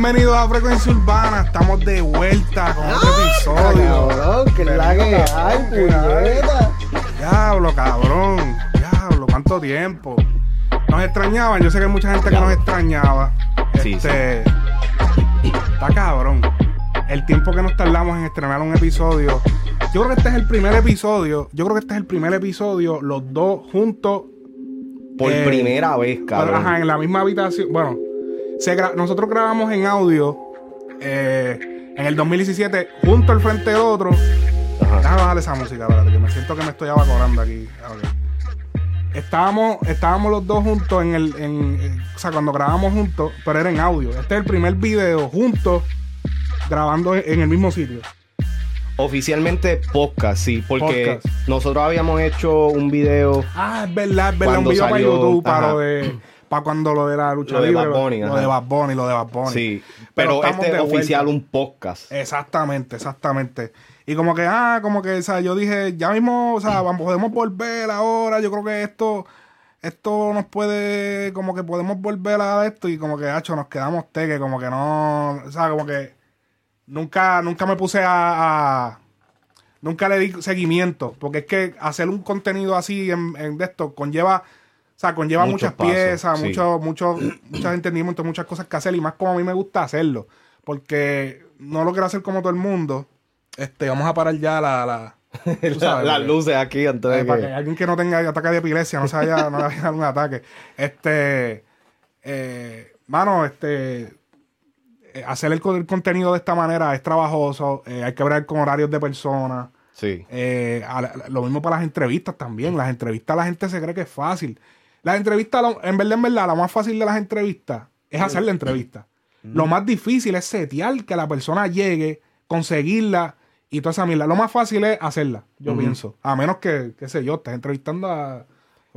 Bienvenidos a Frecuencia Urbana, estamos de vuelta con otro episodio. Cabrón, que la que hay, puñeta. Diablo, cabrón. Diablo, cuánto tiempo. Nos extrañaban, yo sé que hay mucha gente que nos extrañaba. Sí, este, Está cabrón. El tiempo que nos tardamos en estrenar un episodio. Yo creo que este es el primer episodio. Yo creo que este es el primer episodio, los dos juntos. Por eh, primera vez, cabrón. ajá, en la misma habitación. Bueno, se gra- nosotros grabamos en audio eh, en el 2017, junto al frente del otro. Ajá. Déjame bajar esa música, espérate, que me siento que me estoy abacorando aquí. Ok. Estábamos, estábamos los dos juntos en el. en- en- o sea, cuando grabamos juntos, pero era en audio. Este es el primer video juntos grabando en, en el mismo sitio. Oficialmente podcast, sí, porque Podcast. nosotros habíamos hecho un video. Ah, es verdad, es verdad. Un video para YouTube para de. Para cuando lo de la lucha Lo de Bad Bunny, lo de Bad Bunny, lo de Bad Bunny. Sí, Pero pero, este es oficial vuelta. un podcast. Exactamente, exactamente. Y como que, ah, como que, o sea, yo dije, ya mismo, o sea, vamos, podemos volver ahora. Yo creo que esto, esto nos puede, como que podemos volver a esto. Y como que, hacho, nos quedamos teque, como que no, o sea, como que nunca, nunca me puse a, a- nunca le di seguimiento. Porque es que hacer un contenido así en, en de esto conlleva, o sea, conlleva Muchos muchas pasos, piezas, sí. muchos, muchos, muchos entendimientos, muchas cosas que hacer. Y más como a mí me gusta hacerlo. Porque no lo quiero hacer como todo el mundo. Este, vamos a parar ya la, Las luces aquí antes de para que que. alguien que no tenga ataque de epilepsia no se vaya, no le vaya a dar un ataque. Este, eh, mano, este, eh, hacer el, el contenido de esta manera es trabajoso. eh, hay que ver con horarios de personas. Sí. Eh, a lo mismo para las entrevistas también. Las entrevistas la gente se cree que es fácil. Las entrevistas, en verdad, en verdad, lo más fácil de las entrevistas es hacer la entrevista. Lo más difícil es setear que la persona llegue, conseguirla y toda esa mierda. Lo más fácil es hacerla, yo pienso. A menos que, qué sé yo, estés entrevistando a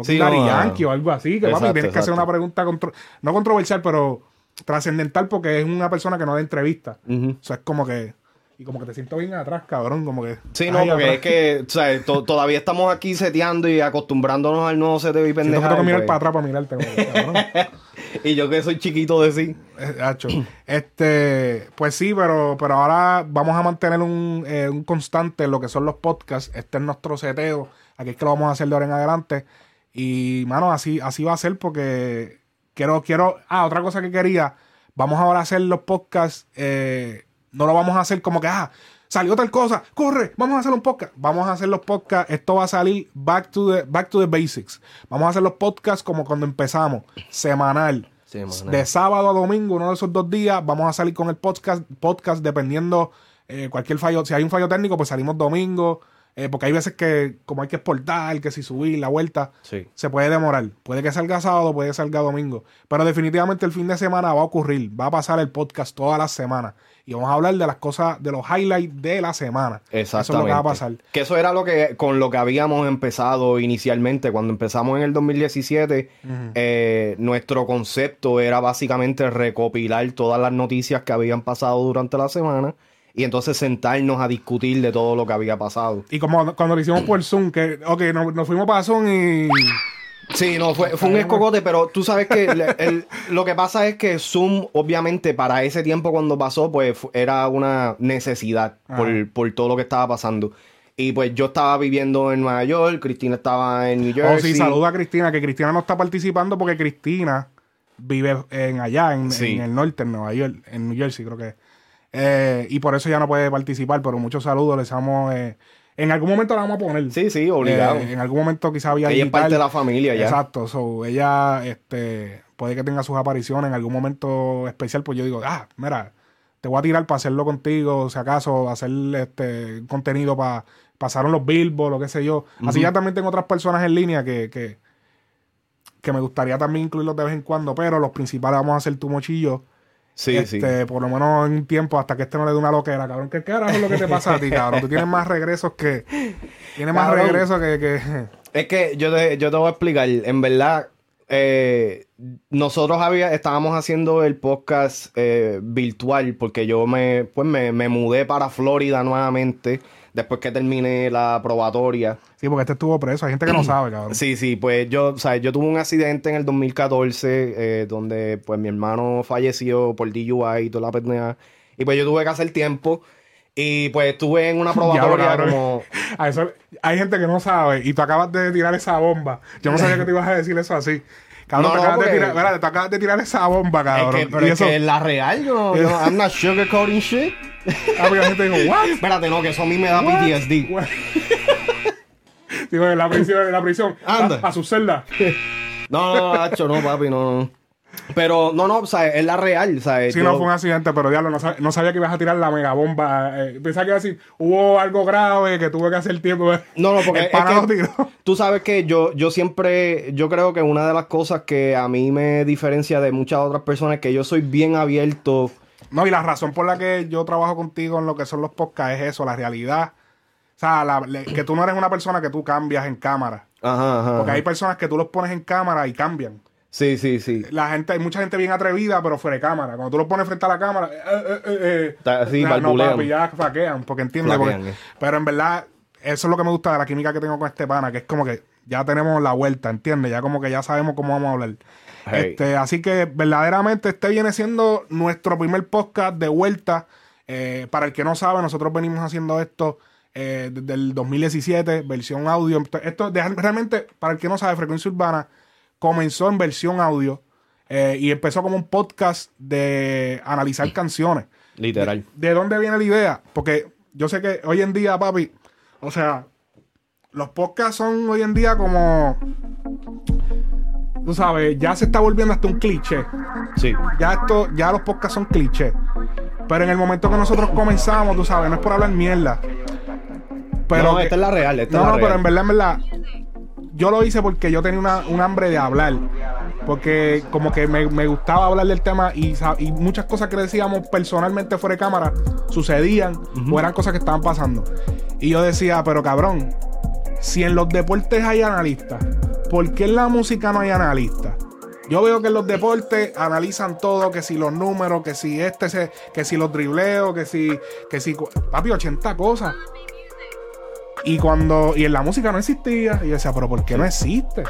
Sí, no, Yankee o algo así. Que papi, Exacto, tienes que hacer una pregunta, contro- no controversial, pero trascendental porque es una persona que no da entrevista. O sea, es como que... Y como que te siento bien atrás, cabrón. Como que... Sí, no, porque atrás. es que, o sea, to- todavía estamos aquí seteando y acostumbrándonos al nuevo seteo y pendejadas. tengo que mirar pues. para atrás para mirarte. como que, cabrón. Y yo que soy chiquito de sí. Eh, hacho. Este, pues sí, pero, pero ahora vamos a mantener un, eh, un constante en lo que son los podcasts. Este es nuestro seteo. Aquí es que lo vamos a hacer de ahora en adelante. Y, mano, así, así va a ser porque quiero, quiero. Ah, otra cosa que quería. Vamos ahora a hacer los podcasts. eh, no lo vamos a hacer como que, ah, salió tal cosa, corre, vamos a hacer un podcast. Vamos a hacer los podcasts. Esto va a salir back to the, back to the basics. Vamos a hacer los podcasts como cuando empezamos, semanal. Semanal. De sábado a domingo, uno de esos dos días, vamos a salir con el podcast, podcast dependiendo eh, cualquier fallo. Si hay un fallo técnico, pues salimos domingo. Eh, porque hay veces que, como hay que exportar, que si subir la vuelta, Sí. se puede demorar. Puede que salga sábado, puede que salga domingo. Pero definitivamente el fin de semana va a ocurrir. Va a pasar el podcast todas las semanas. Y vamos a hablar de las cosas, de los highlights de la semana. Eso es lo Exactamente. que va a pasar. Que eso era lo que con lo que habíamos empezado inicialmente. Cuando empezamos en el 2017, eh, nuestro concepto era básicamente recopilar todas las noticias que habían pasado durante la semana y entonces sentarnos a discutir de todo lo que había pasado. Y como cuando lo hicimos por Zoom, que, ok, nos, nos fuimos para Zoom y. Sí, no, fue, fue un escogote, pero tú sabes que el- lo que pasa es que Zoom, obviamente, para ese tiempo cuando pasó, pues era una necesidad por, por todo lo que estaba pasando. Y pues yo estaba viviendo en Nueva York, Cristina estaba en New Jersey. Oh, sí, saluda a Cristina, que Cristina no está participando porque Cristina vive en allá, en, Sí. en el norte, en Nueva York, en New Jersey, creo que es. Eh, y por eso ya no puede participar, pero muchos saludos, les damos. eh, en algún momento la vamos a poner. Sí, sí, obligado. Eh, en algún momento quizá había Ella es parte de la familia ya. Exacto, so, ella este, puede que tenga sus apariciones en algún momento especial, pues yo digo, ah, mira, te voy a tirar para hacerlo contigo, si acaso, hacer este contenido para pasaron los billboards, lo que sé yo. Así ya también tengo otras personas en línea que, que, que me gustaría también incluirlos de vez en cuando, pero los principales vamos a hacer tu mochillo. Sí, sí. este, Por lo menos en un tiempo hasta que este no le dé una loquera, cabrón. ¿Qué carajo es lo que te pasa a ti, cabrón? Tú tienes más regresos que. Tienes más regresos que. que Es que yo te, yo te voy a explicar. En verdad, eh, nosotros había, estábamos haciendo el podcast eh, virtual porque yo me, pues me, me mudé para Florida nuevamente después que terminé la probatoria. Sí, porque este estuvo preso. Hay gente que no sabe, cabrón. Sí, sí, pues yo, o sea, yo tuve un accidente en el 2014 eh, donde pues mi hermano falleció por DUI y toda la pendeja. Y pues yo tuve que hacer tiempo. Y pues estuve en una probatoria como... A eso, hay gente que no sabe y tú acabas de tirar esa bomba. Yo no sabía que te ibas a decir eso así. Cabrón, No, te, no, acabas de tirar, te acabas de tirar esa bomba, cabrón. Es que, pero y es eso, que la real, yo, yo I'm not sugarcoating shit. ah, porque la gente dijo, ¿what? Espérate, no, que eso a mí me da What? PTSD. What? Digo, en la prisión, en la prisión. Anda. A, a su celda. No, no, Nacho, no, papi, no, no. Pero, no, no, o sea, es la real, ¿sabes? Sí, Yo- no fue un accidente, pero diablo, no, sab- no sabía que ibas a tirar la megabomba. Eh, pensaba que iba a decir, hubo algo grave que tuve que hacer tiempo. No, no, porque es que tú sabes que yo, yo siempre, yo creo que una de las cosas que a mí me diferencia de muchas otras personas es que yo soy bien abierto. No, y la razón por la que yo trabajo contigo en lo que son los podcasts es eso, la realidad. O sea, la- le- que tú no eres una persona que tú cambias en cámara. Ajá, ajá. Porque hay personas que tú los pones en cámara y cambian. Sí, sí, sí. La gente, hay mucha gente bien atrevida, pero fuera de cámara. Cuando tú los pones frente a la cámara, eh, eh, eh, eh, sí, no, papi, ya flaquean, porque entiendes. Flaquean, Porque- eh. pero en verdad, eso es lo que me gusta de la química que tengo con este pana, que es como que ya tenemos la vuelta, ¿entiendes? Ya como que ya sabemos cómo vamos a hablar. Hey. Este, así que verdaderamente este viene siendo nuestro primer podcast de vuelta. Eh, para el que no sabe, nosotros venimos haciendo esto eh, desde el 2017, versión audio. Esto de- realmente, para el que no sabe, Frecuencia Urbana comenzó en versión audio eh, y empezó como un podcast de analizar canciones. Literal. ¿De dónde viene la idea? Porque yo sé que hoy en día, papi, o sea, los podcasts son hoy en día como, tú sabes, ya se está volviendo hasta un cliché. Sí. Ya esto, ya los podcasts son clichés. Pero en el momento que nosotros comenzamos, tú sabes, no es por hablar mierda. Pero no, que- esta es la real, esta no, es la no, pero real. en verdad, en verdad, yo lo hice porque yo tenía una, un hambre de hablar. Porque como que me, me gustaba hablar del tema y, y muchas cosas que decíamos personalmente fuera de cámara sucedían o eran cosas que estaban pasando. Y yo decía, pero cabrón, si en los deportes hay analistas, ¿por qué en la música no hay analistas? Yo veo que en los deportes analizan todo, que si los números, que si este, se- que si los dribleos, que si, que si, papi, 80 cosas. Y cuando, y en la música no existía, y yo decía, pero ¿por qué no existe?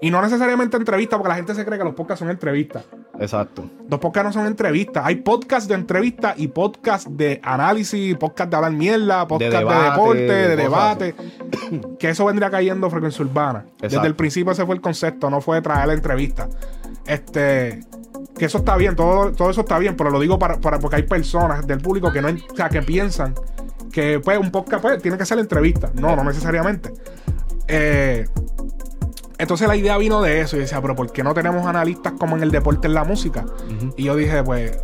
Y no necesariamente entrevistas, porque la gente se cree que los podcasts son entrevistas. Exacto. Los podcasts no son entrevistas. Hay podcasts de entrevistas y podcasts de análisis, podcasts de hablar mierda, podcasts de, debate, deporte, de, de debate. que eso vendría cayendo frecuencia urbana. Desde Exacto. el principio ese fue el concepto, no fue traer la entrevista. Este. Que eso está bien, todo, todo eso está bien, pero lo digo para, para- porque hay personas del público que no, o sea, que piensan que pues, un podcast pues, tiene que ser la entrevista. No, no necesariamente. Eh, entonces la idea vino de eso. Y decía, pero ¿por qué no tenemos analistas como en el deporte en la música? Y yo dije, pues,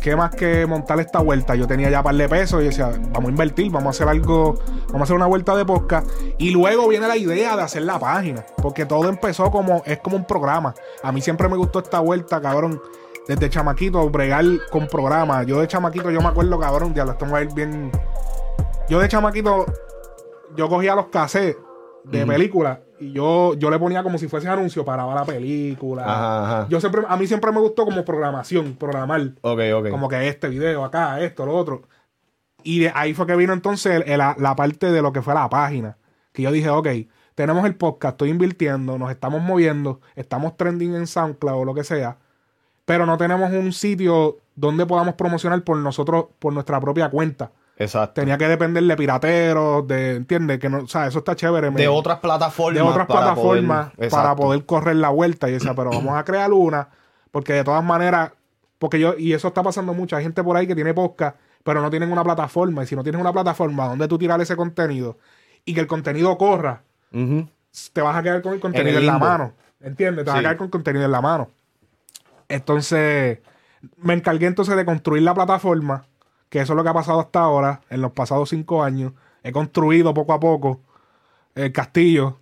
¿qué más que montar esta vuelta? Yo tenía ya par de pesos y decía, vamos a invertir, vamos a hacer algo, vamos a hacer una vuelta de podcast. Y luego viene la idea de hacer la página, porque todo empezó como, es como un programa. A mí siempre me gustó esta vuelta, cabrón. Desde chamaquito, bregar con programas. Yo de chamaquito, yo me acuerdo, cabrón, ya lo va a ir bien. Yo de chamaquito, yo cogía los cassettes de películas y yo, yo le ponía como si fuese anuncio para la película. Ajá, ajá. Yo siempre, a mí siempre me gustó como programación, programar. Ok, ok. Como que este video acá, esto, lo otro. Y de ahí fue que vino entonces el- el- la, la parte de lo que fue la página. Que yo dije, ok, tenemos el podcast, estoy invirtiendo, nos estamos moviendo, estamos trending en SoundCloud o lo que sea. Pero no tenemos un sitio donde podamos promocionar por nosotros, por nuestra propia cuenta. Exacto. Tenía que depender de pirateros, de, ¿entiendes? Que no, o sea, eso está chévere. me- De otras plataformas. de otras para plataformas poder- para poder correr la vuelta. Y decía, pero vamos a crear una, porque de todas maneras, porque yo, y eso está pasando mucho, hay gente por ahí que tiene podcast, pero no tienen una plataforma. Y si no tienes una plataforma donde tú tirar ese contenido y que el contenido corra, te vas a quedar con el contenido el en, la mano. ¿Entiendes? Te vas a quedar con el contenido en la mano. Entonces, me encargué entonces de construir la plataforma, que eso es lo que ha pasado hasta ahora, en los pasados cinco años. He construido poco a poco el castillo,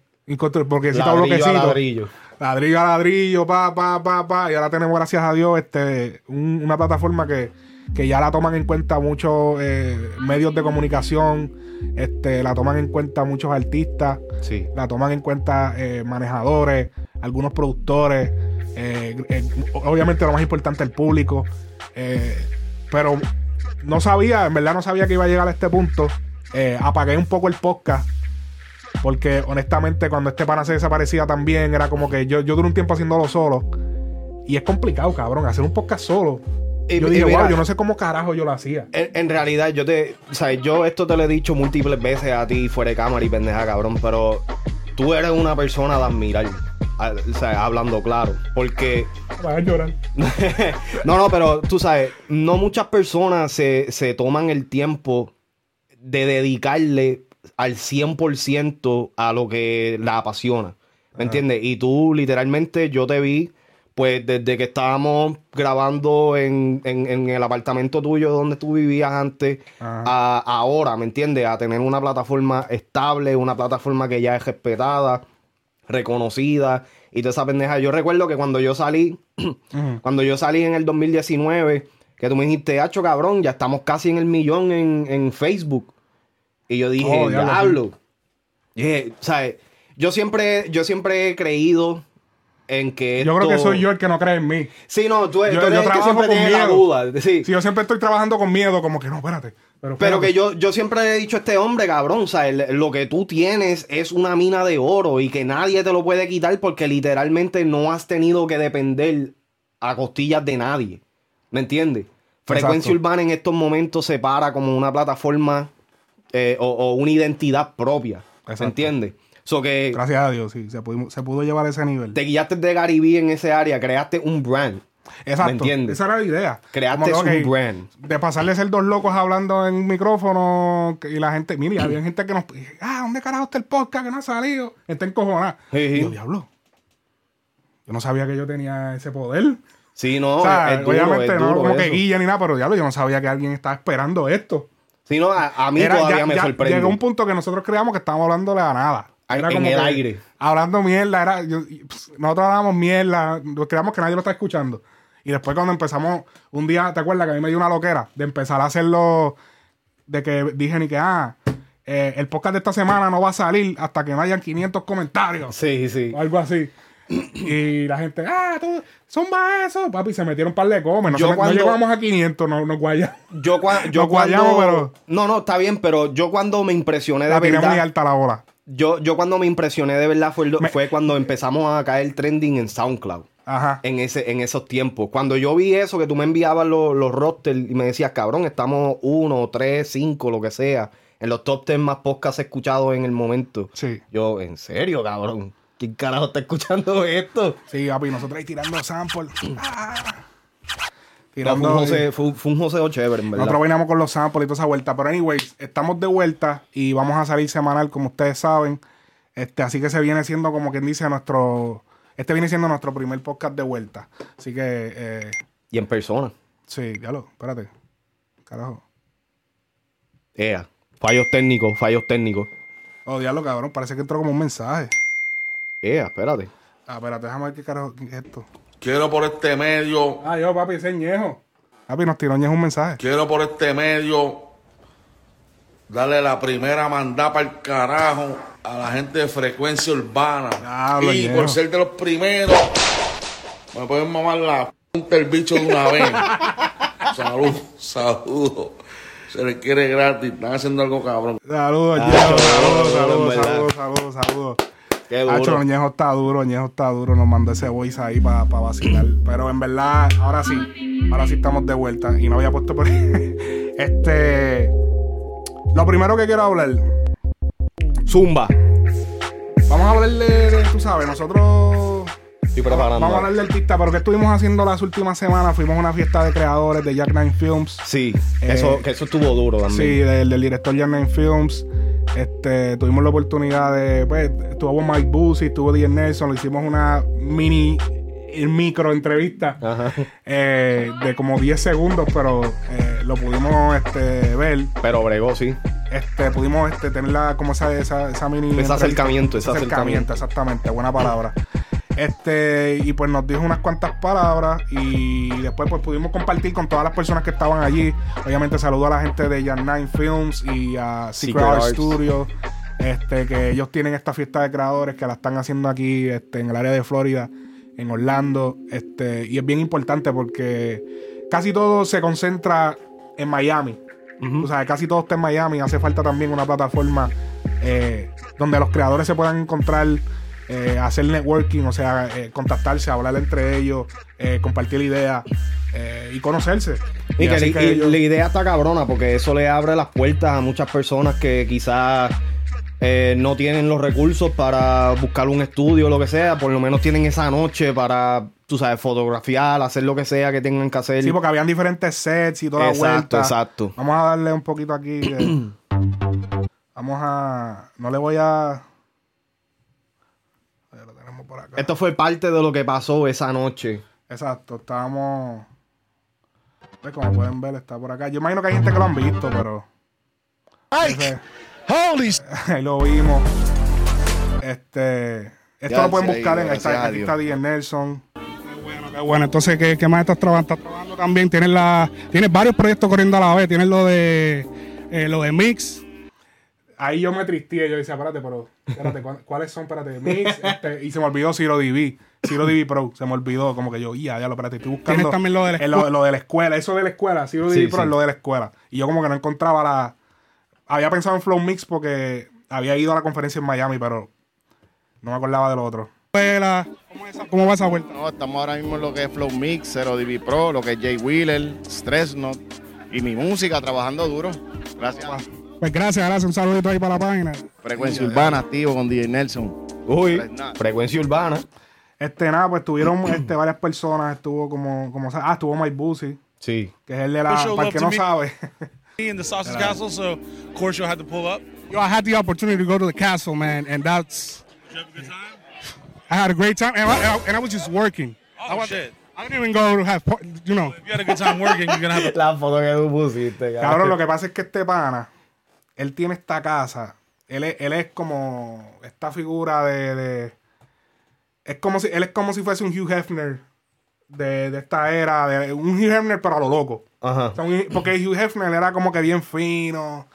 porque Ladrillo a bloquecito. ladrillo. Ladrillo a ladrillo, pa, pa, pa, pa. Y ahora tenemos, gracias a Dios, este, un- una plataforma que, que ya la toman en cuenta muchos eh, medios de comunicación, este, la toman en cuenta muchos artistas, Sí. la toman en cuenta eh, manejadores, algunos productores, eh, obviamente lo más importante, el público. pero no sabía, en verdad no sabía que iba a llegar a este punto. eh, apagué un poco el podcast. Porque honestamente, cuando este pana se desaparecía también, era como que yo, yo duré un tiempo haciéndolo solo. Y es complicado, cabrón, hacer un podcast solo. Y- yo y dije, mira, wow, yo no sé cómo carajo yo lo hacía. En, en realidad, yo te. O sea, yo esto te lo he dicho múltiples veces a ti fuera de cámara y pendeja, cabrón. Pero tú eres una persona de admirar. A- O sea, hablando claro. Porque. Vas a llorar. no, no, pero tú sabes, no muchas personas se, se toman el tiempo de dedicarle al 100% a lo que la apasiona. ¿Me entiendes? Y tú, literalmente, yo te vi, pues, desde que estábamos grabando en, en- en el apartamento tuyo donde tú vivías antes, a ahora, ¿me entiendes? A tener una plataforma estable, una plataforma que ya es respetada, reconocida y toda esa pendeja. Yo recuerdo que cuando yo salí, cuando yo salí en el 2019, que tú me dijiste, hacho cabrón, ya estamos casi en el millón en, en Facebook. Y yo dije, Oh, diablo, diablo. Y dije, ¿sabes? Yo siempre, yo siempre he creído en que Yo creo que soy yo el que no cree en mí. Sí, no, tú, tú Yo- eres yo el que siempre la duda. Sí. Yo siempre estoy trabajando con miedo, como que no, espérate. Pero, que yo, yo siempre he dicho a este hombre, cabrón, o sea, el- lo que tú tienes es una mina de oro y que nadie te lo puede quitar porque literalmente no has tenido que depender a costillas de nadie. ¿Me entiendes? Frecuencia Exacto. Urbana en estos momentos se para como una plataforma eh, o, o una identidad propia. ¿Me entiendes? So que Gracias a Dios, sí. Se pudo, se pudo llevar a ese nivel. te guiaste de Garibí en ese área, creaste un brand. Exacto. ¿Me entiendes? Esa era la idea. Creaste un brand. De pasarle a ser dos locos hablando en un micrófono y la gente, mire, había gente que nos. Ah, ¿dónde carajo está el podcast que no ha salido? Está encojonada. Sí, yo, diablo. Yo no sabía que yo tenía ese poder. Sí, no, o sea, es duro, obviamente es no duro como que guilla ni nada, pero diablo, yo no sabía que alguien estaba esperando esto. Sí, no, a, a mí Era- todavía ya- me ya sorprende. Llegó un punto que nosotros creíamos que estábamos hablándole a nada. Era en como el aire. Hablando mierda, era, yo- pss, nosotros hablábamos mierda, creíamos que nadie lo está escuchando. Y después cuando empezamos, un día, ¿te acuerdas que a mí me dio una loquera? De empezar a hacerlo, de que dije ni que, ah, eh, el podcast de esta semana no va a salir hasta que no hayan 500 comentarios. Sí, sí. O algo así. Y la gente, ah, tú, son más eso. Papi, se metieron un par de comes. No, Yo se no cuando- llegamos a 500, no, no guayamos. Yo, cua- yo Nos cuando... guayamos, pero- No, no, está bien, pero yo cuando me impresioné de La tiré muy verdad... alta la bola. Yo, yo cuando me impresioné de verdad fue, el- Me- fue cuando empezamos a caer trending en SoundCloud. Ajá. En, ese, en esos tiempos. Cuando yo vi eso, que tú me enviabas los, los rosters y me decías, cabrón, estamos uno, tres, cinco, lo que sea, en los top 10 más podcasts escuchados en el momento. Sí. Yo, ¿en serio, cabrón? ¿Quién carajo está escuchando esto? Sí, papi, nosotros ahí tirando sample. Ah. No, fue, un José, fue, fue un joseo chévere, en verdad. Nosotros veníamos con los samples y toda esa vuelta. Pero, anyways, estamos de vuelta y vamos a salir semanal, como ustedes saben. Este, así que se viene siendo, como quien dice, nuestro. Este viene siendo nuestro primer podcast de vuelta. Así que, eh, Y en persona. sí, diablo, espérate. Carajo. Ea. Fallos técnicos, fallos técnicos. Oh, diablo, cabrón. Parece que entró como un mensaje. Ea, espérate. Ah, espérate, déjame ver qué carajo es esto. Quiero por este medio, Ah, yo, papi, ese es Ñejo. Papi, nos tiró Ñejo un mensaje. quiero por este medio darle la primera mandada para el carajo a la gente de frecuencia urbana. Y por ser de los primeros, me pueden mamar la punta del bicho de una vez. Saludos, saludos. Se les quiere gratis, están haciendo algo cabrón. Saludos, Ah, Saludos, saludos, saludos, saludos, saludos. Qué duro. Hacho, Ñejo está duro, Ñejo está duro. Nos mandó ese voice ahí para vacilar. Pero en verdad, ahora sí. Ahora sí estamos de vuelta. Y no había puesto por Este. Lo primero que quiero hablar. Zumba. Vamos a hablar de, de- tú sabes, nosotros. Estoy preparando. Vamos a hablar del artista, pero ¿qué estuvimos haciendo las últimas semanas? Fuimos a una fiesta de creadores de Jack Nine Films. Sí, Eh, eso, que eso estuvo duro también. Sí, del, del director Jack Nine Films. Este, tuvimos la oportunidad de. Pues, estuvo Mike Boosie, estuvo DJ Nelson, le hicimos una mini eh, micro entrevista Ajá. eh, de como 10 segundos, pero eh, lo pudimos este, ver. Pero bregó, sí. Este, pudimos este, tener la, como esa, esa, esa mini. Ese acercamiento, ese acercamiento. exactamente, buena palabra. Este, y pues nos dijo unas cuantas palabras y después pues pudimos compartir con todas las personas que estaban allí. Obviamente saludo a la gente de Jan Nine Films y a Secret, Secret Art Arts. Studios. Este, que ellos tienen esta fiesta de creadores que la están haciendo aquí este, en el área de Florida, en Orlando. Este, y es bien importante porque casi todo se concentra en Miami. O sea, casi todo está en Miami. Hace falta también una plataforma eh, donde los creadores se puedan encontrar, eh, hacer networking, o sea, eh, contactarse, hablar entre ellos, eh, compartir ideas eh, y conocerse. Y que, así li- que y ellos- la idea está cabrona porque eso le abre las puertas a muchas personas que quizás no tienen los recursos para buscar un estudio o lo que sea. Por lo menos tienen esa noche para, tú sabes, fotografiar, hacer lo que sea que tengan que hacer. Sí, porque habían diferentes sets y toda Exacto, la vuelta. exacto. Vamos a darle un poquito aquí. eh. Vamos a. No le voy a. Por acá. Esto fue parte de lo que pasó esa noche. Exacto, estábamos. Pues como pueden ver, está por acá. Yo imagino que hay gente que lo han visto, pero. Ese- Holy ahí lo vimos. Este. Esto Ya, lo pueden buscar en. Ahí está, aquí está DJ Nelson. Qué bueno, entonces, ¿qué, qué más estás trabajando? Estás trabajando también, tienes, la, tienes varios proyectos corriendo a la vez, tienes lo de, eh, lo de Mix, Ahí yo me tristeé. Yo decía, espérate, pero. Espérate, ¿cuál- ¿cuáles son? Espérate. Mix. este, y se me olvidó Zero DB. Zero DB Pro. Se me olvidó. Como que yo, ya, ya lo espérate. Estoy buscando. Tienes también lo de la eh, lo, lo de la escuela. Eso de la escuela. Zero DB Sí, Pro sí. es lo de la escuela. Y yo como que no encontraba la. Había pensado en Flow Mix porque había ido a la conferencia en Miami, pero no me acordaba de lo otro. escuela, ¿cómo, es esa- cómo va esa vuelta? No, estamos ahora mismo en lo que es Flow Mix, Zero DB Pro, lo que es Jay Wheeler, Stress Not y mi música, trabajando duro. Gracias. Pues gracias, gracias, un saludito ahí para la página. Frecuencia Urbana, activo con DJ Nelson. Uy, Pues frecuencia urbana. Este, nada, pues tuvieron este, varias personas. Estuvo como, como. Ah, estuvo Mike Busey, Sí. que es el de la. Para el que no me. sabe. in the Sausage Castle, so of course you'll have to pull up. Yo, I had the opportunity to go to the castle, man, and that's, Did you have a good time? I had a great time, and I, and I was just working. Oh shit! I didn't even go to have, you know, If you had a good time working, you're gonna have a La foto que tú pusiste, Cabrón, lo que pasa es que este pana, él tiene esta casa. Él es, él es como esta figura de, de- Es como si. Él es como si fuese un Hugh Hefner de, de esta era. De, un Hugh Hefner, pero a lo loco. Ajá. O sea, un- porque Hugh Hefner era como que bien fino.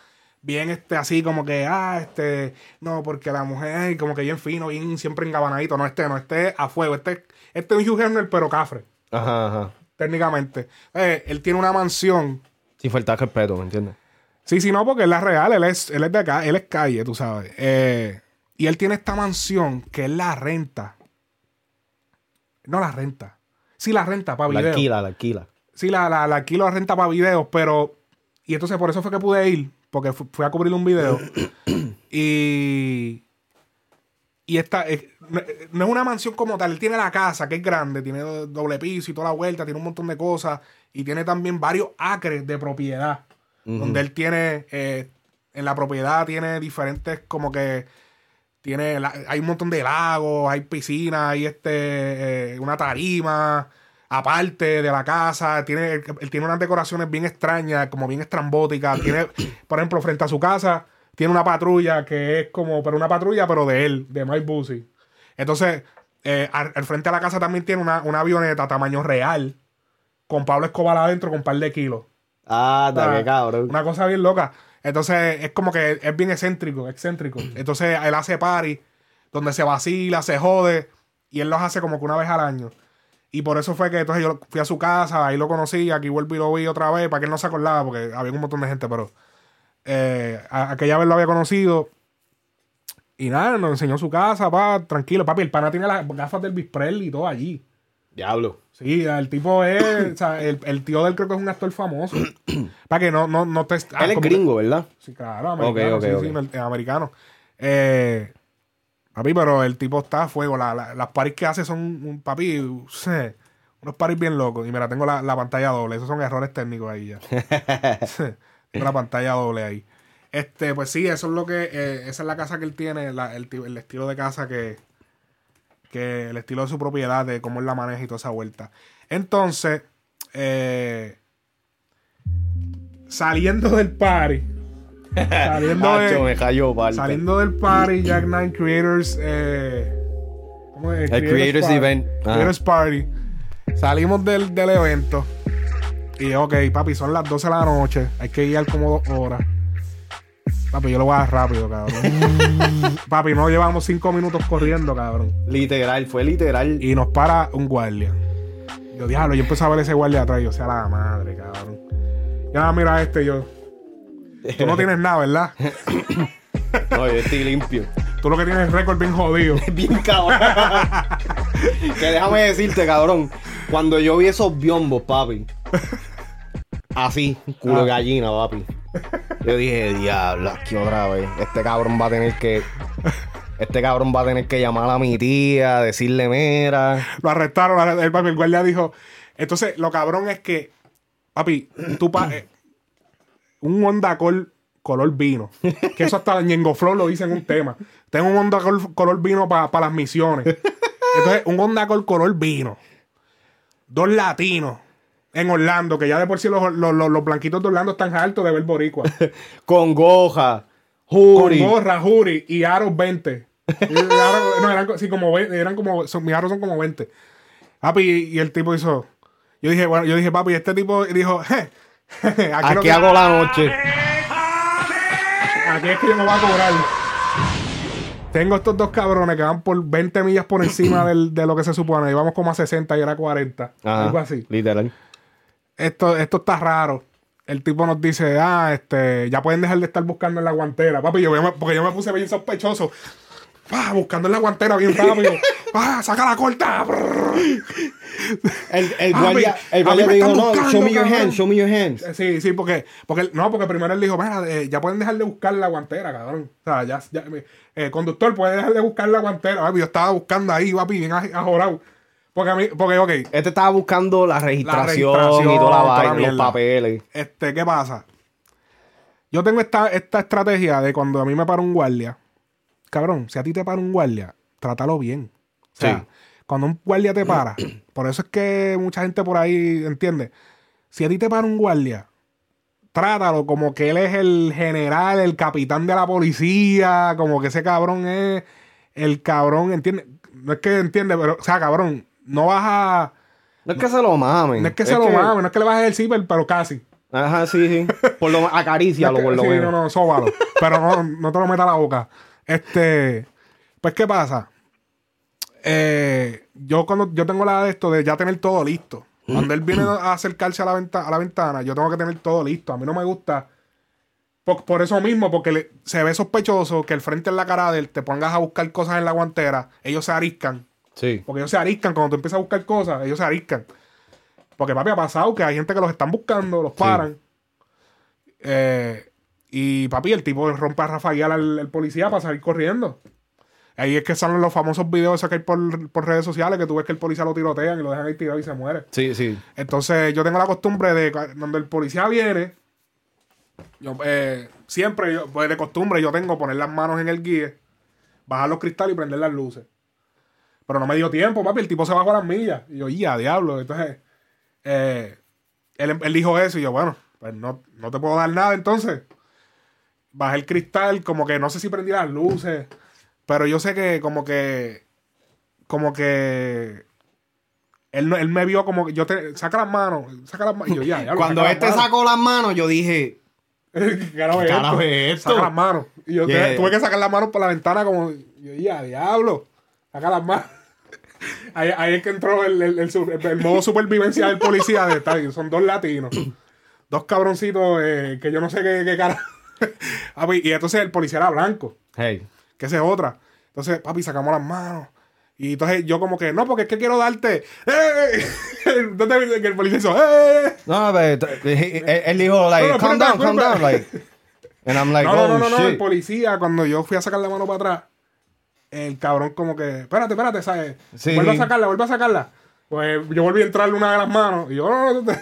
Bien este, así como que, ah, este, no, porque la mujer, como que bien fino, bien siempre engabanadito. No, este, no, este a fuego. Este, este es un Hugh Hefner, pero cafre, Ajá, ajá. técnicamente. Eh, él tiene una mansión Sin faltar respeto, ¿me entiendes? Sí, sí, no, porque él es real, él es, él es de acá, él es calle, tú sabes. Eh, y él tiene esta mansión que él la renta. No la renta. Sí, la renta para La videos. alquila, la alquila. Sí, la, la, la alquilo la renta para videos, pero. Y entonces por eso fue que pude ir, porque fu- fui a cubrir un video. y. Y esta. eh, no, es una mansión como tal, él tiene la casa, que es grande, tiene do- doble piso y toda la vuelta, tiene un montón de cosas. Y tiene también varios acres de propiedad. Donde él tiene. eh, en la propiedad tiene diferentes, como que. Tiene, la- hay un montón de lagos, hay piscinas, hay este, eh, una tarima, aparte de la casa. Tiene, él, él tiene unas decoraciones bien extrañas, como bien estrambóticas. Tiene, por ejemplo, frente a su casa, tiene una patrulla que es como, pero una patrulla, pero de él, de Mike Busey. Entonces, eh, al, al frente a la casa también tiene una, una avioneta tamaño real, con Pablo Escobar adentro con un par de kilos. Ah, sea, qué cabrón. Una cosa bien loca. Entonces es como que es bien excéntrico, excéntrico. Entonces él hace party donde se vacila, se jode y él los hace como que una vez al año. Y por eso fue que entonces yo fui a su casa, ahí lo conocí, aquí vuelvo y lo vi otra vez, para que él no se acordaba, porque había un montón de gente, pero eh, aquella vez lo había conocido. Y nada, nos enseñó su casa, pa, tranquilo, papi. El pana tiene las gafas del Bisprel y todo allí. Diablo. Sí, el tipo es, o sea, el, el tío de él creo que es un actor famoso. para que no, no, no te... ah, Él es que- gringo, ¿verdad? Sí, claro, americano. ok, sí, ok. sí, el- el americano. Eh, papi, pero el tipo está a fuego. La- la- las paris que hace son, papi, sé, unos paris bien locos. Y mira, tengo la, la pantalla doble. Esos son errores técnicos ahí ya. tengo la pantalla doble ahí. Este, pues sí, eso es lo que. eh, esa es la casa que él tiene, la- el, el estilo de casa que. Que el estilo de su propiedad, de cómo él la maneja y toda esa vuelta. Entonces, eh, saliendo del party. Saliendo, de- Macho, me cayó, parte. saliendo del party, Jack Nine Creators. Eh, ¿cómo es? El Creators Party. Event. Ajá. Creators Party. Salimos del, del evento. Y ok, papi, son las 12 de la noche. Hay que guiar como dos horas. Papi, yo lo voy a dar rápido, cabrón. papi, no llevamos cinco minutos corriendo, cabrón. Literal, fue literal. Y nos para un guardia. Yo, diablo, yo empecé a ver ese guardia atrás. Yo, sea la madre, cabrón. Ya, mira este, yo. Tú no tienes nada, ¿verdad? No, yo estoy limpio. Tú lo que tienes es récord bien jodido. Bien cabrón. que déjame decirte, cabrón. Cuando yo vi esos biombos, papi. Así, culo de gallina, papi. Yo dije, diablo, aquí otra vez. Este cabrón va a tener que. Este cabrón va a tener que llamar a mi tía, decirle mera. Lo arrestaron, el, el, guardia dijo. Entonces, lo cabrón es que, papi, tú pa- eh, un Honda Col color vino. Que eso hasta Ñengo Flow lo dice en un tema. Tengo un Honda Col color vino para las misiones. Entonces, un Honda Col color vino. Dos latinos en Orlando, que ya de por sí los, los, los- los blanquitos de Orlando están altos de ver boricua. Con goja, Con Juri. gorra, Juri y aros 20. Y aros- no, eran, sí, como, eran como, son- mis aros son como 20. Papi, y, y el tipo hizo. Yo dije, bueno, yo dije, papi, este tipo dijo, "Je, je, aquí, Aquí que- hago la noche. aquí es que yo me voy a cobrar. Tengo estos dos cabrones que van por 20 millas por encima del- de lo que se supone. Y vamos como a 60 y era 40. Ajá, Algo así. Literal. Esto, esto está raro. El tipo nos dice, ah, este, ya pueden dejar de estar buscando en la guantera. Papi, yo me- porque yo me puse bien sospechoso. Ah, buscando en la guantera bien rápido. ah, saca la corta. El, el guardia, el guardia dijo, no, show me your cabrón". hands, show me your hands. Sí, sí, porque, porque no, porque primero él dijo, mira, eh, ya pueden dejar de buscar la guantera, cabrón. O sea, ya, ya eh, conductor puede dejar de buscar la guantera. Papi, yo estaba buscando ahí, papi, bien aj- ajorado. Porque a mí, porque, ok, Este estaba buscando la registración, registración, y toda la vaina, los papeles. este, ¿qué pasa? Yo tengo esta, esta estrategia de cuando a mí me para un guardia. Cabrón, si a ti te para un guardia, trátalo bien. O sea, Sí. cuando un guardia te para, por eso es que mucha gente por ahí entiende. Si a ti te para un guardia, trátalo como que él es el general, el capitán de la policía, como que ese cabrón es el cabrón, ¿entiendes? No es que entiende, pero, o sea, cabrón, no vas a. No es que se lo mamen. No es que se lo mames, no es que le bajes el zipper, pero casi. Ajá, sí, sí. Por lo acarícialo, por lo sí, menos. no, no, sóbalo. pero no, no te lo metas a la boca. Este, pues, ¿qué pasa? Eh, yo cuando yo tengo la de esto de ya tener todo listo. Cuando él viene a acercarse a la, venta- a la ventana, yo tengo que tener todo listo. A mí no me gusta. Por, por eso mismo, porque le- se ve sospechoso que el frente en la cara de él te pongas a buscar cosas en la guantera. Ellos se ariscan. Sí. Porque ellos se ariscan. Cuando tú empiezas a buscar cosas, ellos se ariscan. Porque, papi, ha pasado que hay gente que los están buscando, los paran. Eh, y, papi, el tipo rompe a rafaguear al, al policía para salir corriendo. Ahí es que salen los famosos videos esos que hay por, por redes sociales que tú ves que el policía lo tirotean y lo dejan ahí tirado y se muere. Sí, sí. Entonces, yo tengo la costumbre de cu- cuando el policía viene, yo, eh, siempre, yo, pues de costumbre, yo tengo poner las manos en el guía, bajar los cristales y prender las luces. Pero no me dio tiempo, papi. El tipo se bajó a las millas. Y yo, ya, diablo. Entonces, eh, él, él dijo eso y yo, bueno, pues no, no te puedo dar nada entonces. Bajé el cristal, como que no sé si prendí las luces, pero yo sé que como que, como que él, no- él me vio como que yo te saca las manos, saca las manos. Y yo, ya, diablo, Cuando este sacó las manos, yo dije, ¿Qué carajo carajo esto? es esto? Saca las manos. Y yo Yeah. tuve que sacar las manos por la ventana como, yo, ya, diablo, saca las manos. Ahí, ahí es que entró el, el, el su- el modo supervivencia del policía. De, bien, son dos latinos. Dos cabroncitos eh, que yo no sé qué, qué cara. Papi, y entonces el policía era blanco, hey. que esa es otra. Entonces, papi, sacamos las manos. Y entonces yo como que, no, porque es que quiero darte. ¡Eh! Entonces que el policía hizo, ¡eh! No, pero t- he- él, dijo, like, No, no, calm down, calm down, like. And I'm like, No, no, oh, no, no, no, el policía, cuando yo fui a sacar la mano para atrás, el cabrón como que, espérate, espérate, ¿sabes? Sí. Vuelve a sacarla, vuelve a sacarla. Pues yo volví a entrarle una de las manos y yo, no, no, no,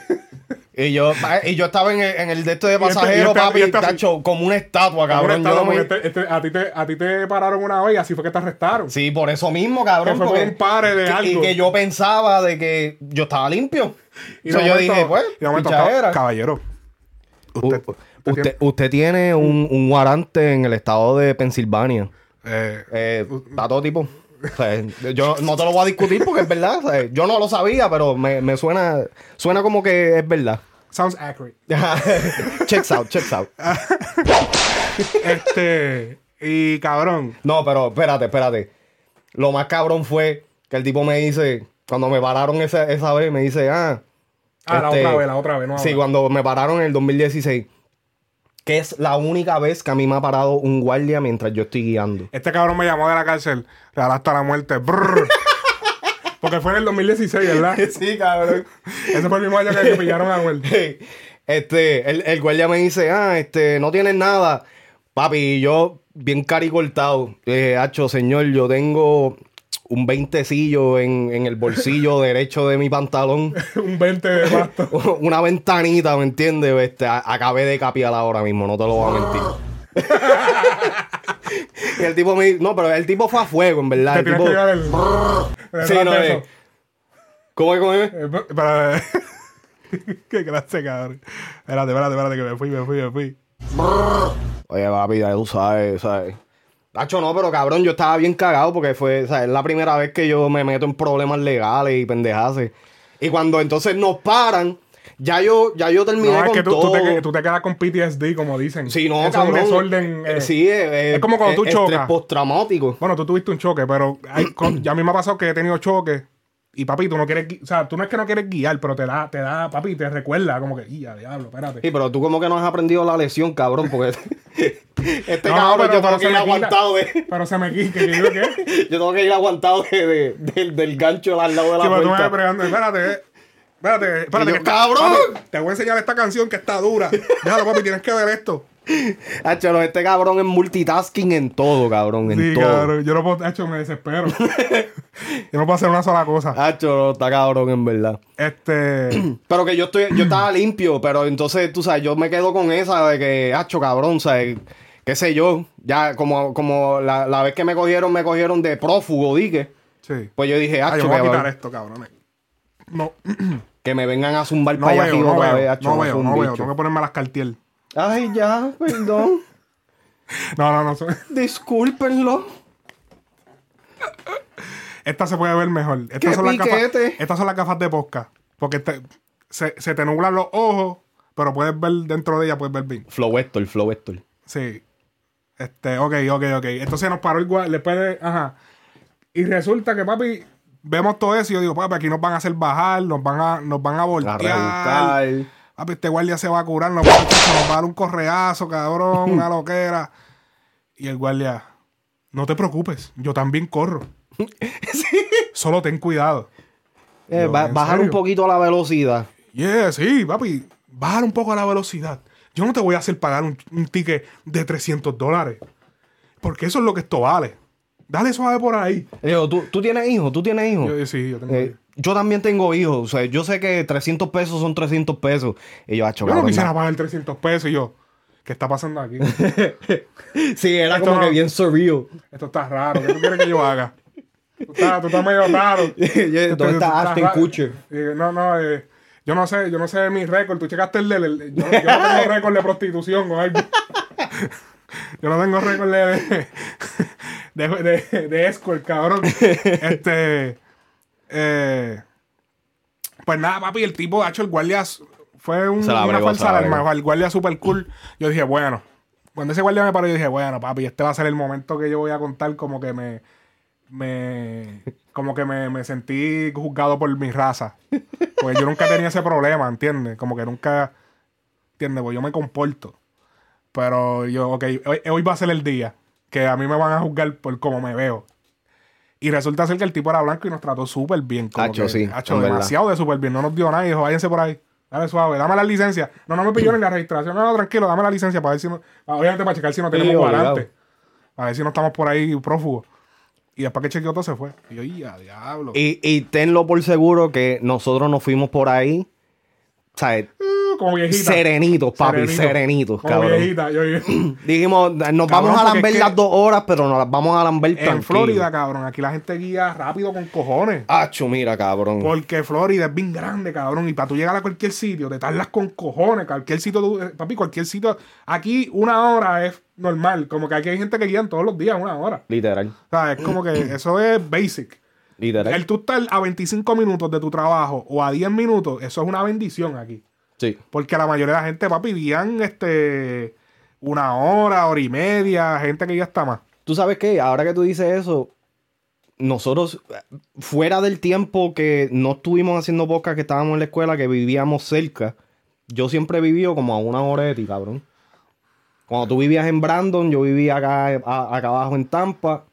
Y yo, y yo estaba en el, en el de esto de este- pasajero, y este- papi, y este tacho, como una estatua, Cabrón, cabrón. Yo no me- este- este- a, ti te, a ti te pararon una vez y así fue que te arrestaron. Sí, por eso mismo, cabrón. Que fue por un pare de que- algo. Y que yo pensaba de que yo estaba limpio. Y Y yo momento- dije, pues, y momento, caballero. Usted, U- usted, usted tiene un, un guarante en el estado de Pensilvania. Eh, Eh, a todo tipo. O sea, yo no te lo voy a discutir porque es verdad. o sea, yo no lo sabía, pero me, me suena, suena como que es verdad. sounds accurate. checks out, checks out. este, y cabrón, No, pero espérate, espérate. Lo más cabrón fue que el tipo me dice, cuando me pararon esa, esa vez, me dice, ah. ah, la este, otra vez, la otra vez, no Sí, ahora. cuando me pararon en el 2016. Que es la única vez que a mí me ha parado un guardia mientras yo estoy guiando. Este cabrón me llamó de la cárcel, real hasta la muerte. brrr. Porque fue en el 2016, ¿verdad? Sí, cabrón. Ese fue el mismo año que me pillaron a Noel. Este, el, el guardia me dice, ah, este, no tienes nada. Papi, yo, bien caricortado, eh, hacho, señor, yo tengo un veintecillo en, en el bolsillo derecho de mi pantalón. Un 20 de pasto. Una ventanita, ¿me entiendes? Este, a- acabé de capiar ahora mismo, no te lo voy a mentir. y el tipo me no, pero el tipo fue a fuego, en verdad. Te El tipo, que el... Sí, no, eh. eso. ¿Cómo es, cómo es? Eh, Para... Qué clase, cabrón. Espérate, espérate, espérate, que me fui, me fui, me fui. Oye, papi, ya tú sabes, ¿sabes? Nacho, no, pero cabrón, yo estaba bien cagado porque fue, o sea, es la primera vez que yo me meto en problemas legales y pendejaces. Y cuando entonces nos paran, ya yo, ya yo terminé No, es con que tú, tú te, tú te quedas con PTSD, como dicen. Sí, no, Eso cabrón. es un desorden. eh, Eh, sí, eh, es como cuando tú eh, chocas. Estrés postraumático. Bueno, tú tuviste un choque, pero hay- con- ya a mí me ha pasado que he tenido choques y papi, tú no quieres, o sea, tú no es que no quieres guiar, pero te da, te da, papi, te recuerda como que, ya, diablo, espérate. Sí, pero tú como que no has aprendido la lección, cabrón, porque este No, cabrón pero- yo tengo que ir aguantado de... Pero se me quita, que yo qué. Yo tengo que ir aguantado de, de- del- del gancho al lado de la Sí, pero tú me puerta. pregando, espérate. Espérate, espérate. Yo, que está- ¡cabrón! papi, te voy a enseñar esta canción que está dura. Déjalo, papi, tienes que ver esto. Hacho, este cabrón es multitasking en todo, cabrón, en Sí, todo. cabrón. Yo no puedo, hecho, me desespero. yo no puedo hacer una sola cosa. Hacho, no, está cabrón, en verdad. Este. Pero que yo estoy, yo estaba limpio, pero entonces, tú sabes, yo me quedo con esa de que, hacho, cabrón, ¿sabes? Qué sé yo, ya como, como la, la vez que me cogieron, me cogieron de prófugo, dije. Sí. Pues yo dije, Ah, hacho, yo me voy a quitar esto, cabrones. No, que me vengan a zumbar no para allá veo, no otra veo, vez, hacho, no veo, no veo. Tengo que ponerme las cartier. Ay, ya, perdón. No, no, no. soy- Discúlpenlo. Esta se puede ver mejor. Estas, ¡Qué son las, gafas, estas son las gafas de posca. Porque te- se, se te nublan los ojos, pero puedes ver dentro de ella, puedes ver bien. Flow Héctor, Flow Héctor. Sí. Este, ok, ok, ok. Entonces nos paró igual, le puede, ajá. Y resulta que, papi, vemos todo eso y yo digo, papi, aquí nos van a hacer bajar, nos van a, nos van a A voltear. rebuscar. Papi, este guardia se va a curar, nos va, a, nos va a dar un correazo, cabrón, una loquera. Y el guardia, no te preocupes, yo también corro. Solo ten cuidado. Eh, Yo, ba- ¿en bajar un poquito la velocidad. Yeah, sí, papi. Bajar un poco la velocidad. Yo no te voy a hacer pagar un, un ticket de 300 dólares. Porque eso es lo que esto vale. Dale suave por ahí. Le digo, ¿tú, tú tienes hijos, tú tienes hijos. Yo, sí, yo tengo. Eh, yo también tengo hijos. O sea, yo sé que 300 pesos son 300 pesos. Y yo, hacho, yo no quisiera pagar 300 pesos y yo. ¿Qué está pasando aquí? Sí, era Esto como no- que bien surreal. Esto está raro. ¿Qué tú quieres que yo haga? Tú estás, tú estás medio raro. Yo, ¿Dónde está raro. Kutcher? Eh, no, no, eh, yo no sé, yo no sé mi récord. Tú checaste el yo, yo no tengo récord de prostitución o algo. Yo no tengo récord de, de, de, de, de escort, cabrón. Este. Eh, pues nada, papi, el tipo, ha hecho el guardia. Fue un- una falsa la alarma. El guardia super cool. Yo dije, bueno. Cuando ese guardia me paró, yo dije, bueno, papi, este va a ser el momento que yo voy a contar como que me. me como que me, me sentí juzgado por mi raza. Porque yo nunca tenía ese problema, ¿entiendes? Como que nunca. ¿Entiendes? Pues yo me comporto. Pero yo, ok, hoy, hoy va a ser el día que a mí me van a juzgar por cómo me veo. Y resulta ser que el tipo era blanco y nos trató súper bien. como Hacho, que, sí, hacho, verdad. demasiado de súper bien. No nos dio nada y dijo, váyanse por ahí. Dale suave, dame la licencia. No, no me pidió ni la registración. No, no, tranquilo, dame la licencia para ver si no. Obviamente para checar si no tenemos guarante. A ver si no estamos por ahí prófugos. Y después que chequeó todo se fue. Y yo, ya, diablo. Y, y tenlo por seguro que nosotros nos fuimos por ahí, ¿sabes? Uh, como viejita. Serenitos, papi, Serenito. serenitos, Como cabrón. viejita. Yo, yo- Dijimos, nos Cabrón, vamos a lamber es que- las dos horas, pero nos las vamos a lamber en tranquilo. Florida, cabrón, aquí la gente guía rápido con cojones. Acho, mira, cabrón. Porque Florida es bien grande, cabrón. Y para tú llegar a cualquier sitio, te tardas con cojones. Cualquier sitio, eh, papi, cualquier sitio. Aquí una hora es normal. Como que aquí hay gente que guían todos los días una hora. Literal, O sea, es como que eso es basic. literal. El tú estar a 25 minutos de tu trabajo o a 10 minutos, eso es una bendición aquí. Sí. Porque la mayoría de la gente, papi, guían este, una hora, hora y media. Gente que ya está más. Tú sabes qué, ahora que tú dices eso, nosotros, fuera del tiempo que no estuvimos haciendo podcast, que estábamos en la escuela, que vivíamos cerca, yo siempre he vivido como a una hora de ti, cabrón. Cuando tú vivías en Brandon, yo vivía acá, a- acá abajo en Tampa.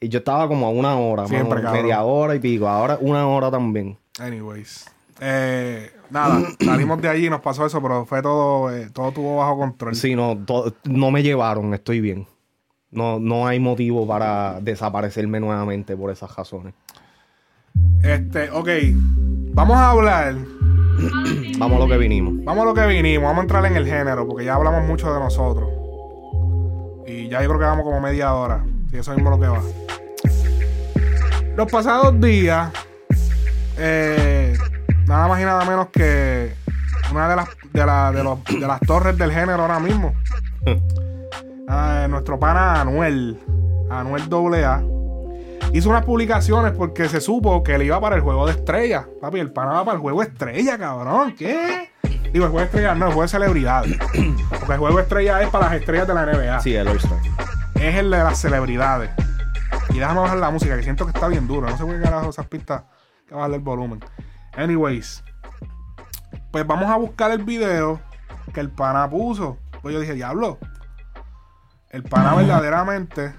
Y yo estaba como a una hora, más Siempre, cabrón. media hora y pico. Ahora una hora también. Anyways. Eh, nada, salimos de allí y nos pasó eso, pero fue todo, eh, todo tuvo bajo control. Sí, no, to- no me llevaron, estoy bien. No, no hay motivo para desaparecerme nuevamente por esas razones. Este, ok. Vamos a hablar. Vamos a lo que vinimos. Vamos a lo que vinimos. Vamos a entrar en el género, porque ya hablamos mucho de nosotros. Y ya yo creo que vamos como media hora. Y eso mismo lo que va. Los pasados días, eh, nada más y nada menos que una de las, de, la- de los- de las torres del género ahora mismo. Ah, nuestro pana Anuel, Anuel AA, hizo unas publicaciones porque se supo que él iba para el juego de estrella. Papi, el pana va para el juego de estrella, cabrón. ¿Qué? Digo, el juego de estrella no, el juego de celebridades. Porque el juego de estrella es para las estrellas de la NBA. Sí, el All-Star. Es el de las celebridades. Y déjame bajar la música, que siento que está bien duro. No sé por qué carajo esas pistas que bajarle el volumen. Anyways. Pues vamos a buscar el video que el pana puso. Pues yo dije, diablo. El pana verdaderamente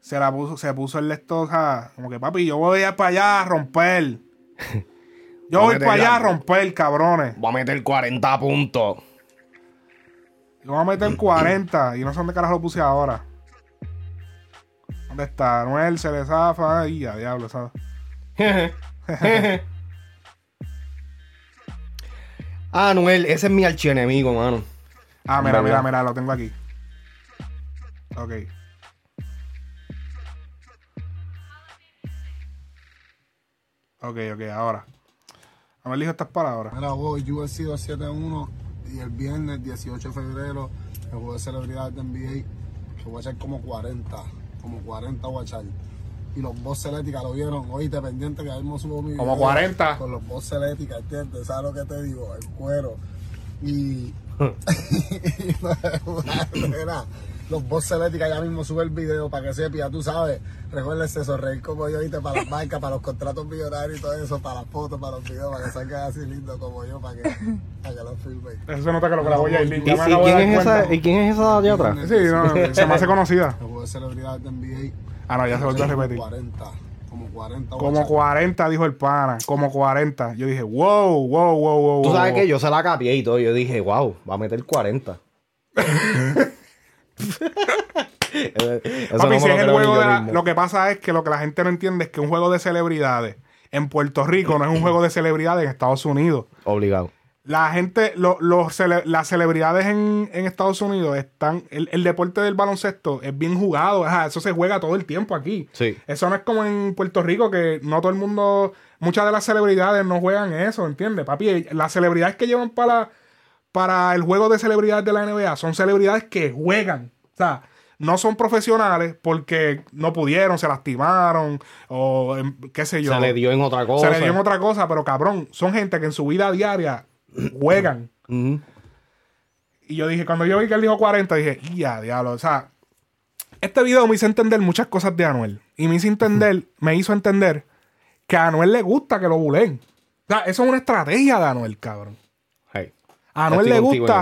se la puso, se puso el lector, como que papi, yo voy a ir para allá a romper. Yo voy a para allá a romper, cabrones. Voy a meter 40 puntos. Yo voy a meter 40 y no sé dónde carajo lo puse ahora. ¿Dónde está? Noel se le zafa y a diablo, ¿sabes? ah, Noel, ese es mi archienemigo, mano. Ah, mira, mira, mira, lo tengo aquí. Ok. Ok, ok, ahora. A ver, estas palabras. Mira, voy UFC 271 y el viernes 18 de febrero el juego de celebridades de NBA que voy a echar como 40, como 40 voy a echar. Y los boss Celética lo vieron, oíste pendiente que ahí mismo subo mi Como video 40. Con los boss Celética, ¿entiendes? ¿Sabes lo que te digo? El cuero. Y... Los boss Celética ya mismo sube el video para que sepa, ya tú sabes. Recuérdense sonreír como yo, ¿viste? Para las marcas, para los contratos millonarios y todo eso, para las fotos, para los videos, para que salgan así lindos como yo, para que, para que los filmen. Eso se nota que lo grabó Yailin. ¿Y, Ya y quién es esa. ¿Y quién es esa de allá atrás? Sí, no, se me hace conocida. De celebridades de NBA. Ah, no, ya se volvió a como repetir. 40, como 40 Como guachas. 40, dijo el pana. Como 40. Yo dije, wow, wow, wow, wow. Tú sabes wow. que yo se la capié y todo. Yo dije, wow, va a meter 40. Eso Papi, no si me es lo el creo ni juego yo de la- mismo. Lo que pasa es que lo que la gente no entiende es que un juego de celebridades en Puerto Rico no es un juego de celebridades en Estados Unidos. Obligado. La gente, lo- los cele- las celebridades en, en Estados Unidos están. El, el deporte del baloncesto es bien jugado. ajá, eso se juega todo el tiempo aquí. Sí. Eso no es como en Puerto Rico, que no todo el mundo. Muchas de las celebridades no juegan eso, ¿entiendes? Papi, las celebridades que llevan para, para el juego de celebridades de la NBA son celebridades que juegan. O sea, no son profesionales porque no pudieron, se lastimaron o em, qué sé yo. Se le dio en otra cosa. Se le dio en otra cosa, pero cabrón, son gente que en su vida diaria juegan. Y yo dije, cuando yo vi que él dijo 40, dije, ya, diablo. O sea, este video me hizo entender muchas cosas de Anuel. Y me hizo entender, me hizo entender que a Anuel le gusta que lo bulen. O sea, eso es una estrategia de Anuel, cabrón. Hey. A Anuel le gusta.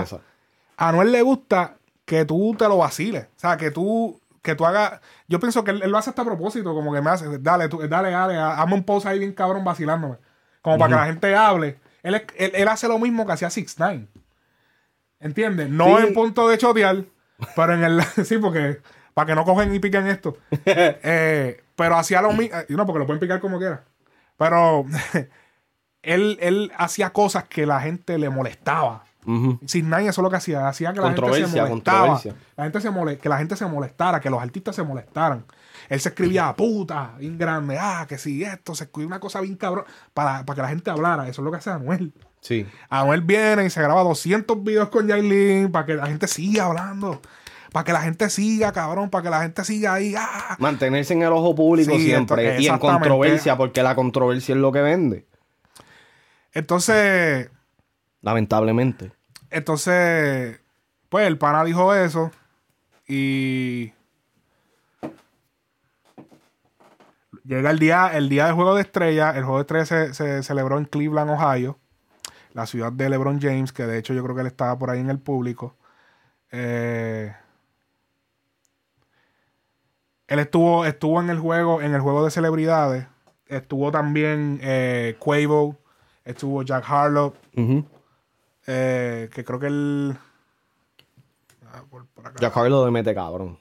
A Anuel le gusta que tú te lo vaciles. O sea, que tú, que tú hagas. Yo pienso que él, él lo hace hasta a propósito, como que me hace, dale, tú, dale, dale, ha- hazme un post ahí bien cabrón vacilándome. Como para que la gente hable. Él, él, él hace lo mismo que hacía Six Nine. ¿Entiendes? No Sí. en punto de chotear, pero en el. sí, porque. Para que no cogen y piquen esto. Eh, pero hacía lo mismo. No, porque lo pueden picar como quiera. Pero. él, él hacía cosas que la gente le molestaba. Ujú. Sin nadie eso es lo que hacía. Hacía que la gente se controversia. La gente se mole- que la gente se molestara, que los artistas se molestaran. Él se escribía puta, bien grande, ah, que si esto, se escribía una cosa bien cabrón, para, para que la gente hablara. Eso es lo que hace Anuel. Sí. Anuel viene y se graba 200 videos con Yailin para que la gente siga hablando. Para que la gente siga, cabrón, para que la gente siga ahí. Ah. Mantenerse en el ojo público Sí, siempre. esto- y en controversia, porque la controversia es lo que vende. Entonces, Lamentablemente. Entonces, pues el pana dijo eso y llega el día, el día del juego de estrella. El juego de estrella se, se celebró en Cleveland, Ohio, la ciudad de LeBron James, que de hecho yo creo que él estaba por ahí en el público. Eh, él estuvo, estuvo en el juego, en el juego de celebridades. Estuvo también eh, Quavo, estuvo Jack Harlow, eh, que creo que él. Ah, por- por acá. Jack Harlow de mete cabrón.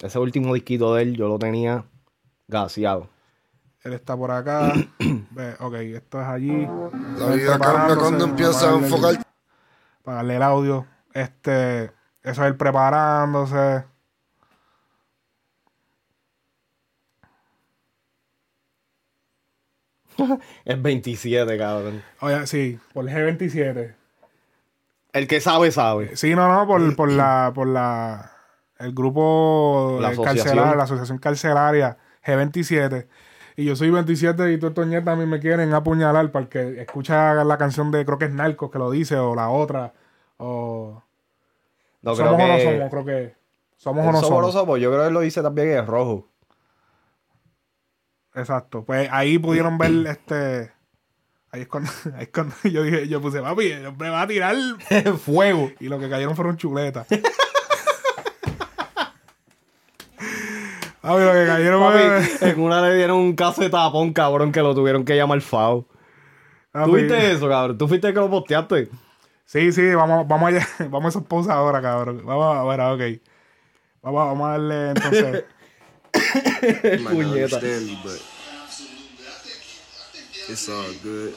Ese último disquito de él yo lo tenía gaseado. Él está por acá. Ve, ok, esto es allí. La vida cambia cuando empieza a enfocar. Para darle el audio. Este. Eso es él preparándose. Es 27, cabrón. Oye, sí, por el G27. El que sabe, sabe. Sí, no, no, por, por la, por la, el grupo La eh, asociación. carcelaria, la asociación carcelaria G27. Y yo soy 27 y todos estos nietas a mí me quieren apuñalar para el que escucha la canción de, creo que es Narcos que lo dice, o la otra, o... No somos creo o no que... somos, creo que... Somos o no somos o no somos. Yo creo que lo dice también es rojo. Exacto. Pues ahí pudieron ver este... Ahí es cuando, ahí es cuando yo dije, yo puse, papi, el hombre va a tirar Fuego. Y lo que cayeron fueron chuletas. Papi, lo que cayeron Papi, fue... en una le dieron un casetapón, cabrón, que lo tuvieron que llamar FAO. ¿Tú viste eso, cabrón? ¿Tú fuiste el que lo posteaste? Sí, sí, vamos, vamos allá. Vamos a esos poses ahora, cabrón. Vamos a ver, ok. Vamos, vamos a darle entonces. Puñeta. but it's all good.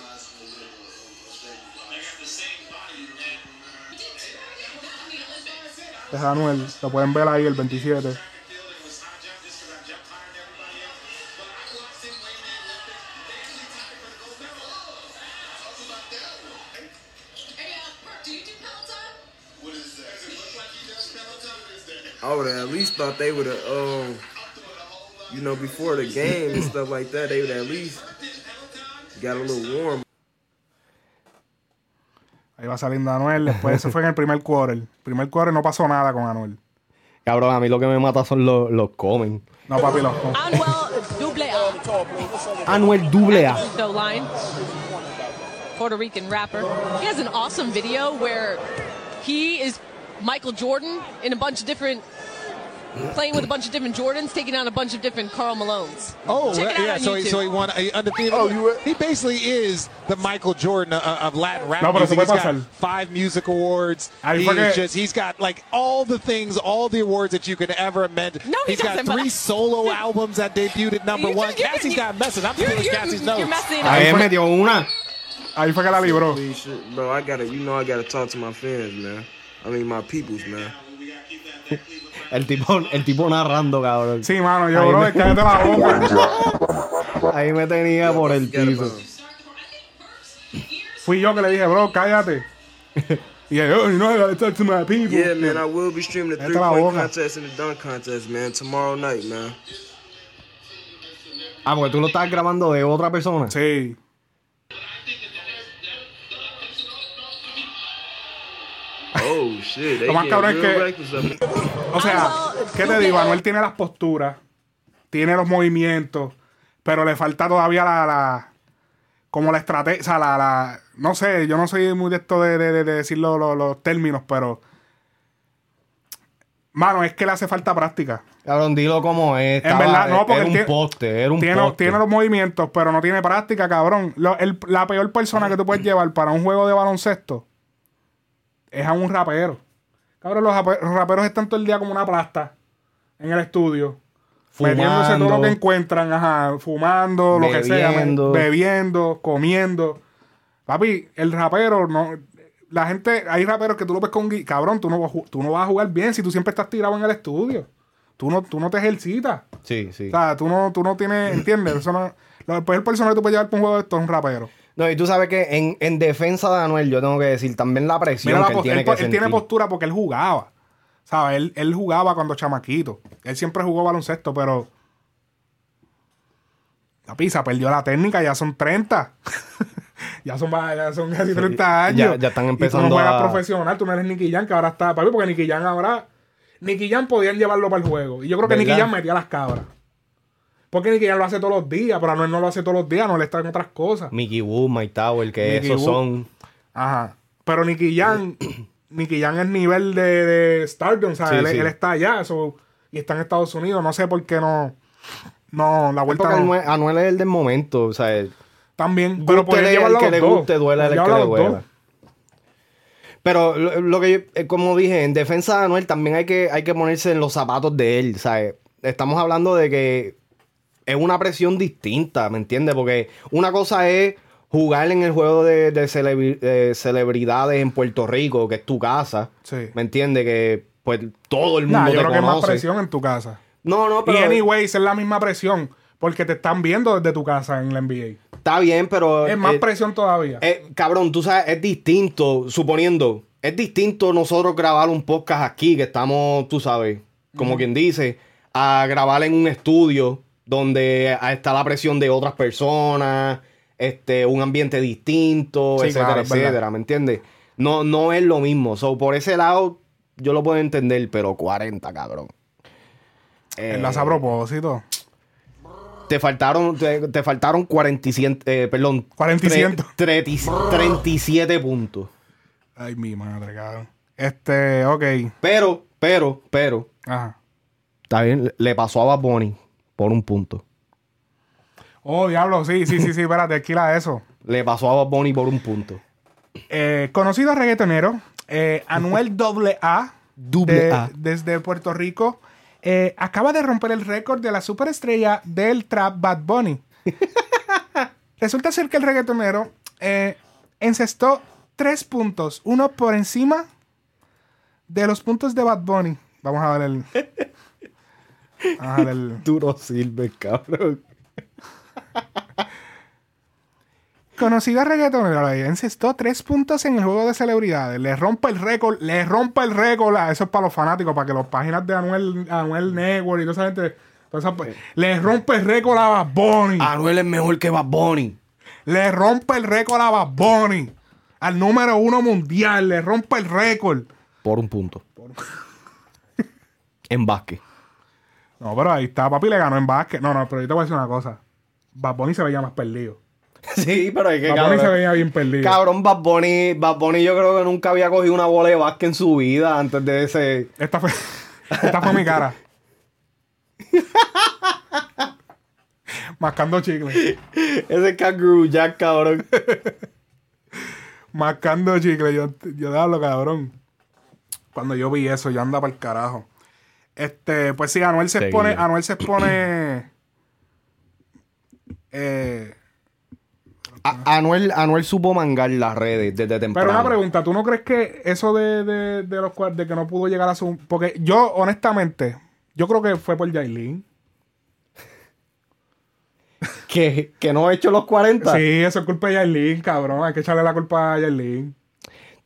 Es Anuel. Lo pueden ver ahí el 27. I would have at least thought they would have, um, you know, before the game and stuff like that, they would at least got a little warm. Ahí va saliendo Anuel. Después, eso fue en el primer quarter. Primer quarter no pasó nada con Anuel. Cabrón, a mí lo que me mata son los, los comen. No, papi, los. Anuel A. Anuel doble A. Line. Puerto Rican rapper. He has an awesome video where he is Michael Jordan in a bunch of different playing with a bunch of different Jordans, taking out a bunch of different Carl Malones. Oh, Check it out yeah. on So he, YouTube. so he won a undefeated. Oh, you He basically is the Michael Jordan uh, of Latin rap No, pero music. se He's puede got pasar. five music awards. Ahí He's fue que- just he's got like all the things, all the awards that you could ever imagine. No, he He's got doesn't, but three solo albums that debuted at number You- one. you're- Cassie's got message. I'm You're, feeling you're, Cassie's you're notes. messing A up. él me dio una. Ahí fue que la libró. Please, shit, Bro, I gotta, you know, I gotta talk to my fans, man. I mean, my peoples, man. El tipo, el tipo narrando, cabrón. Sí, mano, yo, Ahí bro, me- cállate la boca. Ahí me tenía por el piso. Fui yo que le dije, bro, cállate. Y él, oh, you know, I gotta talk to my people. Yeah, man, I will be streaming the three point contest and the dunk contest, man, tomorrow night, man. Ah, porque tú lo estás grabando de otra persona. Sí. Oh shit, Lo más cabrón es que- O sea, ¿qué te digo? Anuel tiene las posturas, tiene los movimientos, pero le falta todavía la, la como la estrategia, o sea, la, la, no sé, yo no soy muy de esto de, de- de- de decir lo- lo- los términos, pero, mano, es que le hace falta práctica. Cabrón, dilo como es. En verdad, no, porque Era un tiene- poste, era un Tiene, poste. tiene los movimientos, pero no tiene práctica, cabrón. Lo- el- la peor persona que tú puedes llevar para un juego de baloncesto es a un rapero. Cabrón, los, rape- los raperos están todo el día como una plasta en el estudio. Metiéndose todo lo Fumando. que encuentran, ajá, fumando, lo que sea, Bebiendo. bebiendo, comiendo. Papi, el rapero, no. La gente, hay raperos que tú lo ves con gui- cabrón, tú no, vas tú no vas a jugar bien si tú siempre estás tirado en el estudio. Tú no, tú no te ejercitas. Sí, sí. O sea, tú no, tú no tienes, ¿entiendes? Eso no, lo peor persona que tú puedes llevar para un juego de esto es un rapero. No, y tú sabes que en, en defensa de Anuel, yo tengo que decir también la presión Mira la que él tiene él, que él sentir. tiene postura porque él jugaba. ¿Sabes? Él, él jugaba cuando chamaquito. Él siempre jugó baloncesto, pero. La pizza perdió la técnica, ya son 30. ya, son, ya son casi 30 años. ya- ya están Y tú empezando no juegas a- profesional, tú no eres Nicky Jan, que ahora está. Papi, porque Nicky Jan ahora. Nicky Jan podían llevarlo para el juego. Y yo creo que ¿Verdad? Nicky Jan metía las cabras. Porque Nicky Jan lo hace todos los días, pero Anuel no lo hace todos los días, no le está en otras cosas. Mickey Wood, Mike Tower, que Mickey esos son. Ajá. Pero Nicky Jan Nicky Jan es nivel de, de Stardom, o sea, Sí, él, sí. él está allá eso, y está en Estados Unidos. No sé por qué no. No, la vuelta Porque no. Anuel, Anuel es el del momento, o sea, También, pero puede el que le dos. guste, duele el que le duela. Pero lo, lo que yo, eh, como dije, en defensa de Anuel también hay que, hay que ponerse en los zapatos de él, ¿sabes? Estamos hablando de que es una presión distinta, ¿me entiendes? Porque una cosa es jugar en el juego de, de celebri- de celebridades en Puerto Rico, que es tu casa, Sí. ¿me entiendes? Que pues todo el mundo Nah, yo te creo que es más conoce. presión en tu casa. No, no, pero y anyways, es la misma presión. Porque te están viendo desde tu casa en la NBA. está bien, pero... Es más eh, presión todavía. Eh, cabrón, tú sabes, es distinto, suponiendo, es distinto nosotros grabar un podcast aquí, que estamos, tú sabes, como quien dice, a grabar en un estudio donde está la presión de otras personas, este, un ambiente distinto, Sí, etcétera, claro, es verdad. etcétera, ¿me entiendes? No, no es lo mismo. So, por ese lado, yo lo puedo entender, pero 40, cabrón. Eh, lo hace a propósito. te faltaron, te, te faltaron 47, eh, perdón, 47. tre- treti- 37 puntos. Ay, mi madre, cabrón. Este, ok. Pero, pero, pero, Ajá. está bien, le pasó a Bad Bunny por un punto. Oh, diablo, sí, sí, sí, sí, espérate, alquila eso. Le pasó a Bad Bunny por un punto. Eh, conocido reggaetonero, eh, Anuel AA, de- A. desde Puerto Rico, eh, acaba de romper el récord de la superestrella del trap Bad Bunny. Resulta ser que el reggaetonero eh, encestó tres puntos, uno por encima de los puntos de Bad Bunny. Vamos a ver el... Vamos a ver el... Duro sirve, cabrón. Conocido reggaetonero, le encestó tres puntos en el juego de celebridades. Le rompe el récord, le rompe el récord. a- Eso es para los fanáticos, para que las páginas de Anuel, Anuel Network y toda esa gente. toda esa- pues, le rompe el récord a Bad Bunny. Anuel es mejor que Bad Bunny. Le rompe el récord a Bad Bunny. Al número uno mundial. Le rompe el récord. Por un punto. en básquet. No, pero ahí está. Papi le ganó en básquet. No, no, pero yo te voy a decir una cosa. Bad Bunny se veía más perdido. Sí, pero es que Bad Bunny se veía bien perdido. Cabrón, Bad Bunny, Bad Bunny yo creo que nunca había cogido una bola de básquet en su vida antes de ese... Esta fue, esta fue mi cara. Mascando chicle. Ese Kangaroo Jack, cabrón. Mascando chicle. Yo, yo hablo, cabrón. Cuando yo vi eso, yo andaba para el carajo. Este, pues sí, Anuel se Seguido. expone, Anuel se expone. eh, A- Anuel, Anuel supo mangar las redes desde temprano. pero una pregunta, ¿tú no crees que eso de, de, de los cual- de que no pudo llegar a su. Porque yo, honestamente, yo creo que fue por Yailin. Que, que no ha hecho los 40. Sí, eso es culpa de Yailin, cabrón. Hay que echarle la culpa a Yailin.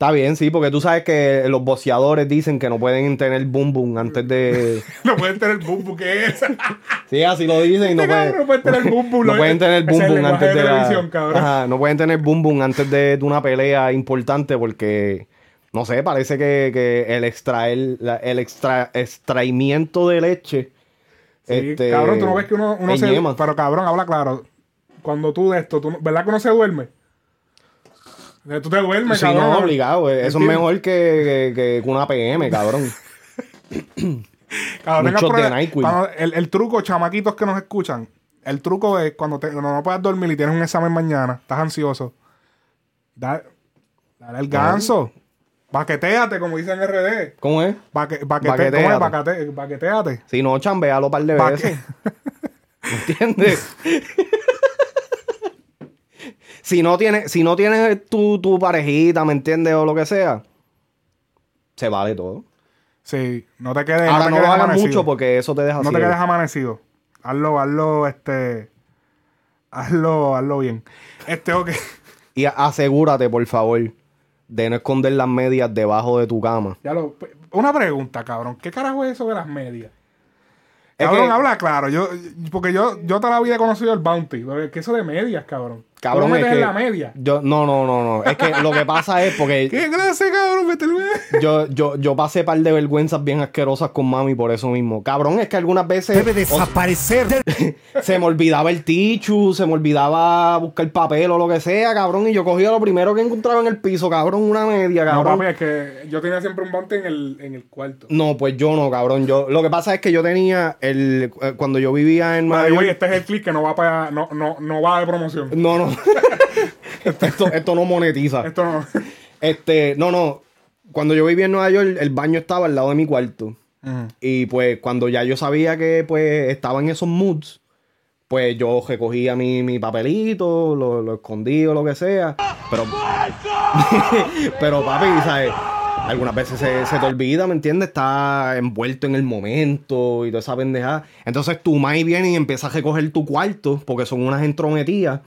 Está bien, sí, porque tú sabes que los boceadores dicen que no pueden tener boom boom antes de. No pueden tener boom boom, ¿qué es? Sí, así lo dicen y no pueden. no puede tener boom boom, No pueden tener boom antes de de, la- televisión, cabrón. Ajá, no pueden tener boom boom antes de, de una pelea importante porque no sé, parece que, que el extraer la- el extra, extraimiento de leche Sí, este, cabrón, tú no ves que uno, uno se. enñema. Pero cabrón, habla claro. Cuando tú de esto, tú, ¿verdad que uno se duerme? Eh, Tú te duermes, Sí, cabrón. no, obligado. eh, Eso es mejor que, que- que una PM, cabrón. Cabrón, Muchos de cuando- el, el truco, chamaquitos que nos escuchan, el truco es cuando, te, cuando no puedas dormir y tienes un examen mañana, estás ansioso, da- dale el ganso. Baqueteate, como dicen en RD. ¿Cómo es? Baque, baquete- ¿cómo es? Baqueteate. Si no, chambealo un par de veces. ¿Entiendes? si no tienes, si no tienes tu, tu parejita, ¿me entiendes? O lo que sea, se vale todo. Sí, no te quedes. Ahora te no, quedes lo hagas amanecido. mucho porque eso te deja No te quedes amanecido. Hazlo, hazlo, este. Hazlo, hazlo bien. Este, ok. Y asegúrate, por favor, de no esconder las medias debajo de tu cama. Ya lo, una pregunta, cabrón. ¿Qué carajo es eso de las medias? Es Cabrón, que- habla claro. Yo, porque yo, yo toda la vida he conocido el Bounty. pero ¿Qué es eso de medias, cabrón? Cabrón, es que en la media. Yo, no, no, no, no. Es que lo que pasa es porque ¿Qué clase, cabrón? Métele- yo, yo, yo pasé par de vergüenzas bien asquerosas con mami por eso mismo. Cabrón, es que algunas veces. Debe desaparecer. se me olvidaba el tichu, se me olvidaba buscar papel o lo que sea, cabrón. Y yo cogía lo primero que encontraba en el piso, cabrón, una media, No, cabrón. papi, es que yo tenía siempre un bounty en el, en el cuarto. No, pues yo no, cabrón. Yo, lo que pasa es que yo tenía el. eh, Cuando yo vivía en güey, York. este es el clip que no va para no, no, no va de promoción. No, no. esto, esto no monetiza. Esto no. Este, no, no. Cuando yo vivía en Nueva York, el baño estaba al lado de mi cuarto. Y pues cuando ya yo sabía que pues estaba en esos moods, pues yo recogía mi, mi papelito, lo, lo escondí o lo que sea. Pero. pero papi, ¿sabes? Algunas veces se, se te olvida, ¿me entiendes? Está envuelto en el momento y toda esa pendejada. Entonces tu mai viene y empieza a recoger tu cuarto porque son unas entrometidas.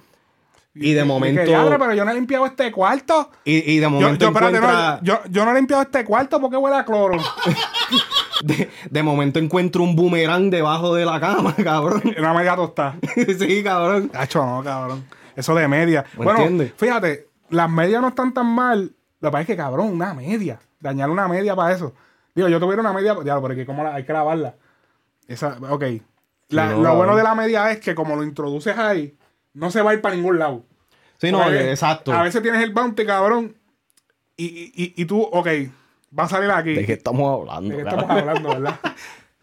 Y de Y momento. que, "Diablo, pero yo no he limpiado este cuarto. Y, y de momento yo, encuentra- no, yo, yo no he limpiado este cuarto porque huele a cloro. de, de momento encuentro un boomerang debajo de la cama, cabrón. Una media tostada. sí, cabrón. Hacho, no, cabrón. Eso de media. ¿Me bueno, entiendes? fíjate, las medias no están tan mal. Lo que pasa es que, cabrón, una media. Dañar una media para eso. Digo, yo tuviera una media, ya, porque como la- hay que lavarla. Esa, ok. La- no, lo bueno de la media es que como lo introduces ahí, no se va a ir para ningún lado. Sí, no, Porque exacto. A veces tienes el bounty, cabrón, y, y, y- tú, ok, va a salir aquí. ¿De qué estamos hablando? ¿De qué estamos hablando, verdad?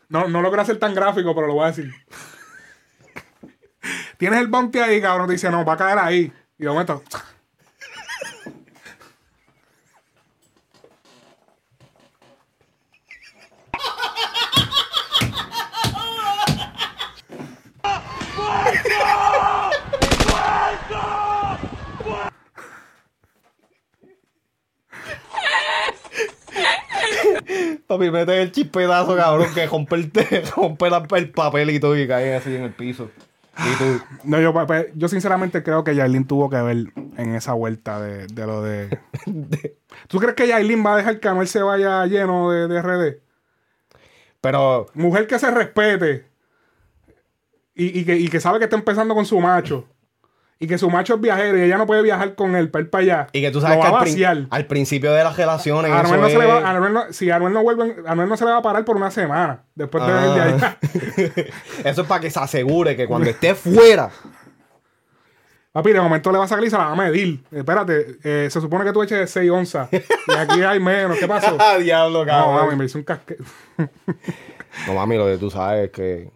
No, no logro hacer tan gráfico, pero lo voy a decir. Tienes el bounty ahí, cabrón, te dice, no, va a caer ahí. Y de momento, Papi, mete el chispedazo, cabrón, que rompe el, te- rompe la- el papelito y cae así en el piso. Y tú, no, yo, pues, yo sinceramente creo que Yailin tuvo que ver en esa vuelta de, de lo de... ¿Tú crees que Yailin va a dejar que Anuel se vaya lleno de, de RD? pero, Mujer que se respete y, y que, y que sabe que está empezando con su macho. Y que su macho es viajero y ella no puede viajar con él para ir para allá. y que tú sabes que al, prin- vaciar. al principio de las relaciones. A Anuel no se le va, es- Anuel no- si Anuel no vuelve, Anuel no se le va a parar por una semana después de Ah. venir de allá. Eso es para que se asegure que cuando esté fuera. Papi, de momento le va a sacar y se la va a medir. Espérate, eh, se supone que tú eches 6 onzas. Y aquí hay menos. ¿Qué pasó? Ah, diablo, No, cabrón. mami, me hice un casque. No, mami, lo que tú sabes es que.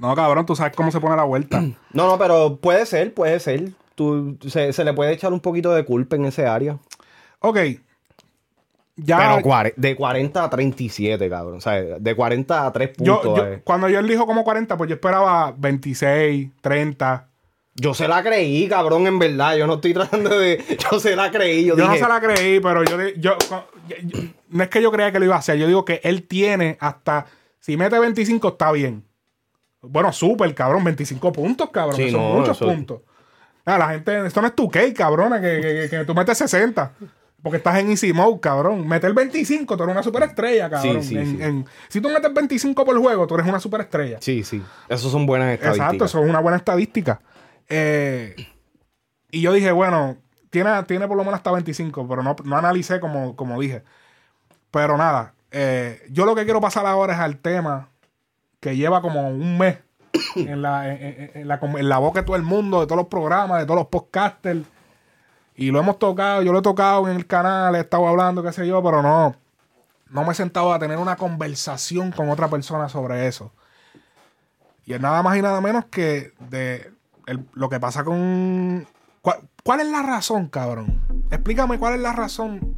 No, cabrón, tú sabes cómo se pone la vuelta. No, no, pero puede ser, puede ser. Tú, se, se le puede echar un poquito de culpa en ese área. Ok. Ya. Pero cuare- de 40 a 37, cabrón. O sea, de 40 a 3 yo, puntos. yo- eh. cuando yo él dijo como 40, pues yo esperaba 26, 30. Yo se la creí, cabrón, en verdad. Yo no estoy tratando de. Yo se la creí. Yo, Yo no se la creí, pero yo, yo, yo- yo- no es que yo creía que lo iba a hacer. Yo digo que él tiene hasta. Si mete 25, está bien. Bueno, súper, cabrón. 25 puntos, cabrón. Sí, que son no, muchos eso- puntos. Ah, la gente. Esto no es tu cake, cabrón. Que, que, que- tú metes 60. Porque estás en easy mode, cabrón. Meter 25, tú eres una superestrella, cabrón. Sí, sí, En- sí. en- si tú metes 25 por juego, tú eres una superestrella. Sí, sí. Esos son buenas estadísticas. Exacto, eso es una buena estadística. Eh, y yo dije, bueno, tiene, tiene por lo menos hasta 25, pero no, no analicé como, como dije. Pero nada, eh, yo lo que quiero pasar ahora es al tema que lleva como un mes en la, en, la, en la boca de todo el mundo, de todos los programas, de todos los podcasters. Y lo hemos tocado, yo lo he tocado en el canal, he estado hablando, qué sé yo, pero no, no me he sentado a tener una conversación con otra persona sobre eso. Y es nada más y nada menos que de el- lo que pasa con... ¿Cuál, cuál es la razón, cabrón? Explícame cuál es la razón.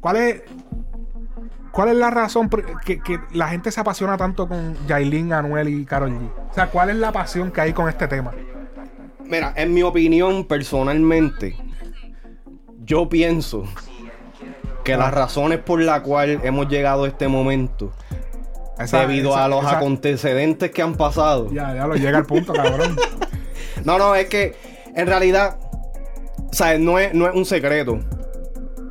¿Cuál es... ¿Cuál es la razón que, que la gente se apasiona tanto con Yailin, Anuel y Karol G? O sea, ¿cuál es la pasión que hay con este tema? Mira, en mi opinión, personalmente, yo pienso que Ah. las razones por las cuales hemos llegado a este momento, Esa- debido esa- a los esa- acontecedentes que han pasado. Ya, ya lo llega al punto, cabrón. No, no, es que en realidad, o sea, no es, no es un secreto.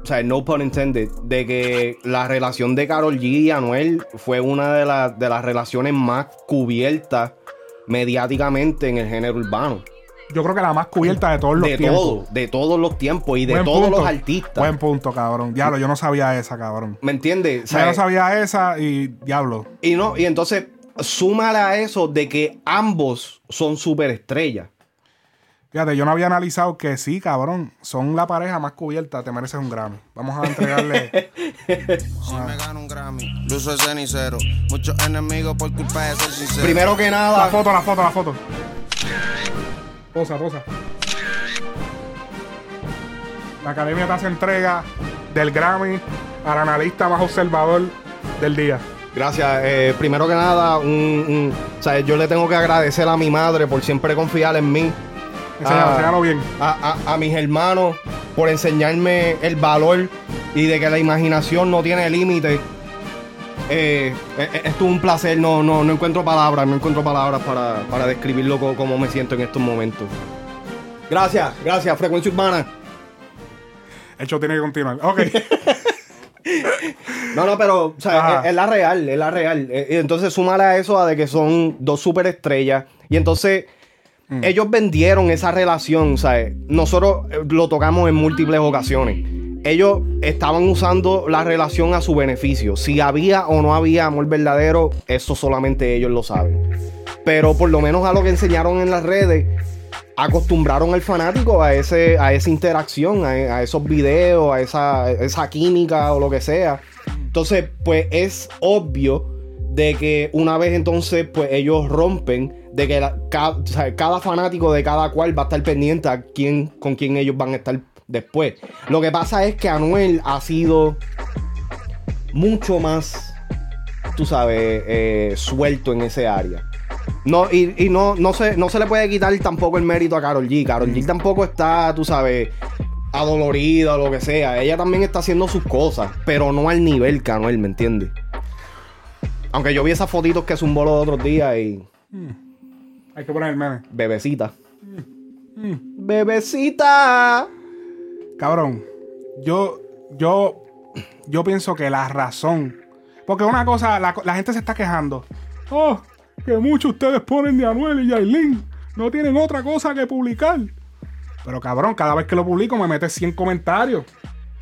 O sea, no pun intended, de que la relación de Carol G y Anuel fue una de, las de las relaciones más cubiertas mediáticamente en el género urbano. yo creo que la más cubierta de todos los de tiempos. todo, de todos los tiempos y de Buen todos punto. los artistas. Buen punto, cabrón. Diablo, yo no sabía esa, cabrón. ¿Me entiendes? Yo no sabía esa y diablo. Y no, y entonces súmale a eso de que ambos son superestrellas. Fíjate, yo no había analizado que sí, cabrón. Son la pareja más cubierta. Te mereces un Grammy. Vamos a entregarle. Si me gano un Grammy, luzo el cenicero. Muchos enemigos por culpa de ser sincero. Primero que la nada, foto, la foto, la foto. Posa, posa. La academia te hace entrega del Grammy al analista más observador del día. gracias. eh, primero que nada, un- un- o sea, yo le tengo que agradecer a mi madre por siempre confiar en mí. Enséñalo, Ah. bien. a, a- a mis hermanos por enseñarme el valor y de que la imaginación no tiene límite. Eh, eh, eh, esto es un placer, no, no, no encuentro palabras, no encuentro palabras para, para describirlo co- como me siento en estos momentos. Gracias, gracias, Frecuencia Urbana. El show tiene que continuar. Ok. No, no, pero o sea, es, es la real, es la real. Eh, entonces súmale a eso a de que son dos superestrellas. Y entonces Mm. ellos vendieron esa relación, ¿sabes? Nosotros eh, lo tocamos en múltiples ocasiones. Ellos estaban usando la relación a su beneficio. Si había o no había amor verdadero, eso solamente ellos lo saben. Pero por lo menos a lo que enseñaron en las redes, acostumbraron al fanático a, ese, a esa interacción, a, a esos videos, a esa, esa química o lo que sea. Entonces, pues es obvio de que una vez entonces, pues ellos rompen, de que la- ca- o sea, cada fanático de cada cual va a estar pendiente a quién, con quién ellos van a estar después. Lo que pasa es que Anuel ha sido mucho más, tú sabes, eh, suelto en ese área. No, y, y no, no, se, no se le puede quitar tampoco el mérito a Carol G. Carol G tampoco está, tú sabes, adolorida o lo que sea. Ella también está haciendo sus cosas, pero no al nivel que Anuel, ¿me entiendes? Aunque yo vi esas fotitos que zumbó los otros días y. Hay que poner el meme. Bebecita. Bebecita. Cabrón, yo, yo, yo pienso que la razón. Porque una cosa, la, la gente se está quejando. Oh, que muchos ustedes ponen de Anuel y Yailin. No tienen otra cosa que publicar. Pero cabrón, cada vez que lo publico me metes 100 comentarios.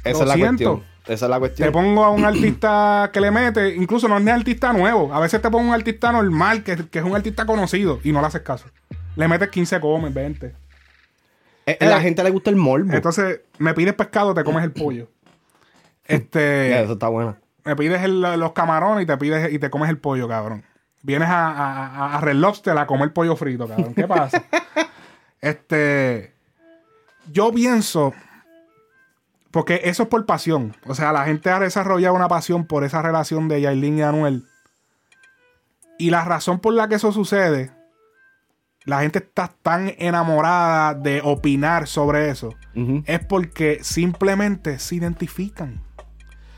Esa Lo es la siento. cuestión. Esa es la cuestión. Te pongo a un artista que le mete, incluso no es ni artista nuevo. A veces te pongo un artista normal, que, que es un artista conocido, y no le haces caso. Le metes 15 comes, 20. Eh, a la gente le gusta el morbo. Entonces, me pides pescado, te comes el pollo. Este. Eso está bueno. Me pides el- los camarones y te pides y te comes el pollo, cabrón. Vienes a, a, a- a Red Lobster a comer pollo frito, cabrón. ¿Qué pasa? este. Yo pienso. Porque eso es por pasión. O sea, la gente ha desarrollado una pasión por esa relación de Yailin y Anuel. Y la razón por la que eso sucede. La gente está tan enamorada de opinar sobre eso. Es porque simplemente se identifican.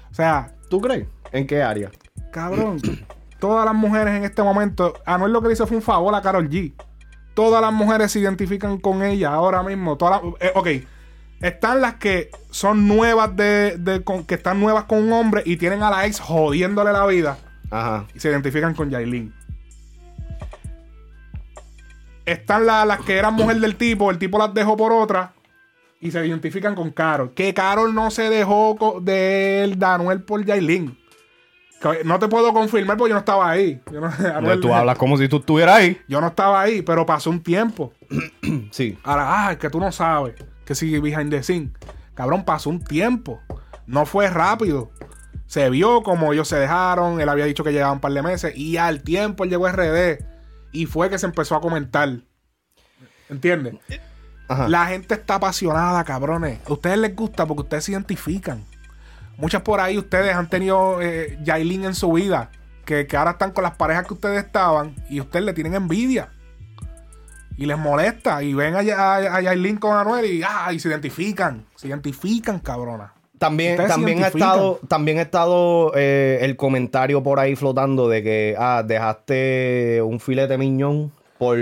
O sea, ¿Tú crees? ¿En qué área? Cabrón, todas las mujeres en este momento, Anuel lo que le hizo fue un favor a Carol G. Todas las mujeres se identifican con ella ahora mismo. Todas las- eh, ok, están las que son nuevas de, de- con- que están nuevas con un hombre y tienen a la ex jodiéndole la vida Ajá. y se identifican con Yailin. Están la- las que eran mujer del tipo, el tipo las dejó por otra y se identifican con Carol. Que Carol no se dejó de él, de Anuel por Yailin. No te puedo confirmar porque yo no estaba ahí. Yo no, Anuel- tú hablas como si tú estuvieras ahí. yo no estaba ahí, pero pasó un tiempo. Sí. Ahora, ah, es que tú no sabes que sigue behind the scene. Cabrón, pasó un tiempo. No fue rápido. Se vio como ellos se dejaron. Él había dicho que llegaban un par de meses. Y al tiempo él llegó a RD. Y fue que se empezó a comentar. ¿Entiendes? Ajá. La gente está apasionada, cabrones. A ustedes les gusta porque ustedes se identifican. Muchas por ahí ustedes han tenido eh, Yailin en su vida. Que, que ahora están con las parejas que ustedes estaban. Y ustedes le tienen envidia. Y les molesta. Y ven a, a, a Yailin con Anuel y, ah, y se identifican. Se identifican, cabrona. También, también ha estado, también ha estado eh, el comentario por ahí flotando de que ah, dejaste un filete miñón por,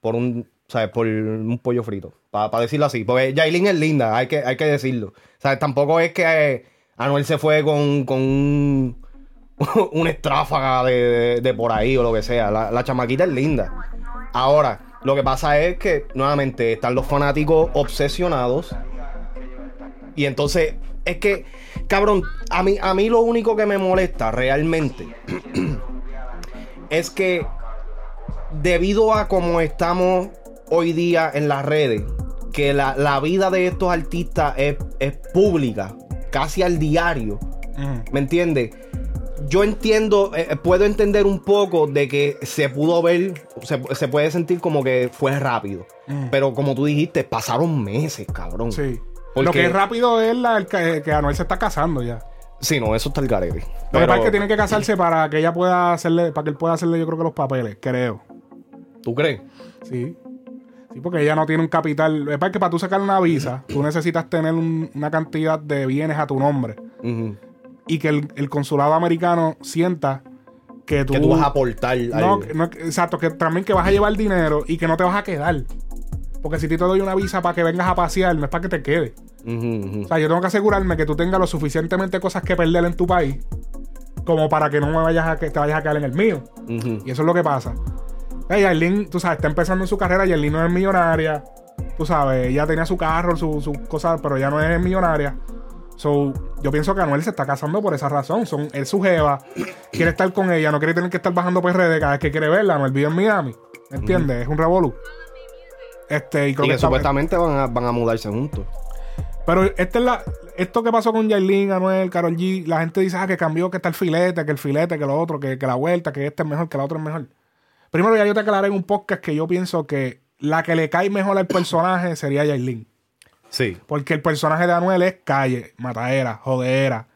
por un ¿sabes? por un pollo frito. Para decirlo así. Porque Yailin es linda, hay que, hay que decirlo. O sea, tampoco es que eh, Anuel se fue con, con un, una estráfaga de, de- de por ahí o lo que sea. La, la chamaquita es linda. Ahora, Lo que pasa es que, nuevamente, están los fanáticos obsesionados. Y entonces, es que, cabrón, a mí, a mí lo único que me molesta realmente es que debido a cómo estamos hoy día en las redes, que la, la vida de estos artistas es, es pública, casi al diario. ¿Me entiendes? Yo entiendo, eh, eh, puedo entender un poco de que se pudo ver, se, se puede sentir como que fue rápido. Mm. Pero como tú dijiste, pasaron meses, cabrón. Sí. Porque- Lo que es rápido es la, el que, que Anuel se está casando ya. Sí, no, eso está el garete. Lo que Pero- pasa es que tiene que casarse para que ella pueda hacerle, para que él pueda hacerle, yo creo que los papeles, creo. ¿Tú crees? Sí. Sí, porque ella no tiene un capital. Que es que para tú sacar una visa, tú necesitas tener un- una cantidad de bienes a tu nombre. Ujú. Y que el, el consulado americano sienta que tú, Que tú vas a aportar. No, exacto, que también que vas a llevar dinero y que no te vas a quedar. Porque si te doy una visa para que vengas a pasear, no es para que te quedes. O sea, yo tengo que asegurarme que tú tengas lo suficientemente cosas que perder en tu país como para que no me vayas a que te vayas a quedar en el mío. Y eso es lo que pasa. Hey, Yailin, tú sabes, está empezando en su carrera. Yailin no es millonaria. Tú sabes, ella tenía su carro, sus su cosas, pero ya no es millonaria. So, yo pienso que Anuel se está casando por esa razón. Son, él su jeva, quiere estar con ella, no quiere tener que estar bajando PRD cada vez que quiere verla. Anuel vive en Miami. ¿Me entiendes? Es un revolú. Este, y creo Y que supuestamente van a, van a mudarse juntos. pero esta es la, esto que pasó con Yailin, Anuel, Carol G, la gente dice ah, que cambió, que está el filete, que el filete, que lo otro, que, que la vuelta, que este es mejor, que la otra es mejor. Primero ya yo te aclaré en un podcast que yo pienso que la que le cae mejor al personaje sería Yailin. Sí. Porque el personaje de Anuel es calle, matadera, jodera,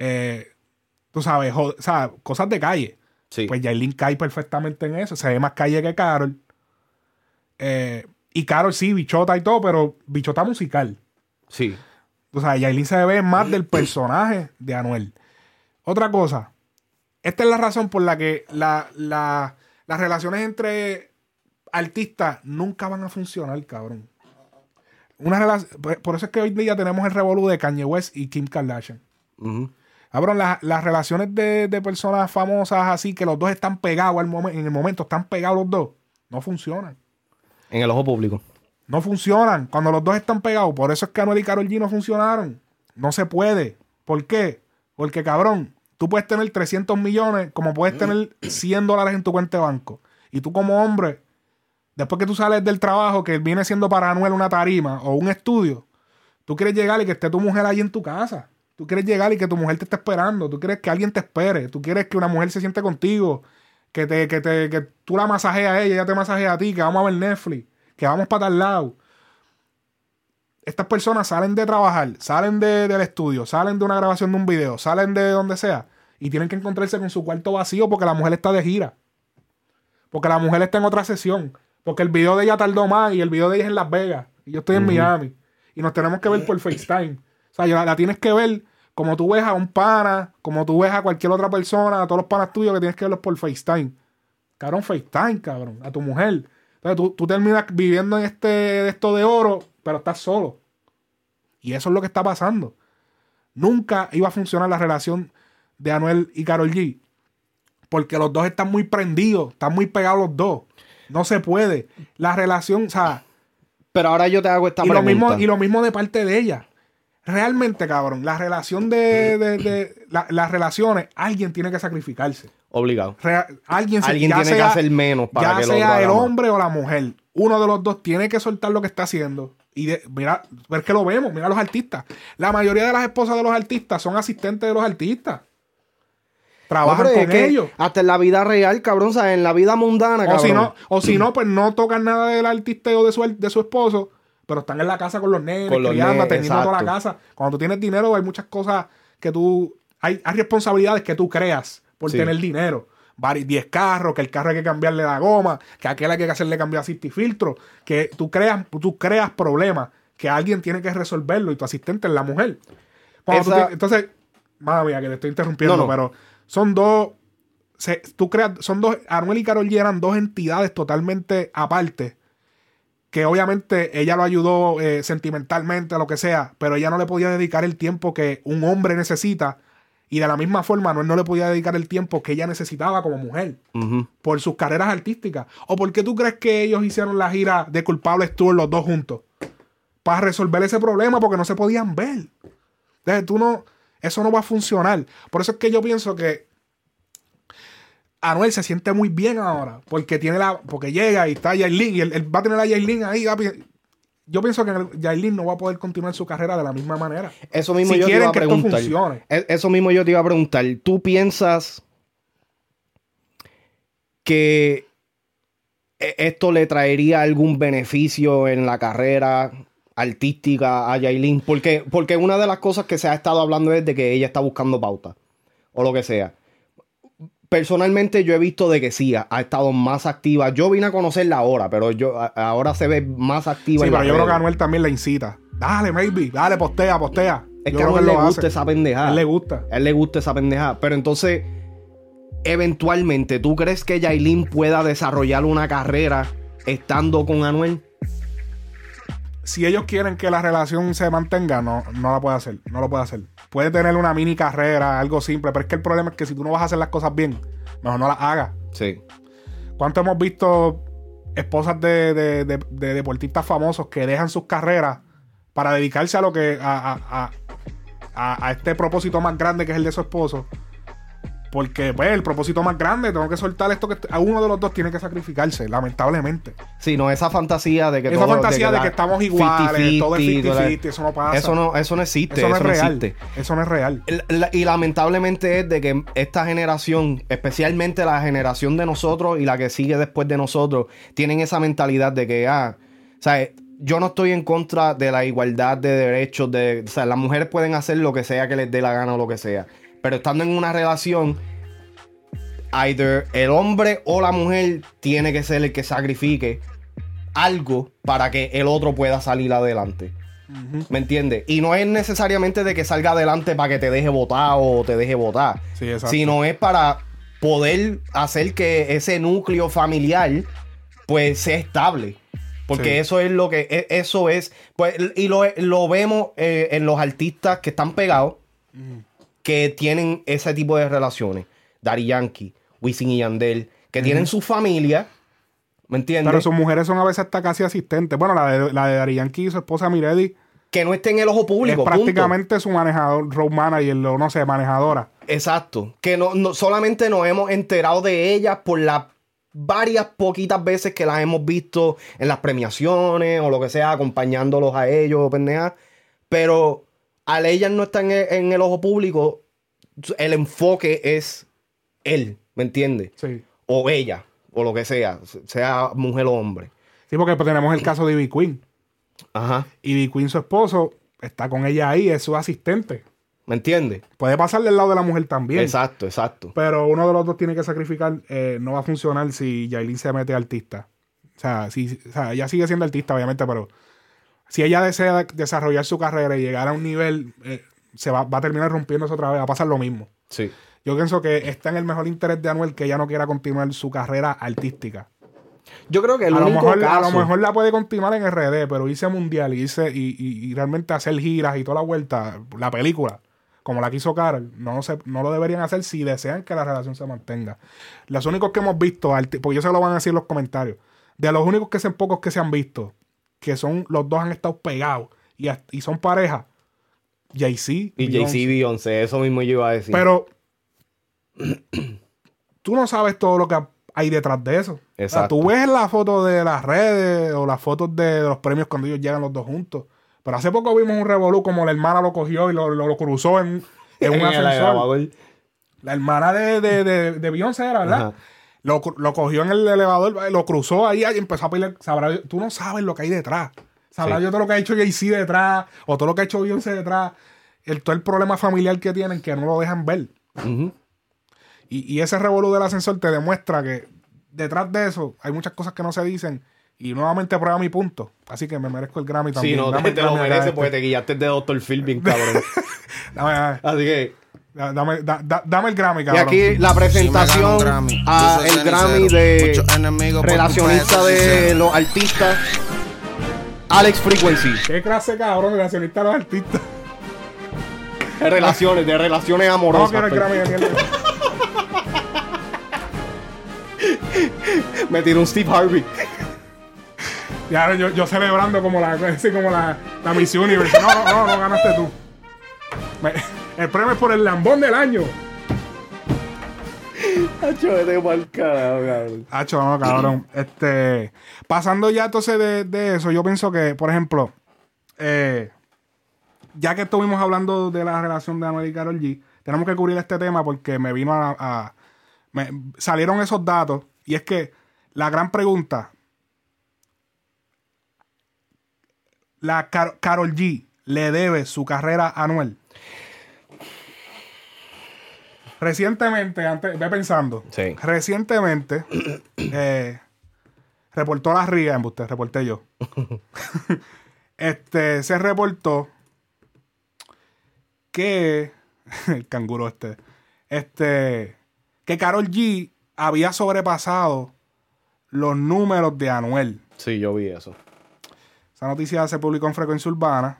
eh, tú sabes, cosas de calle. Sí. Pues Yailin cae perfectamente en eso. Se ve más calle que Carol. Eh, y Carol sí, bichota y todo, pero bichota musical. Sí. O sea, Yailin se ve más del personaje de Anuel. Otra cosa. Esta es la razón por la que la- la- las relaciones entre artistas nunca van a funcionar, cabrón. Una relación, por, eso es que hoy día tenemos el revolú de Kanye West y Kim Kardashian. Cabrón, las, las relaciones de, de personas famosas así, que los dos están pegados al momen- en el momento, están pegados los dos, no funcionan. En el ojo público. No funcionan. Cuando los dos están pegados. Por eso es que Anuel y Karol G no funcionaron. No se puede. ¿Por qué? Porque, cabrón, tú puedes tener 300 millones como puedes tener 100 dólares en tu cuenta de banco. Y tú como hombre, después que tú sales del trabajo que viene siendo para Anuel una tarima o un estudio, tú quieres llegar y que esté tu mujer ahí en tu casa. Tú quieres llegar y que tu mujer te esté esperando. Tú quieres que alguien te espere. Tú quieres que una mujer se siente contigo. Que, te, que, te, que tú la masajeas a ella, ella te masajea a ti, que vamos a ver Netflix, que vamos para tal lado. Estas personas salen de trabajar, salen de- del estudio, salen de una grabación de un video, salen de donde sea y tienen que encontrarse con su cuarto vacío porque la mujer está de gira. Porque la mujer está en otra sesión. Porque el video de ella tardó más y el video de ella es en Las Vegas. Y yo estoy en Miami. Y nos tenemos que ver por FaceTime. O sea, la, la tienes que ver como tú ves a un pana, como tú ves a cualquier otra persona, a todos los panas tuyos que tienes que verlos por FaceTime. Cabrón, FaceTime, cabrón, a tu mujer. Entonces tú, tú terminas viviendo en este de esto de oro, pero estás solo. Y eso es lo que está pasando. Nunca iba a funcionar la relación de Anuel y Carol G. Porque los dos están muy prendidos, están muy pegados los dos. No se puede. La relación, o sea, Pero ahora yo te hago esta y lo, mismo, y lo mismo de parte de ella. Realmente, cabrón, la relación de, de- de- la- las relaciones, alguien tiene que sacrificarse. Obligado. Alguien se- Alguien tiene que hacer menos para ya que sea el hombre o la mujer. Uno de los dos tiene que soltar lo que está haciendo. Y de- mira, ver que lo vemos, mira los artistas. La mayoría de las esposas de los artistas son asistentes de los artistas. Trabajan con ellos. Hasta en la vida real, cabrón, ¿sabes? En la vida mundana, O cabrón. si no, o si no, pues no tocan nada del artista o de su, de su esposo, pero están en la casa con los nenes, Con los criando, nenes, atendiendo toda la casa. Cuando tú tienes dinero, hay muchas cosas que tú. Hay, hay responsabilidades que tú creas por Sí. tener dinero. Vari- 10 carros, que el carro hay que cambiarle la goma, que aquel hay que hacerle cambiar y filtro, que tú creas, tú creas problemas que alguien tiene que resolverlo y tu asistente es la mujer. Tú entonces, madre mía, que te estoy interrumpiendo, No, no. pero son dos se- tú creas, son dos, Anuel y Carol G eran dos entidades totalmente aparte. Que obviamente ella lo ayudó eh, sentimentalmente, lo que sea, pero ella no le podía dedicar el tiempo que un hombre necesita Y de la misma forma, Anuel no le podía dedicar el tiempo que ella necesitaba como mujer por sus carreras artísticas. ¿O por qué tú crees que ellos hicieron la gira de Culpables Tour los dos juntos? Para resolver ese problema porque no se podían ver. Entonces tú no, eso no va a funcionar. Por eso es que yo pienso que Anuel se siente muy bien ahora porque tiene la, porque llega y está Yailin y él, él va a tener a Yailin ahí. Yo pienso que Yailin no va a poder continuar su carrera de la misma manera. Eso mismo Si yo te quieren iba a que esto preguntar. funcione. E- Eso mismo yo te iba a preguntar. ¿Tú piensas que e- esto le traería algún beneficio en la carrera artística a Yailin? Porque, porque una de las cosas que se ha estado hablando es de que ella está buscando pauta o lo que sea. Personalmente yo he visto de que sí, ha, estado más activa. Yo vine a conocerla ahora, pero yo a- ahora se ve más activa. Sí, pero yo creo que. Anuel también la incita. Dale, maybe, dale, postea, postea. Es Yo que a lo le gusta hace. esa pendejada. A él le gusta. A él le gusta esa pendejada. Pero entonces, eventualmente, ¿tú crees que Yailin pueda desarrollar una carrera estando con Anuel? Si ellos quieren que la relación se mantenga, no, no la puede hacer. No lo puede hacer. Puede tener una mini carrera, algo simple, pero es que el problema es que si tú no vas a hacer las cosas bien, mejor no las hagas. Sí. ¿Cuánto hemos visto esposas de, de- de- de deportistas famosos que dejan sus carreras para dedicarse a lo que. a, a- a- a- a este propósito más grande que es el de su esposo? Porque, pues, el propósito más grande, tengo que soltar esto que a uno de los dos tiene que sacrificarse, lamentablemente. Sí, no, esa fantasía de que Esa todo- fantasía de, la que estamos iguales, todo es 50-50, toda la- 50-50, eso no pasa. Eso no, eso no existe. Eso no es real. existe. Eso no es real. Y lamentablemente es de que esta generación, especialmente la generación de nosotros y la que sigue después de nosotros, tienen esa mentalidad de que, ah, o sea, yo no estoy en contra de la igualdad de derechos, de, o sea, las mujeres pueden hacer lo que sea que les dé la gana o lo que sea, pero estando en una relación, either el hombre o la mujer tiene que ser el que sacrifique algo para que el otro pueda salir adelante. ¿Me entiendes? Y no es necesariamente de que salga adelante para que te deje votar o te deje votar. Sí. Sino es para poder hacer que ese núcleo familiar pues sea estable. Porque Sí. eso es lo que, e- eso es, pues, y lo, lo vemos eh, en los artistas que están pegados, que tienen ese tipo de relaciones. Daddy Yankee, Wisin y Yandel, que tienen su familia, ¿me entiendes? Pero sus mujeres son a veces hasta casi asistentes. Bueno, la de, la de Dari Yankee y su esposa Miredi que no esté en el ojo público. es punto. prácticamente su manejador, road manager, o no sé, manejadora. Exacto. Que no, no- solamente nos hemos enterado de ellas por las varias poquitas veces que las hemos visto en las premiaciones o lo que sea, acompañándolos a ellos, pendeja. Pero al ellas no estar en el, en el ojo público, el enfoque es él, ¿me entiendes? Sí. O ella, o lo que sea, sea mujer o hombre. Sí, porque pues, tenemos el caso de Ivy Queen. Ajá. Ivy Queen, su esposo, está con ella ahí, es su asistente. ¿Me entiendes? Puede pasarle al lado de la mujer también. Exacto, exacto. Pero uno de los dos tiene que sacrificar. eh, no va a funcionar si Yailin se mete artista. O sea, si, o sea, ella sigue siendo artista, obviamente, pero si ella desea desarrollar su carrera y llegar a un nivel, eh, se va, va a terminar rompiéndose otra vez. Va a pasar lo mismo. Sí. Yo pienso que está en el mejor interés de Anuel que ella no quiera continuar su carrera artística. Yo creo que el a, lo mejor, a lo mejor la puede continuar en RD, pero irse mundial y, irse, y, y- y realmente hacer giras y toda la vuelta, la película, como la quiso Carol, no, se, no lo deberían hacer si desean que la relación se mantenga. Los únicos que hemos visto, porque yo se lo van a decir en los comentarios, de los únicos que son pocos que se han visto, que son los dos han estado pegados y, y son pareja, Jay-Z Y. Jay-Z Beyoncé, eso mismo yo iba a decir. Pero tú no sabes todo lo que hay detrás de eso. O sea, Exacto. tú ves la foto de las redes o las fotos de los premios cuando ellos llegan los dos juntos. Pero hace poco vimos un revolú como la hermana lo cogió y lo, lo- lo cruzó en, en un ascensor. La hermana de, de, de, de Beyoncé era, ¿verdad? Ajá. Lo, lo cogió en el elevador, lo cruzó ahí y empezó a pelear. Sabrá tú no sabes lo que hay detrás. Sabrá Sí. yo todo lo que ha hecho Jay-Z detrás o todo lo que ha hecho Beyoncé detrás. El, todo el problema familiar que tienen que no lo dejan ver. Y, y ese revolú del ascensor te demuestra que detrás de eso hay muchas cosas que no se dicen. Y nuevamente prueba mi punto. Así que me merezco el Grammy también. Sí, no, Dame te, lo mereces este. porque te guiaste de Dr. Phil bien cabrón. Dame, dame, Así que, dame, da- da- dame el Grammy, y cabrón. aquí la Si presentación Grammy, a el Grammy de relacionista de de los artistas, Alex Frequency. Qué clase cabrón relacionista a los artistas. De relaciones, de relaciones No amorosas. quiero el pues. Grammy de. Me tiró un Steve Harvey. Y ahora yo, yo celebrando como la, así como la, la Miss Universe. No, no, no, no ganaste tú. Me- el premio es por el lambón del año. Hacho, vete carajo, cabrón. Hacho, no, cabrón. Este, pasando ya entonces de, de eso, yo pienso que, por ejemplo, eh, ya que estuvimos hablando de la relación de Anuel y Karol G, tenemos que cubrir este tema porque me vino a... a- me salieron esos datos y es que la gran pregunta, la Car- Karol G le debe su carrera a Anuel. Recientemente, antes, ve pensando. Sí. Recientemente, eh, reportó la RIA, en usted, reporté yo. este, se reportó que. El canguro este. Este. Que Carol G había sobrepasado los números de Anuel. Sí, yo vi eso. Esa noticia se publicó en Frecuencia Urbana.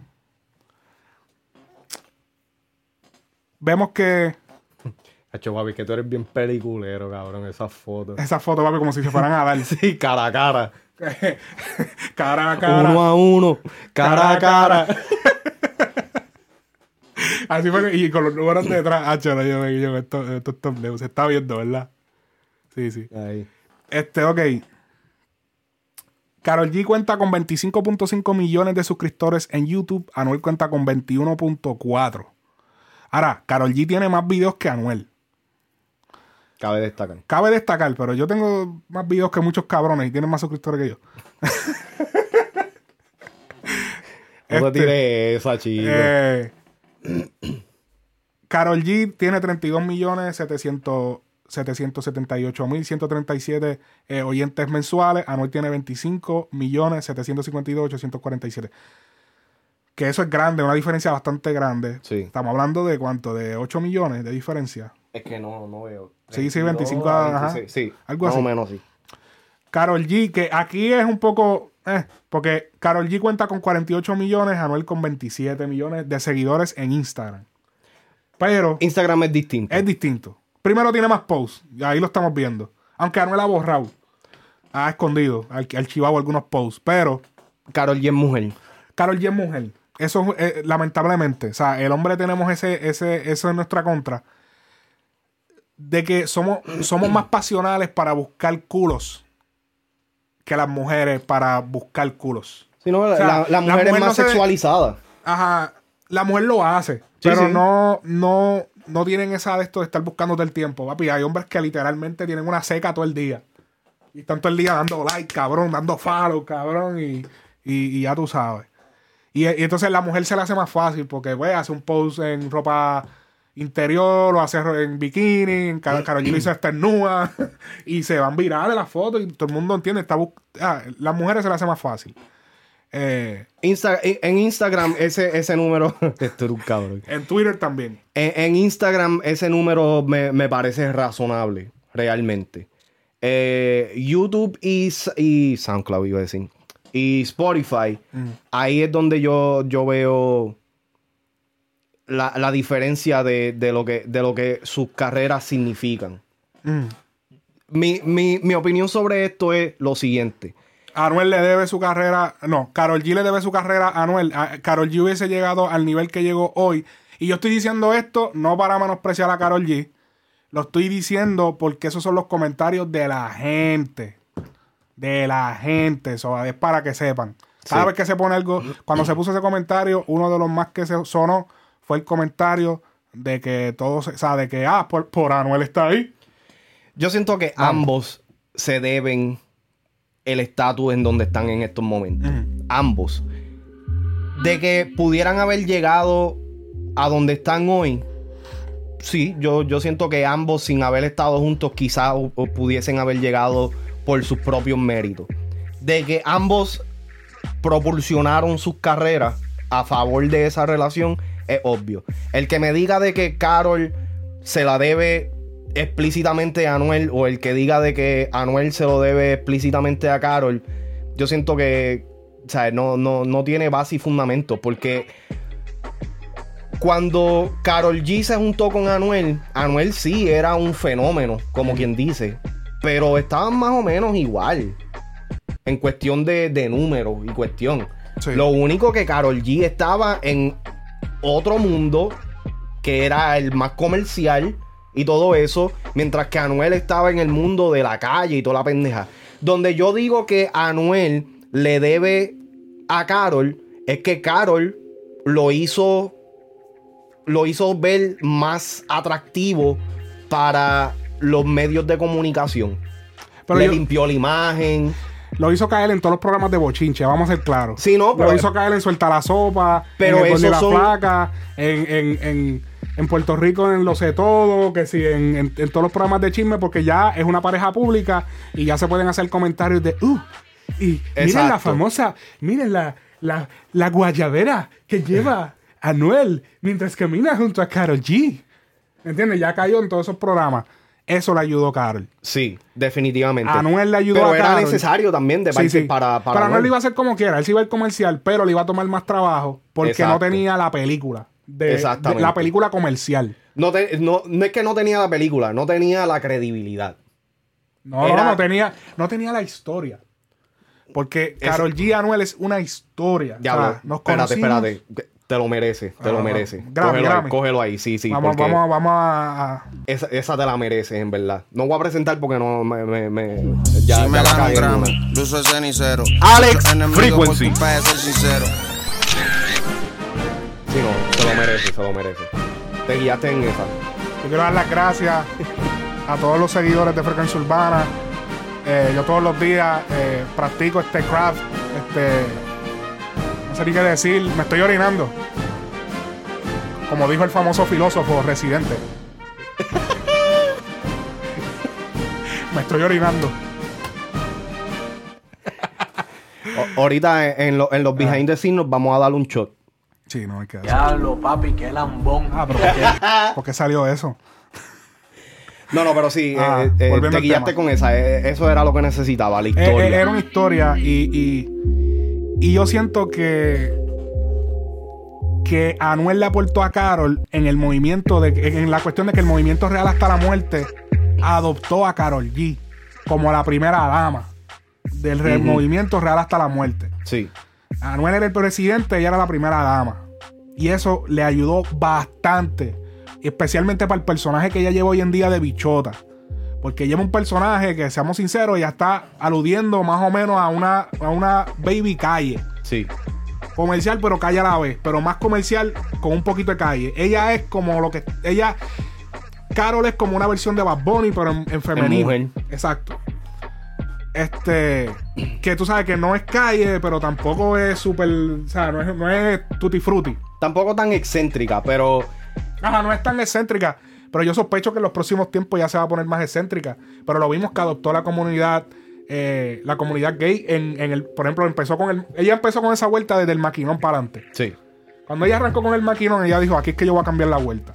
Vemos que Hacho, papi, que tú eres bien peliculero, cabrón, esas fotos. esa foto va como si se fueran a dar. Sí, cara a cara. cara a cara. Uno a uno. Cara a cara. Así fue que- y con los números detrás, ah, chalo, yo, yo, esto, esto es top level. Se está viendo, ¿verdad? Sí, sí. Ahí. Este, ok. Carol G cuenta con 25.5 millones de suscriptores en YouTube. Anuel cuenta con 21.4. Ahora, Carol G tiene más videos que Anuel. Cabe destacar. Cabe destacar, pero yo tengo más videos que muchos cabrones y tienen más suscriptores que yo. No te Este, tires esa, chico. Eh, Carol G tiene 32 millones 700 778 mil 137 eh, oyentes mensuales. Anuel tiene 25 millones 752 847. Que eso es grande, una diferencia bastante grande. Sí. Estamos hablando de cuánto, de 8 millones de diferencia. Es que no, no veo. Sí, sí, 22 25 a ajá. 26, Sí, Algo más así. o menos sí. Carol G, que aquí es un poco. eh, porque Carol G cuenta con 48 millones, Anuel con 27 millones de seguidores en Instagram. Pero Instagram es distinto. es distinto. Primero tiene más posts, y ahí lo estamos viendo. Aunque Anuel ha borrado, ha escondido, ha archivado algunos posts. Pero Carol G es mujer. Carol G es mujer. Eso eh, lamentablemente. O sea, el hombre tenemos ese, ese, eso en nuestra contra. De que somos, somos más pasionales para buscar culos que las mujeres para buscar culos. Sí, no, la, sea, la- la la mujer, es no más se- sexualizada. Ajá. La mujer lo hace. pero sí. no, no, no tienen esa de esto de estar buscando todo el tiempo. Papi, hay hombres que literalmente tienen una seca todo el día. Y están todo el día dando like, cabrón, dando follow, cabrón, y, y- y ya tú sabes. Y, y entonces la mujer se le hace más fácil porque, güey, hace un post en ropa interior, lo hace en bikini, en Car- Karol G hasta nua, y se van virales las fotos y todo el mundo entiende. Está ah, las mujeres se le hace más fácil. Eh, Insta- en Instagram, ese, ese número. Esto era un cabrón. en Twitter también. En, en Instagram, ese número me, me parece razonable, realmente. Eh, YouTube y, y SoundCloud, iba a decir. Y Spotify, ahí es donde yo, yo veo la, la diferencia de, de lo que, de lo que sus carreras significan. Mm. Mi, mi- mi opinión sobre esto es lo siguiente. Anuel le debe su carrera, no, Carol G le debe su carrera a Anuel. A- Carol G hubiese llegado al nivel que llegó hoy. Y yo estoy diciendo esto no para menospreciar a Carol G. Lo estoy diciendo porque esos son los comentarios de la gente. De la gente. Eso es para que sepan. Cada Sí. vez que se pone algo, cuando se puso ese comentario, uno de los más que se sonó fue el comentario de que todos, o sea, de que, ah, por, por Anuel está ahí. Yo siento que ambos se deben el estatus en donde están en estos momentos. Ambos. De que pudieran haber llegado a donde están hoy. Sí, yo, yo siento que ambos, sin haber estado juntos, quizás o- o pudiesen haber llegado por sus propios méritos. De que ambos propulsionaron sus carreras a favor de esa relación, es obvio. El que me diga de que Carol se la debe explícitamente a Anuel o el que diga de que Anuel se lo debe explícitamente a Carol, yo siento que o sea, no, no, no tiene base y fundamento porque cuando Carol G se juntó con Anuel, Anuel sí era un fenómeno, como quien dice. Pero estaban más o menos igual. En cuestión de, de números y cuestión. Sí. Lo único que Carol G estaba en otro mundo que era el más comercial y todo eso, mientras que Anuel estaba en el mundo de la calle y toda la pendeja. Donde yo digo que Anuel le debe a Carol es que Carol lo hizo lo hizo ver más atractivo para los medios de comunicación. Pero le yo- limpió la imagen. Lo hizo caer en todos los programas de bochinche, vamos a ser claros. Sí, no, pero- Lo hizo caer en Suelta la Sopa, Pero en el la son- Flaca, en, en, en, en Puerto Rico en Lo Sé Todo, que sí, en, todos los programas de chisme, porque ya es una pareja pública y ya se pueden hacer comentarios de, uh, y miren la famosa, miren la, la, la guayabera que lleva Anuel mientras camina junto a Carol G. ¿Entiendes? Ya cayó en todos esos programas. Eso le ayudó a Carol. Sí, definitivamente. Anuel le ayudó Pero a era Karol. necesario también de Sí, parte sí. para, para Pero Anuel lo iba a hacer como quiera. Él se iba al comercial, pero le iba a tomar más trabajo porque no tenía la película. De, Exactamente. de la película comercial. No, te- no, no es que no tenía la película, no tenía la credibilidad. No, Era- no, no tenía, no tenía la historia. Porque Es- Carol G y Anuel es una historia. Diablo, O sea, nos espérate, conocimos- espérate. Te lo merece, te Ah, lo merece. Grammy, cógelo, Grammy. Ahí, cógelo ahí, sí, sí. vamos, vamos, vamos a, a- Esa, esa te la mereces, en verdad. No voy a presentar porque no me. me, me- ya, si me gano un Grammy, luzo cenicero. Alex Frequency. Ser sincero. Sí, no, se lo merece, se lo merece. Te guiaste en esa. Yo quiero dar las gracias a todos los seguidores de Frecuencia Urbana. Eh, yo todos los días eh, practico este craft. Este, no sé ni qué decir. Me estoy orinando. Como dijo el famoso filósofo residente. Me estoy orinando. O- ahorita en, en lo- en los Ah. behind the scenes nos vamos a dar un shot. Sí, no hay que Diablo, papi, qué lambón. Ah, pero ¿por qué, por qué salió eso? No, no, pero sí, Ah, eh, eh, volviendo te al guiaste tema. con esa. eh, eso era lo que necesitaba, la Eh, historia. eh, era una historia y, y, y yo siento que que Anuel le aportó a Carol en el movimiento de en la cuestión de que el movimiento real hasta la muerte adoptó a Carol G como la primera dama del movimiento real hasta la muerte. Sí. Anuel era el presidente, ella era la primera dama. Y eso le ayudó bastante. Especialmente para el personaje que ella lleva hoy en día de bichota. Porque lleva un personaje que, seamos sinceros, ya está aludiendo más o menos a una, a una baby calle. Sí. Comercial, pero calle a la vez. Pero más comercial con un poquito de calle. Ella es como lo que. Ella. Carol es como una versión de Bad Bunny, pero en, en femenino. mujer. Exacto. Este. Que tú sabes que no es calle, pero tampoco es súper. O sea, no es, no es tutti frutti. Tampoco tan excéntrica, pero Ajá, no es tan excéntrica. Pero yo sospecho que en los próximos tiempos ya se va a poner más excéntrica. Pero lo vimos que adoptó la comunidad. eh, la comunidad gay en, en el. Por ejemplo, empezó con el. Ella empezó con esa vuelta desde el maquinón para adelante. sí. Cuando ella arrancó con el maquinón, ella dijo: Aquí es que yo voy a cambiar la vuelta.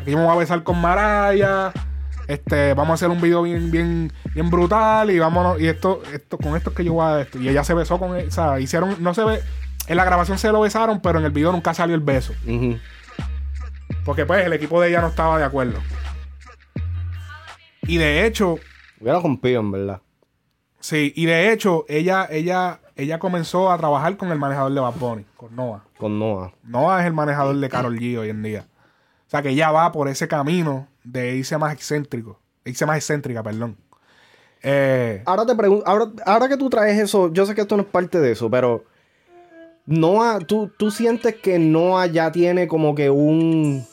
Aquí yo me voy a besar con Maraya. Este, vamos a hacer un video bien, bien, bien brutal. Y vámonos. Y esto, esto, con esto es que yo voy a esto. Y ella se besó con él. O sea, hicieron. No se ve. En la grabación se lo besaron, pero en el video nunca salió el beso. Ujú. Porque pues el equipo de ella no estaba de acuerdo. Y de hecho, Hubiera rompido, en verdad. sí, y de hecho, ella, ella, ella comenzó a trabajar con el manejador de Bad Bunny, con Noah. Con Noah. Noah es el manejador de Carol G hoy en día. O sea que ella va por ese camino de irse más excéntrico. Irse más excéntrica, perdón. Eh, Ahora te pregunto, ahora, ahora que tú traes eso, yo sé que esto no es parte de eso, pero Noah, tú, tú sientes que Noah ya tiene como que un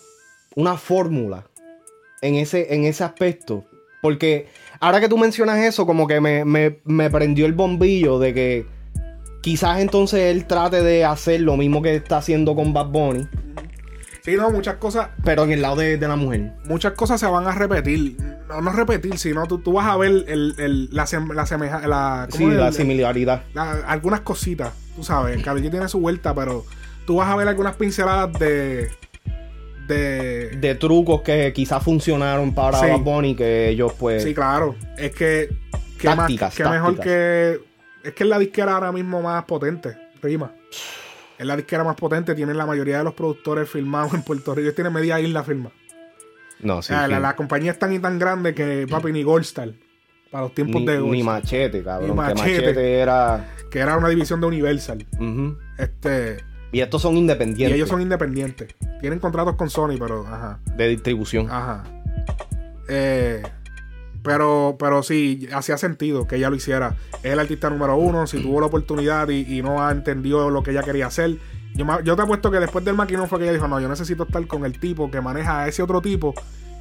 una fórmula en ese, en ese aspecto. Porque ahora que tú mencionas eso, como que me, me, me prendió el bombillo de que quizás entonces él trate de hacer lo mismo que está haciendo con Bad Bunny, sí, no, muchas cosas, pero en el lado de, de la mujer. muchas cosas se van a repetir. No, no repetir, sino tú, tú vas a ver el, el- la, sem- la semejanza. La, Sí, la El- similaridad. la- algunas cositas, tú sabes, Karol G tiene su vuelta, pero tú vas a ver algunas pinceladas de. De. De trucos que quizás funcionaron para Sí. Bad Bunny que ellos pues... sí, claro. Es que. que más- Tácticas, que mejor tácticas. que. Es que es la disquera ahora mismo más potente, Rima. Es la disquera más potente, tienen la mayoría de los productores filmados en Puerto Rico. Ellos tienen media isla firma. No, sí. Ah, sí. la, la compañía es tan y tan grande que, papi, ni Goldstar. Para los tiempos Ni, de ni Goldstar. machete, cabrón. Ni Que Machete. machete era. Que era una división de Universal. Este. Y estos son Y independientes ellos son independientes. Tienen contratos con Sony, pero. Ajá. de distribución. Ajá. Eh, pero, pero sí, hacía sentido que ella lo hiciera. Es el artista número uno. Si tuvo la oportunidad y, y no ha entendido lo que ella quería hacer. Yo, yo te apuesto que después del maquinón fue que ella dijo: No, yo necesito estar con el tipo que maneja a ese otro tipo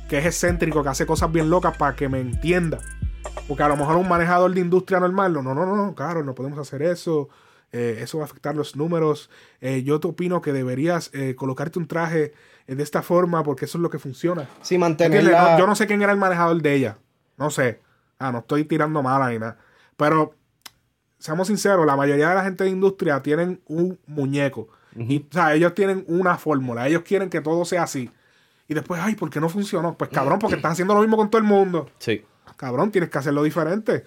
que es excéntrico, que hace cosas bien locas para que me entienda. Porque a lo mejor un manejador de industria normal, no, no, no, no, claro, no podemos hacer eso. Eh, eso va a afectar los números. eh, yo te opino que deberías eh, colocarte un traje de esta forma porque eso es lo que funciona. Sí, mantenerla. No, yo no sé quién era el manejador de ella. No sé. Ah, no estoy tirando mala ni nada. Pero, seamos sinceros, la mayoría de la gente de industria tienen un muñeco. Y, o sea, ellos tienen una fórmula. Ellos quieren que todo sea así. Y después, ay, ¿por qué no funcionó? Pues cabrón, porque estás haciendo lo mismo con todo el mundo. Sí. Cabrón, tienes que hacerlo diferente.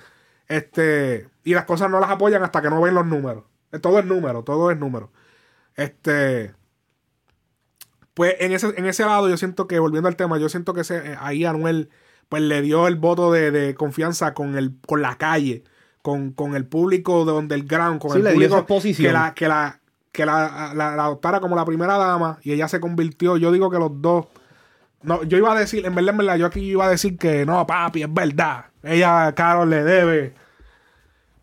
Este, y las cosas no las apoyan hasta que no ven los números. Eh, Todo es número, todo es número. Este, pues en ese, en ese lado yo siento que, volviendo al tema, yo siento que ese, eh, ahí Anuel pues le dio el voto de, de confianza con el con la calle, con, con el público de underground, con Sí, el le dio público esa exposición. que la que la que la, la- la adoptara como la primera dama y ella se convirtió, yo digo que los dos no, yo iba a decir, en verdad, en verdad, yo aquí iba a decir que no, papi, es verdad. Ella, Carol, le debe.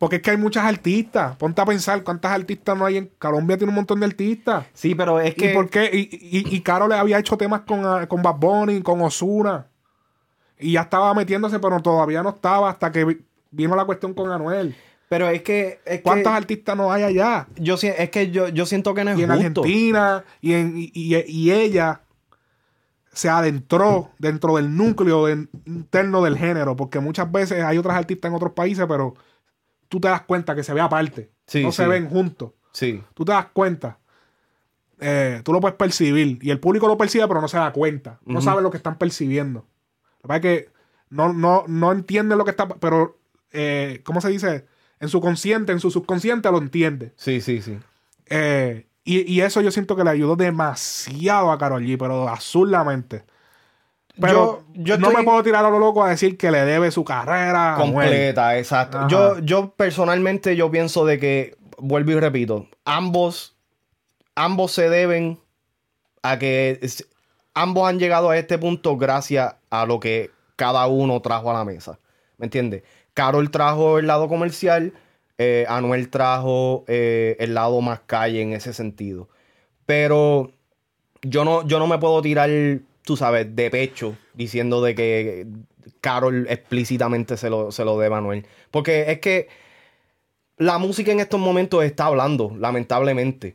Porque es que hay muchas artistas. Ponte a pensar cuántas artistas no hay en Colombia. Tiene un montón de artistas. Sí, pero es que. ¿Y por qué? Y, y, y Karol le había hecho temas con, ah, con Bad Bunny, con Osuna. Y ya estaba metiéndose, pero todavía no estaba hasta que vi- vino la cuestión con Anuel. Pero es que. Es ¿Cuántos que artistas no hay allá? yo, es que yo, yo siento que no es Y en justo. Argentina, y, en, y, y- y ella se adentró dentro del núcleo de- interno del género, porque muchas veces hay otras artistas en otros países, pero tú te das cuenta que se ve aparte. Sí, no sí. se ven juntos. Sí. Tú te das cuenta. Eh, tú lo puedes percibir. Y el público lo percibe, pero no se da cuenta. No sabe lo que están percibiendo. La verdad es que no, no, no entiende lo que está. Pero, eh, ¿cómo se dice? En su consciente, en su subconsciente lo entiende. Sí, sí, sí. Eh, y, y eso yo siento que le ayudó demasiado a Karol G, pero absurdamente. Pero Yo- yo no estoy- me puedo tirar a lo loco a decir que le debe su carrera a. Completa, exacto. Ajá. Yo, yo personalmente yo pienso de que, vuelvo y repito, ambos, ambos se deben a que es- ambos han llegado a este punto gracias a lo que cada uno trajo a la mesa. ¿Me entiendes? Carol trajo el lado comercial, eh, Anuel trajo eh, el lado más calle en ese sentido. Pero yo no, yo no me puedo tirar, tú sabes, de pecho diciendo de que Carol explícitamente se lo, se lo debe a Anuel. Porque es que la música en estos momentos está hablando, lamentablemente.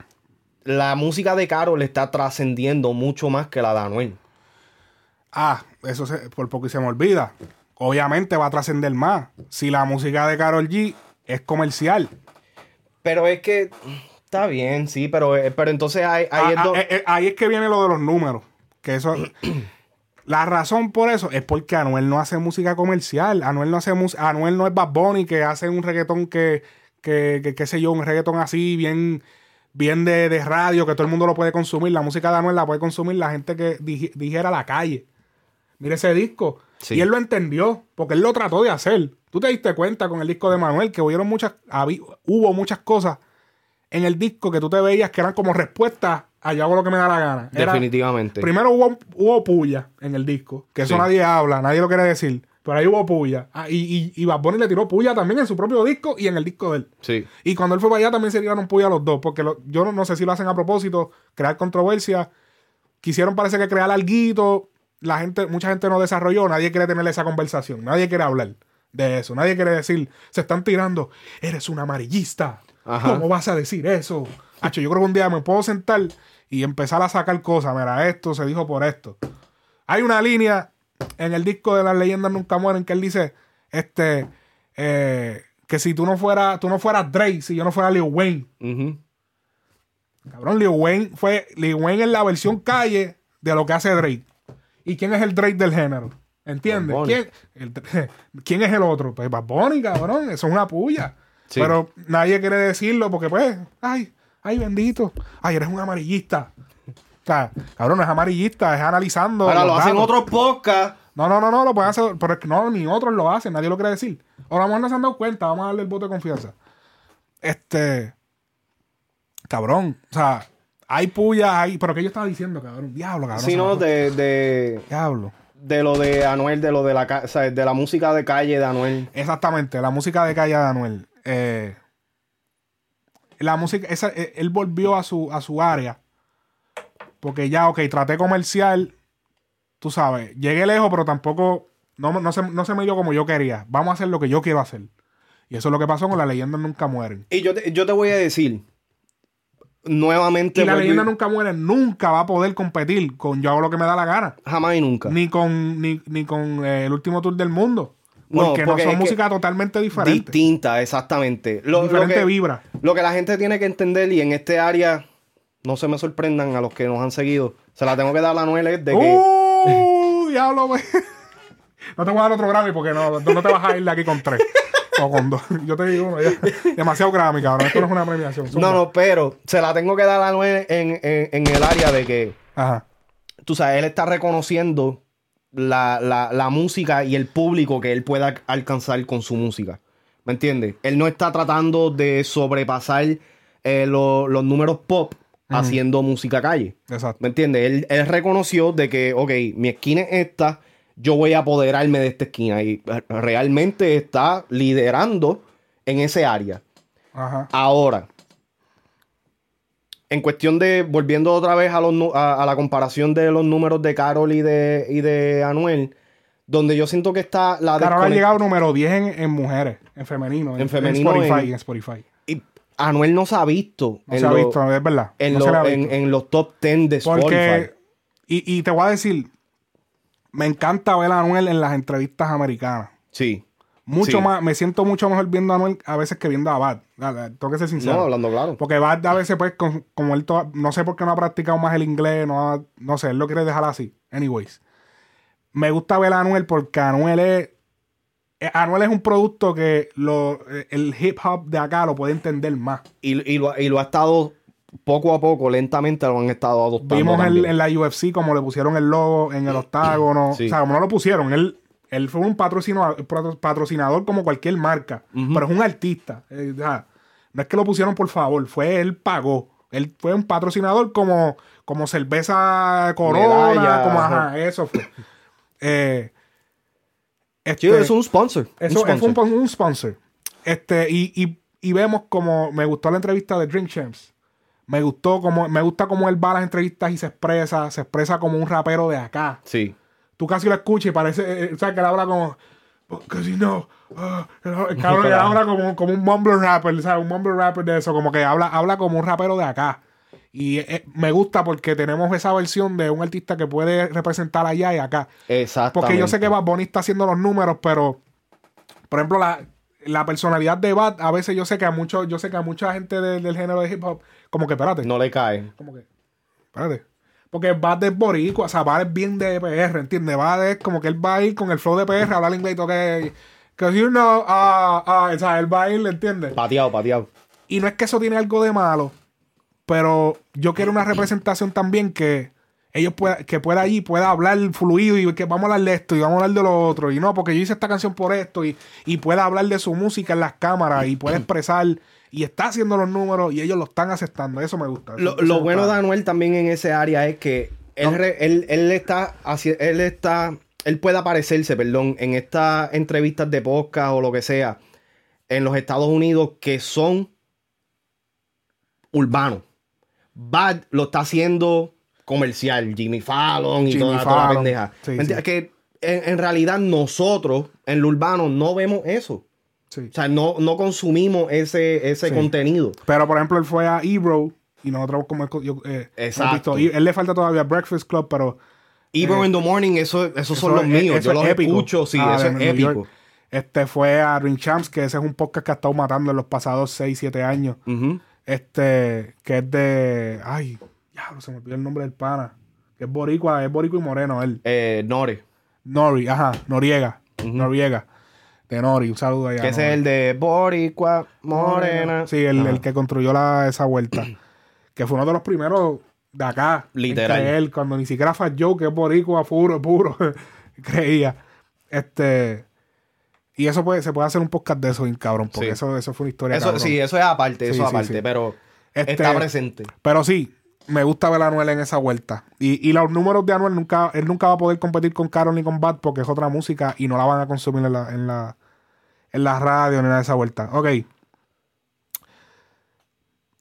La música de Carol está trascendiendo mucho más que la de Anuel. Ah, eso se- por poco y se me olvida. Obviamente va a trascender más. Si la música de Karol G es comercial. Pero es que está bien, sí, pero, eh, pero entonces hay, ahí Ah, es ah, eh, eh, ahí es que viene lo de los números. Que eso. la razón por eso es porque Anuel no hace música comercial. Anuel no hace. Anuel no es Bad Bunny que hace un reggaetón que, que, que, qué sé yo, un reggaetón así, bien, bien de, de radio, que todo el mundo lo puede consumir. La música de Anuel la puede consumir la gente que dij- dijera la calle. Mira ese disco. Sí. Y él lo entendió, porque él lo trató de hacer. Tú te diste cuenta con el disco de Manuel que hubieron muchas, hubo muchas cosas en el disco que tú te veías que eran como respuestas a yo hago lo que me da la gana. Era- definitivamente. primero hubo, hubo puya en el disco, que eso Sí. nadie habla, nadie lo quiere decir. Pero ahí hubo puya. Ah, y, y, y Bad Bunny le tiró puya también en su propio disco y en el disco de él. Sí. Y cuando él fue para allá también se tiraron puya los dos, porque lo- yo no, no sé si lo hacen a propósito, crear controversia. Quisieron parece que crear alguito, la gente, mucha gente no desarrolló, nadie quiere tener esa conversación, nadie quiere hablar de eso, nadie quiere decir, se están tirando, eres un amarillista, Ajá. ¿cómo vas a decir eso? Hacho, yo creo que un día me puedo sentar y empezar a sacar cosas, mira, esto se dijo por esto. Hay una línea en el disco de las leyendas nunca mueren que él dice, este, eh, que si tú no fueras, tú no fueras Drake, si yo no fuera Lil Wayne. Cabrón, Lil Wayne fue, Lil Wayne es la versión calle de lo que hace Drake. ¿Y quién es el Drake del género? ¿Entiendes? ¿Quién, el- ¿Quién es el otro? Pues Bad Bunny, cabrón, eso es una puya. Sí. Pero nadie quiere decirlo porque pues, ay, ay, bendito. Ay, eres un amarillista. O sea, cabrón, no es amarillista, es analizando. Ahora lo hacen otros podcasts. No, no, no, no, lo pueden hacer, pero es que no, ni otros lo hacen, nadie lo quiere decir. Ahora a lo mejor no se han dado cuenta, vamos a darle el voto de confianza. Este. Cabrón, o sea, hay pullas, hay. Pero ¿qué yo estaba diciendo, cabrón? Diablo, cabrón. Me no, de, de, Diablo. de lo de Anuel, de lo de la, o sea, de la música de calle de Anuel. Exactamente, la música de calle de Anuel. Eh, la música, esa, eh, él volvió a su, a su área. Porque ya, ok, traté comercial. Tú sabes, llegué lejos, pero tampoco. No, no, se, no se me dio como yo quería. Vamos a hacer lo que yo quiero hacer. Y eso es lo que pasó con la leyenda nunca mueren. Y yo te, yo te voy a decir, nuevamente, Y la leyenda nunca muere, nunca va a poder competir con yo hago lo que me da la gana. jamás y nunca. Ni con, ni, ni con eh, el último tour del mundo. No, Porque no, porque son es que- música totalmente diferente. Distinta, exactamente. Lo, lo diferente que, vibra. lo que la gente tiene que entender, y en este área, no se me sorprendan a los que nos han seguido, se la tengo que dar a Anuel es de que... ¡Uh! Diablo. No te voy a dar otro Grammy porque no, no te vas a ir de aquí con tres. o con dos. Yo te digo uno ya. Demasiado Grammy, cabrón. Esto no es una premiación. No, no, pero se la tengo que dar a Anuel en, en- en el área de que, Ajá. tú sabes, él está reconociendo la, la- la música y el público que él pueda alcanzar con su música. ¿Me entiendes? Él no está tratando de sobrepasar eh, lo- los números pop haciendo música calle. Exacto. ¿Me entiendes? Él, él reconoció de que, ok, mi esquina es esta, yo voy a apoderarme de esta esquina y realmente está liderando en ese área. Ajá. Ahora, en cuestión de, volviendo otra vez a, los, a, a la comparación de los números de Carol y de, y de Anuel, donde yo siento que está la Carol ha llegado número 10 en, en mujeres, en femenino. En femenino, Spotify, en- en Spotify. y Anuel no se ha visto. No en se ha visto, es verdad. En, no lo- se le ha en- visto. en los top 10 de Spotify. Porque, y, y te voy a decir, me encanta ver a Anuel en las entrevistas americanas. Sí. Mucho Sí. más, me siento mucho mejor viendo a Anuel a veces que viendo a Bad. Tengo que ser sincero. No, hablando claro. Porque Bad a veces, pues, con- como él, to- no sé por qué no ha practicado más el inglés, no, ha- no sé, él lo quiere dejar así. Anyways. Me gusta ver a Anuel porque Anuel es. eh, Anuel es un producto que lo, eh, el hip hop de acá lo puede entender más. Y, y lo, y lo ha estado poco a poco, lentamente lo han estado adoptando. Vimos en, también. en la UFC como le pusieron el logo en el octágono. Sí. O sea, como no lo pusieron, él, él fue un patrocinador, patrocinador como cualquier marca. Pero es un artista. Eh, no es que lo pusieron por favor, fue él pagó. Él fue un patrocinador como, como cerveza Corona, Medalla, como ajá. ajá, eso fue. Eh, Sí, este, es un sponsor. un eso es un, sponsor. un sponsor. Este, y, y, y vemos como me gustó la entrevista de Drink Champs. Me gustó como, me gusta cómo él va a las entrevistas y se expresa, se expresa como un rapero de acá. Sí. Tú casi lo escuchas y parece, eh, o sea, que él habla como, because you know, ah", el cabrón él habla como, como un mumble rapper, ¿sabes? Un mumble rapper de eso, como que habla, habla como un rapero de acá. Y eh, me gusta porque tenemos esa versión de un artista que puede representar allá y acá. Exactamente. Porque yo sé que Bad Bunny está haciendo los números, pero por ejemplo, la, la personalidad de Bad, a veces yo sé que a muchos, yo sé que a mucha gente de- del género de hip hop, como que espérate, No le cae. como que, espérate. Porque Bad es boricua, o sea, Bad es bien de PR, ¿entiendes? Bad es como que él va a ir con el flow de PR, hablar inglés y toque. Because you know, ah, ah, o sea, él va a ir, ¿entiendes? Pateado, pateado. Y no es que eso tiene algo de malo, pero yo quiero una representación también que ellos pueda, que pueda allí, pueda hablar fluido y que vamos a hablar de esto y vamos a hablar de lo otro. Y no, porque yo hice esta canción por esto y, y pueda hablar de su música en las cámaras y puede expresar y está haciendo los números y ellos lo están aceptando. Eso me gusta. Eso- Lo, bueno de. Anuel también en ese área es que él, re- él, él está él está él puede aparecerse, perdón, en estas entrevistas de podcast o lo que sea en los Estados Unidos que son urbanos. Bad lo está haciendo comercial, Jimmy Fallon y Jimmy toda, toda la pendeja. Sí. Que en, en realidad nosotros en lo urbano no vemos eso. Sí. O sea, no, no consumimos ese, ese Sí. contenido. Pero por ejemplo, él fue a Ebro y nosotros como yo, eh, Exacto. visto- él le falta todavía Breakfast Club, pero Ebro Eh, in the Morning, eso, esos son los es- míos. Yo los épico. escucho, sí, Ah, eso es New épico. York. Este fue a Ring Champs, que ese es un podcast que ha estado matando en los pasados 6, 7 años. Este, que es de. Ay, diablo, se me olvidó el nombre del pana. Que es Boricua, es Boricua y Moreno, él. Eh, Nore. Nori, ajá, Noriega. Noriega. De Nori, un saludo allá. Que ese es el de Boricua Morena. Sí, el, el que construyó la, esa vuelta. que fue uno de los primeros de acá. Literal. creer, cuando ni siquiera Fat Joe, que es boricua, puro, puro, creía. Este. Y eso puede, se puede hacer un podcast de eso, bien cabrón, porque Sí. eso, eso fue una historia. Eso, cabrón. sí, eso es aparte, Sí, eso es aparte, sí. pero Este, está presente. Pero sí, me gusta ver a Anuel en esa vuelta. Y, y los números de Anuel nunca, él nunca va a poder competir con Carol ni con Bad porque es otra música y no la van a consumir en la, en la, en la radio ni nada de esa vuelta. Ok.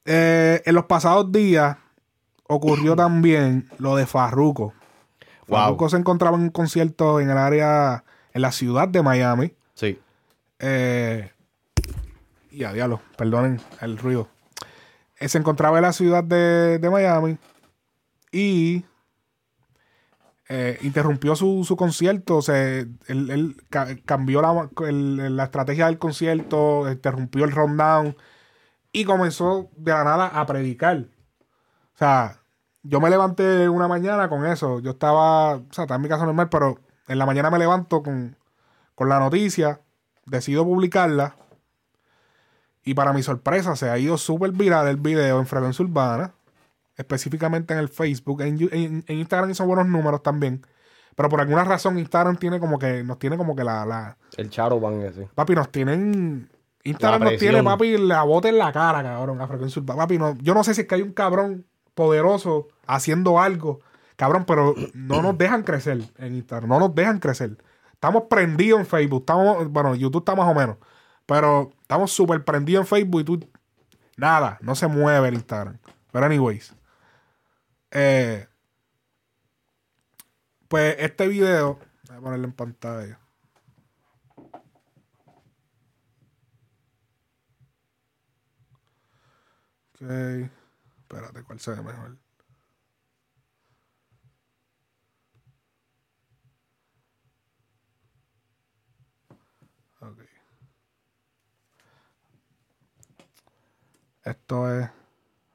Eh, en los pasados días ocurrió también lo de Farruko. Wow. Farruko se encontraba en un concierto en el área, en la ciudad de Miami. Sí. Eh, y a diablo, perdonen el ruido. Se encontraba en la ciudad de, de Miami y eh, interrumpió su, su concierto. Se, él, él ca- cambió la, la estrategia del concierto, interrumpió el rundown y comenzó de la nada a predicar. O sea, yo me levanté una mañana con eso. Yo estaba, o sea, estaba en mi casa normal, pero en la mañana me levanto con, con la noticia, decido publicarla. Y para mi sorpresa, se ha ido súper viral el video en Frecuencia Urbana, específicamente en el Facebook. En, en- en Instagram hizo buenos números también. Pero por alguna razón Instagram tiene como que, nos tiene como que la, la El charo van ese. papi, nos tienen. Instagram nos tiene, papi, la bota en la cara, cabrón, a Frecuencia Urbana. Papi, no, yo no sé si es que hay un cabrón poderoso haciendo algo, cabrón, pero no nos dejan crecer en Instagram, no nos dejan crecer. Estamos prendidos en Facebook, estamos, bueno, YouTube está más o menos, pero estamos súper prendidos en Facebook y tú, nada, no se mueve el Instagram. Pero anyways, eh, pues este video, voy a ponerlo en pantalla. Ok. Espérate, ¿cuál se ve mejor? Esto es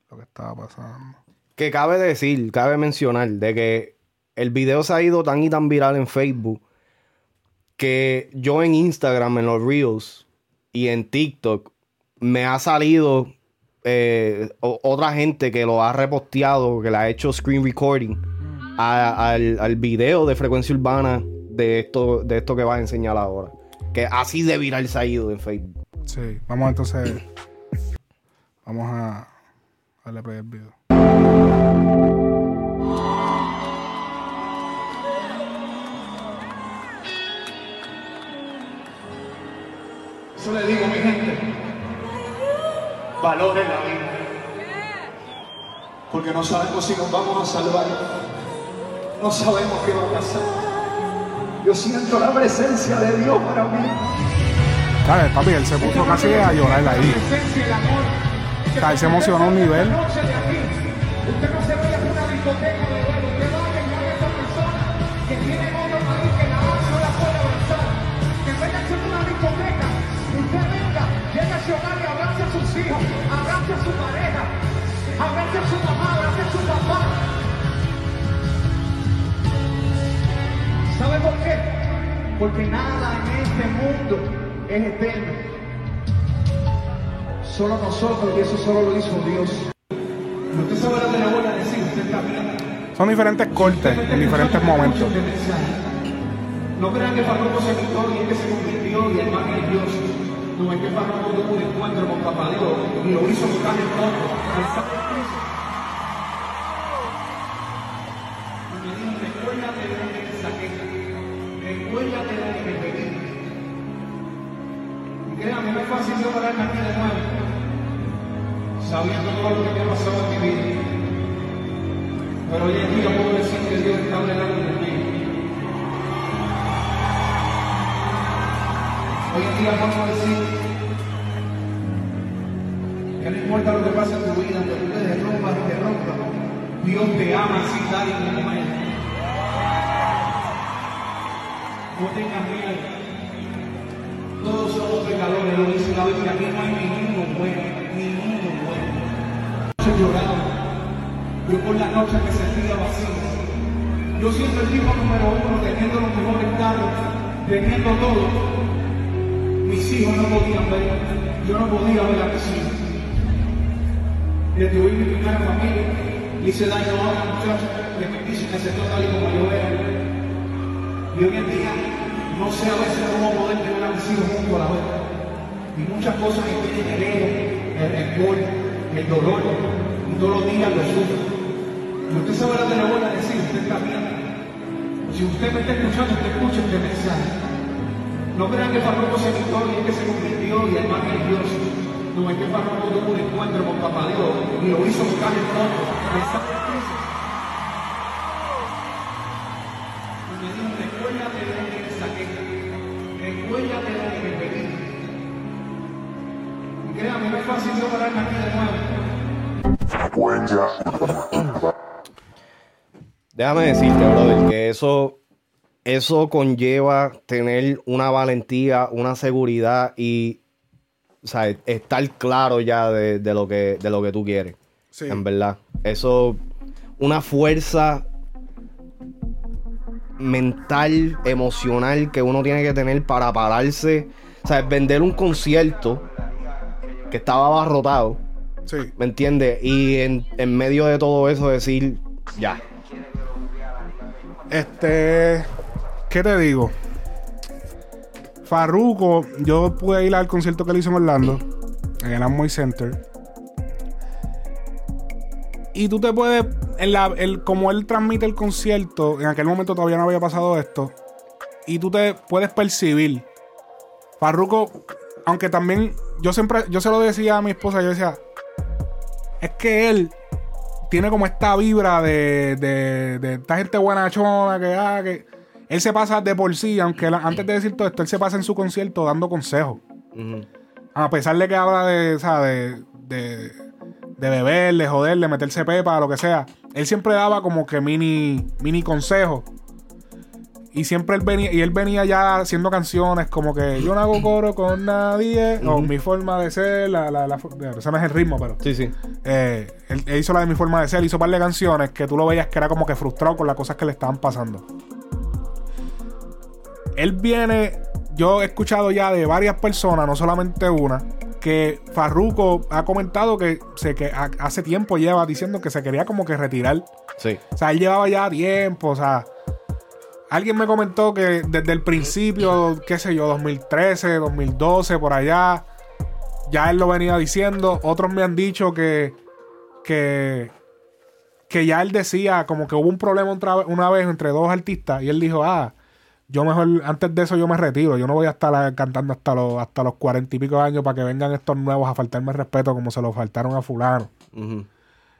lo que estaba pasando. Que cabe decir, cabe mencionar de que el video se ha ido tan y tan viral en Facebook que yo en Instagram, en los Reels y en TikTok, me ha salido eh, otra gente que lo ha reposteado, que le ha hecho screen recording a- al, al video de frecuencia urbana de esto, de esto que vas a enseñar ahora. Que así de viral se ha ido en Facebook. Sí, vamos entonces. Vamos a darle play al video. Eso le digo, mi gente, valoren la vida. Porque no sabemos si nos vamos a salvar. No sabemos qué va a pasar. Yo siento la presencia de Dios para mí. ¿Sabes, papi? Él se puso casi a llorar ahí. presencia y el amor. Él se emocionó un nivel. Abrace a su pareja, abrace a su mamá, abrace a su papá. ¿Sabe por qué? Porque nada en este mundo es eterno. Solo nosotros y eso solo lo hizo Dios. Usted sabe lo que le voy a decir, usted. Son diferentes cortes en diferentes momentos. No crean que Farruko se quitó y es que se convirtió y es más que Dios. No es que Farruko tuvo un encuentro con Papá Dios y lo hizo buscar el fondo. Recuérdate de de donde me pedí. Y créanme, no es fácil yo pararme aquí de nuevo. Sabiendo todo lo que me pasado en mi vida. Pero hoy en día puedo decir que Dios está hablando conmigo. Hoy en día podemos decir que no importa lo que pase en tu vida, que tú te derrumbas te rompas, Dios te ama así tal y como es. No tengas miedo. Todos somos pecadores, lo dice la Biblia, aquí no hay ninguno bueno, ninguno bueno. Yo lloraba, yo por la noche me sentía vacío. Yo siendo el tipo número uno, teniendo los mejores carros, teniendo todo. Mis hijos no podían ver, yo no podía ver a mis hijos. desde hoy mi primera familia, le hice daño a una muchacha que me me aceptó tal y como yo era. Y hoy en día no sé a veces cómo poder tener a mis hijos junto a la vez. Y muchas cosas que tienen el ego, el rencor, el dolor, todos los días lo sufro. Y usted sabe lo que le voy a decir, usted está bien. Si usted me está escuchando, usted escucha este mensaje. No crean que Farruko se quitó y es que se convirtió y es más religioso. No, es que Farruko tuvo un encuentro con Papá Dios y lo hizo buscar en todo. Déjame decirte, brother, que eso, eso conlleva tener una valentía, una seguridad y o sea, estar claro ya de, de lo, que, de lo que tú quieres. Sí. En verdad. Eso, una fuerza mental, emocional que uno tiene que tener para pararse. O sea, vender un concierto que estaba abarrotado. Sí. ¿Me entiendes? Y en, en medio de todo eso decir, ya. Este. ¿Qué te digo? Farruko, yo pude ir al concierto que él hizo en Orlando, en el Amway Center. Y tú te puedes. En la, el, como él transmite el concierto, en aquel momento todavía no había pasado esto. Y tú te puedes percibir. Farruko, aunque también. Yo siempre. Yo se lo decía a mi esposa, yo decía. Es que él tiene como esta vibra de, de, de esta gente buenachona que, ah, que él se pasa de por sí, aunque la- antes de decir todo esto, él se pasa en su concierto dando consejos. A pesar de que habla de, o sea, de, de, de beber, de joder, de meterse pepa, lo que sea, él siempre daba como que mini, mini consejos. Y siempre él venía, y él venía ya haciendo canciones como que yo no hago coro con nadie, o mi forma de ser, la, la, la, ese no es el ritmo, pero. Sí, sí. Eh, él, él hizo la de mi forma de ser, hizo un par de canciones que tú lo veías que era como que frustrado con las cosas que le estaban pasando. Él viene, yo he escuchado ya de varias personas, no solamente una, que Farruko ha comentado que, se, que ha- hace tiempo lleva diciendo que se quería como que retirar. Sí. O sea, él llevaba ya tiempo, o sea. Alguien me comentó que desde el principio, qué sé yo, 2013, 2012, por allá, ya él lo venía diciendo. Otros me han dicho que, que, que ya él decía como que hubo un problema otra vez- una vez entre dos artistas y él dijo, ah, yo mejor, antes de eso yo me retiro, yo no voy a estar cantando hasta los, hasta los cuarenta y pico de años para que vengan estos nuevos a faltarme el respeto como se lo faltaron a fulano.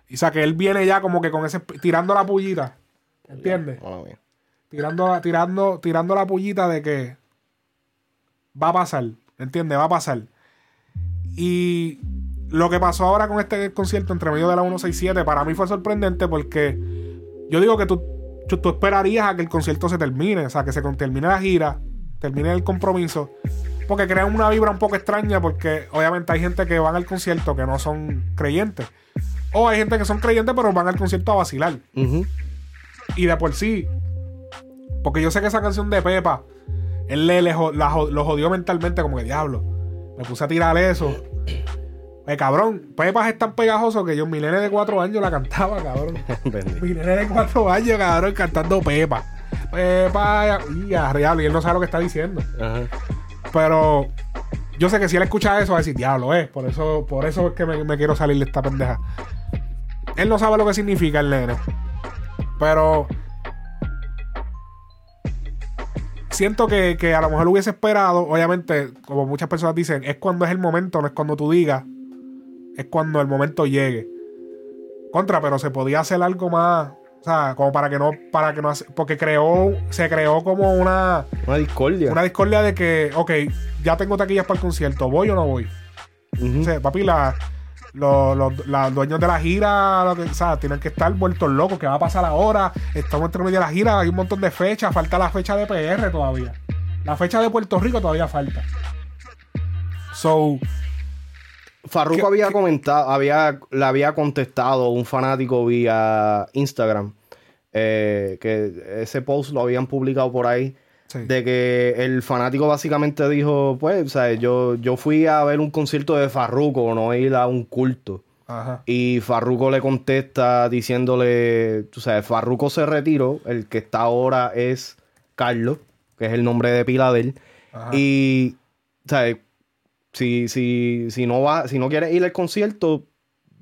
Y o sea que él viene ya como que con ese tirando la pullita. ¿Entiendes? Tirando, tirando, tirando la pullita de que va a pasar. ¿Entiendes? Va a pasar. Y lo que pasó ahora con este concierto entre medio de la 167 para mí fue sorprendente porque yo digo que tú, tú, esperarías a que el concierto se termine, o sea, que se termine la gira, termine el compromiso, porque crea una vibra un poco extraña porque obviamente hay gente que van al concierto que no son creyentes. O hay gente que son creyentes pero van al concierto a vacilar. Y de por sí. Porque yo sé que esa canción de Pepa, él le, le la lo jodió mentalmente como que diablo. Me puse a tirar eso. Eh, cabrón, Pepa es tan pegajoso que yo, mi nene de cuatro años la cantaba, cabrón. Mi nene de cuatro años, cabrón, cantando Pepa. Pepa, y a diablo, y él no sabe lo que está diciendo. Ajá. Pero yo sé que si él escucha eso va a decir, diablo, eh. Por eso, por eso es que me, me quiero salir de esta pendeja. Él no sabe lo que significa el nene. Pero siento que, que a lo mejor hubiese esperado, obviamente, como muchas personas dicen, es cuando es el momento, no es cuando tú digas, es cuando el momento llegue. Contra, pero se podía hacer algo más, o sea, como para que no, para que no, hace- porque creó, se creó como una, Una discordia. una discordia de que, ok, ya tengo taquillas para el concierto, ¿voy o no voy? Ujú. O sea, papi, la- los, los- la- dueños de la gira, lo que, o sea, tienen que estar vueltos locos. ¿Qué va a pasar ahora? Estamos entre medio de la gira, hay un montón de fechas, falta la fecha de PR todavía. La fecha de Puerto Rico todavía falta. So, Farruko ¿Qué- había qué- comentado, había, le había contestado un fanático vía Instagram eh, que ese post lo habían publicado por ahí. Sí. De que el fanático básicamente dijo, pues, o sea, yo, yo fui a ver un concierto de Farruko, no ir a un culto. Ajá. Y Farruko le contesta diciéndole, tú sabes, Farruko se retiró, el que está ahora es Carlos, que es el nombre de pila de él. Ajá. Y, ¿sabes? Si, si, si, no va, si no quieres ir al concierto,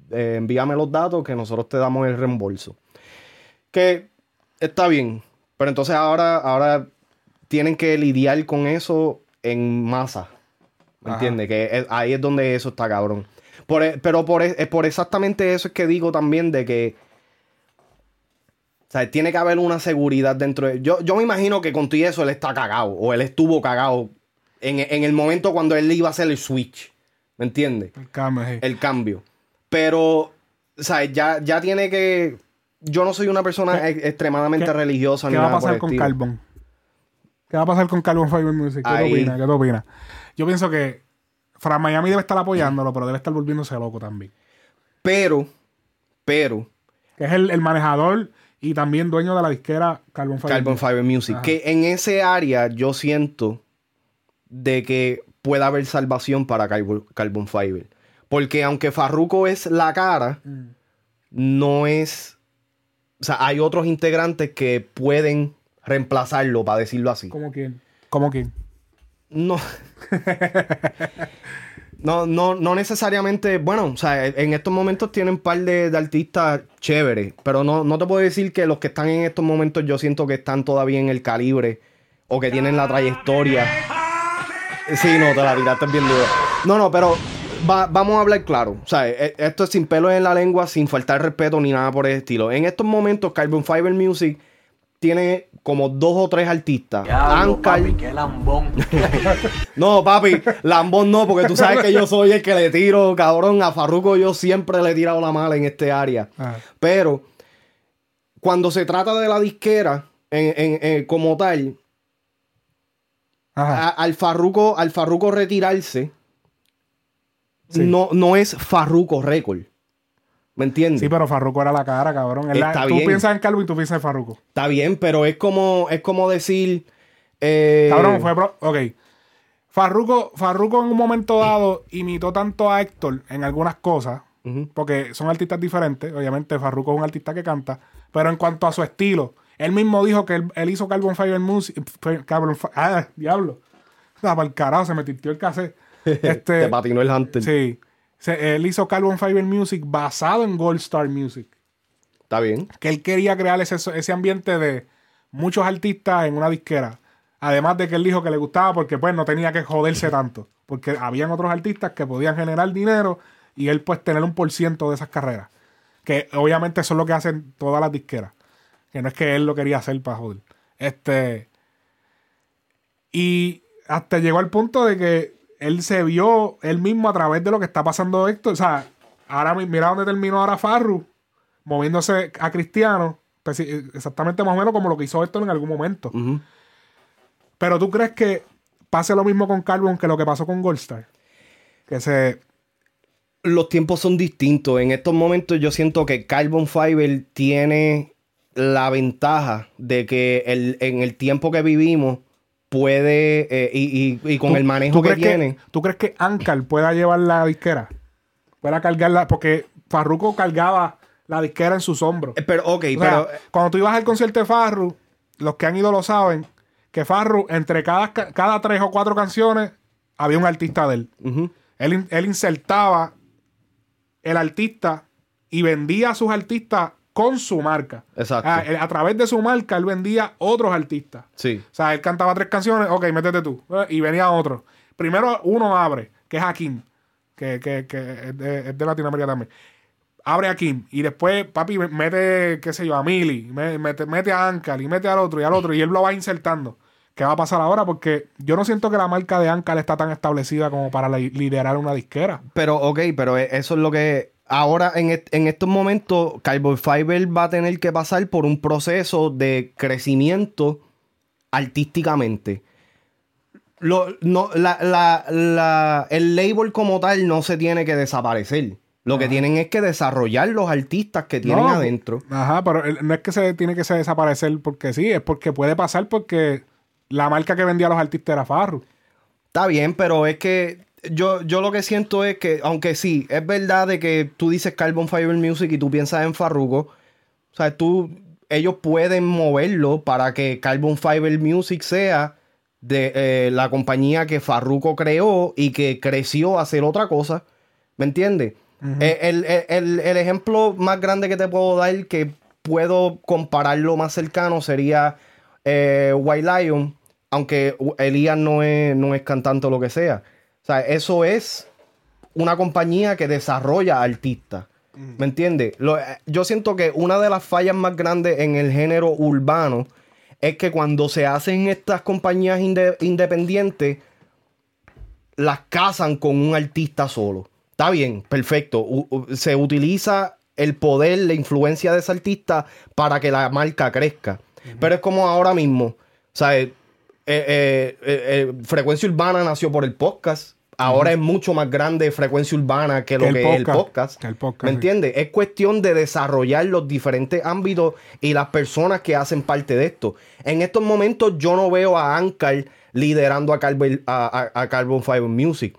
eh, envíame los datos que nosotros te damos el reembolso. Que está bien, pero entonces ahora, ahora tienen que lidiar con eso en masa. ¿Me entiendes? Que es- ahí es donde eso está cabrón. Por e- pero por, e- por exactamente eso es que digo también de que. O sea, tiene que haber una seguridad dentro de. Yo, yo me imagino que con todo y eso él está cagado. O él estuvo cagado. En, en el momento cuando él iba a hacer el switch. ¿Me entiendes? El cambio, sí. El cambio. Pero. O sea, ya, ya tiene que. Yo no soy una persona ¿Qué- ex- extremadamente qué- religiosa ¿Qué ni va a por pasar el con estilo. ¿Qué va a pasar con Carbon Fiber Music? ¿Qué te opinas? ¿Qué te opinas? Yo pienso que Fran Miami debe estar apoyándolo, pero debe estar volviéndose loco también. Pero. Pero. Que es el, el manejador y también dueño de la disquera Carbon Fiber. Carbon Music. Fiber Music. Ajá. Que en ese área yo siento de que pueda haber salvación para Carbon, Carbon Fiber. Porque aunque Farruko es la cara, Mm. no es. O sea, hay otros integrantes que pueden reemplazarlo, para decirlo así. ¿Cómo quién? ¿Cómo quién? No. No, no, no necesariamente. Bueno, o sea, en estos momentos tienen un par de, de artistas chéveres. Pero no, no te puedo decir que los que están en estos momentos yo siento que están todavía en el calibre o que tienen la trayectoria. Sí, no, te la tiraste bien duro. No, no, pero va- vamos a hablar claro. O sea, e- esto es sin pelos en la lengua, sin faltar respeto ni nada por el estilo. En estos momentos, Carbon Fiber Music tiene como dos o tres artistas. Diablo, papi, qué lambón. no, papi, Lambón no, porque tú sabes que yo soy el que le tiro, cabrón. A Farruko yo siempre le he tirado la mala en este área. Ah. Pero cuando se trata de la disquera, en, en- en- como tal, a- al Farruko, al Farruko retirarse, Sí. no, no es Farruko Record. ¿Me entiendes? Sí, pero Farruko era la cara, cabrón. Él la- Está tú bien. piensas en Calvin y tú piensas en Farruko. Está bien, pero es como, es como decir. eh, Cabrón, fue... pro- Ok. Farruko, Farruko en un momento dado imitó tanto a Héctor en algunas cosas, porque son artistas diferentes. Obviamente, Farruko es un artista que canta, pero en cuanto a su estilo, él mismo dijo que él, él hizo Carbon Fiber Music. Carbon ah, diablo. Ah, para el carajo, se me tirtió el cassette. Este, Te patinó el Hunter. Sí. Se- él hizo Carbon Fiber Music basado en Gold Star Music. Está bien. Que él quería crear ese, ese ambiente de muchos artistas en una disquera. Además de que él dijo que le gustaba porque pues no tenía que joderse tanto. Porque habían otros artistas que podían generar dinero y él pues tener un por ciento de esas carreras. Que obviamente eso es lo que hacen todas las disqueras. Que no es que él lo quería hacer para joder. Este. Y hasta llegó al punto de que él se vio él mismo a través de lo que está pasando Héctor. O sea, ahora mi- mira dónde terminó ahora Farru, moviéndose a Cristiano. exactamente más o menos como lo que hizo Héctor en algún momento. Pero tú crees que pase lo mismo con Carbon que lo que pasó con Goldstar. Que se. los tiempos son distintos. En estos momentos yo siento que Carbon Fiber tiene la ventaja de que el- en el tiempo que vivimos puede, eh, y, y- y con ¿Tú- el manejo que tiene, ¿Tú crees que Ankar pueda llevar la disquera? Pueda cargarla. Porque Farruko cargaba la disquera en sus hombros. Pero, ok, O sea, pero cuando tú ibas al concierto de Farru, los que han ido lo saben, que Farru, entre cada, ca- cada tres o cuatro canciones, había un artista de él. él. Él insertaba el artista y vendía a sus artistas con su marca. Exacto. Ah, él- a través de su marca, él vendía otros artistas. sí. O sea, él cantaba tres canciones, ok, métete tú. Eh, Y venía otro. Primero uno abre, que es Hakim, que, que, que es, de, es de Latinoamérica también. Abre a Kim y después, papi, mete, qué sé yo, a Mili, me- mete, mete a Ankar y mete al otro y al otro y él lo va insertando. ¿Qué va a pasar ahora? Porque yo no siento que la marca de Ankar está tan establecida como para li- liderar una disquera. Pero, ok, pero e- eso es lo que. Ahora, en, en estos momentos, Carbon Fiber va a tener que pasar por un proceso de crecimiento artísticamente. Lo- no, la- la- la- el label como tal no se tiene que desaparecer. Lo que tienen es que desarrollar los artistas que tienen No, adentro. Ajá, pero no es que se tiene que se desaparecer porque sí, es porque puede pasar porque la marca que vendía a los artistas era Farru. Está bien, pero es que yo, yo lo que siento es que, aunque sí, es verdad de que tú dices Carbon Fiber Music y tú piensas en Farruko, o sea, tú, ellos pueden moverlo para que Carbon Fiber Music sea de eh, la compañía que Farruko creó y que creció a hacer otra cosa. ¿Me entiendes? Eh, el, el- el- el ejemplo más grande que te puedo dar, que puedo compararlo más cercano, sería eh, White Lion, aunque Elías no es, no es cantante o lo que sea. Sea, eso es una compañía que desarrolla artistas. ¿Me entiendes? Eh, Yo siento que una de las fallas más grandes en el género urbano es que cuando se hacen estas compañías inde- independientes, las casan con un artista solo. Está bien, perfecto. U- se utiliza el poder, la influencia de ese artista para que la marca crezca. Pero es como ahora mismo. O sea, eh, eh, Frecuencia Urbana nació por el podcast. Ahora es mucho más grande Frecuencia Urbana que lo Que es el podcast. podcast. Que el podcast, ¿Me sí. entiendes? Es cuestión de desarrollar los diferentes ámbitos y las personas que hacen parte de esto. En estos momentos yo no veo a Ancar liderando a Carbon, a, a- a Carbon Fiber Music.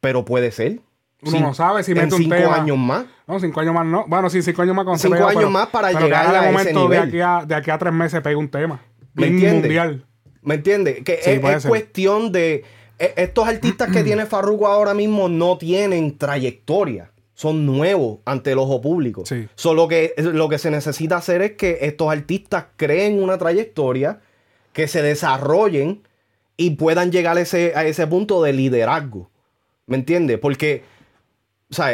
Pero puede ser. Uno no sabe si mete un cinco tema. años más. No, cinco años más no. Bueno, sí, cinco años más con Cinco años pero- más para pero llegar a ese momento de nivel. aquí, a, de aquí a tres meses pega un tema. ¿Me entiendes? mundial. ¿Me entiendes? Que Sí, es, cuestión de. E- Estos artistas que tiene Farruko ahora mismo no tienen trayectoria. Son nuevos ante el ojo público. Solo que lo que se necesita hacer es que estos artistas creen una trayectoria, que se desarrollen y puedan llegar a ese, a ese punto de liderazgo. ¿Me entiendes? Porque, o sea,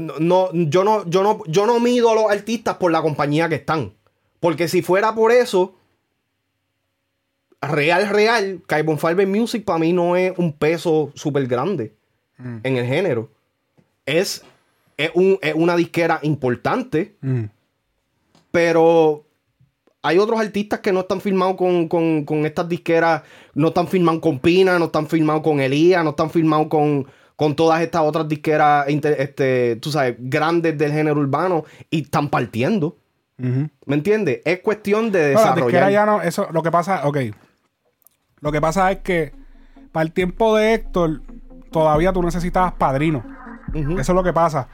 no, no- yo, no, yo, no, yo no mido a los artistas por la compañía que están. Porque si fuera por eso, real, real, Carbon Fiber Music para mí no es un peso súper grande en el género. Es, es, un- es una disquera importante, Mm. pero hay otros artistas que no están firmados con, con- con estas disqueras, no están firmados con Pina, no están firmados con Elías, no están firmados con, con todas estas otras disqueras, este, tú sabes, grandes del género urbano y están partiendo. ¿Me entiendes? Es cuestión de No, la disquera desarrollar. ya no, eso, lo que pasa, ok. Lo que pasa es que para el tiempo de Héctor, todavía tú necesitabas padrino. Eso es lo que pasa.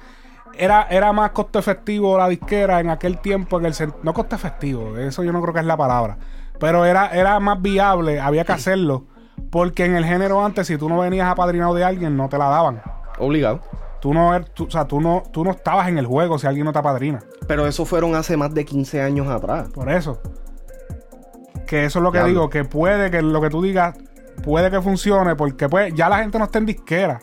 Era, era más costo efectivo la disquera en aquel tiempo, en el no costo efectivo, eso yo no creo que es la palabra. Pero era, era más viable, había que hacerlo. Porque en el género antes, si tú no venías apadrinado de alguien, no te la daban. Obligado. Tú no, er- tú- o sea, tú no, tú no estabas en el juego si alguien no te apadrina. Pero eso fueron hace más de 15 años atrás. Por eso. Que eso es lo que Diablo. digo, que puede que lo que tú digas puede que funcione, porque pues ya la gente no está en disquera.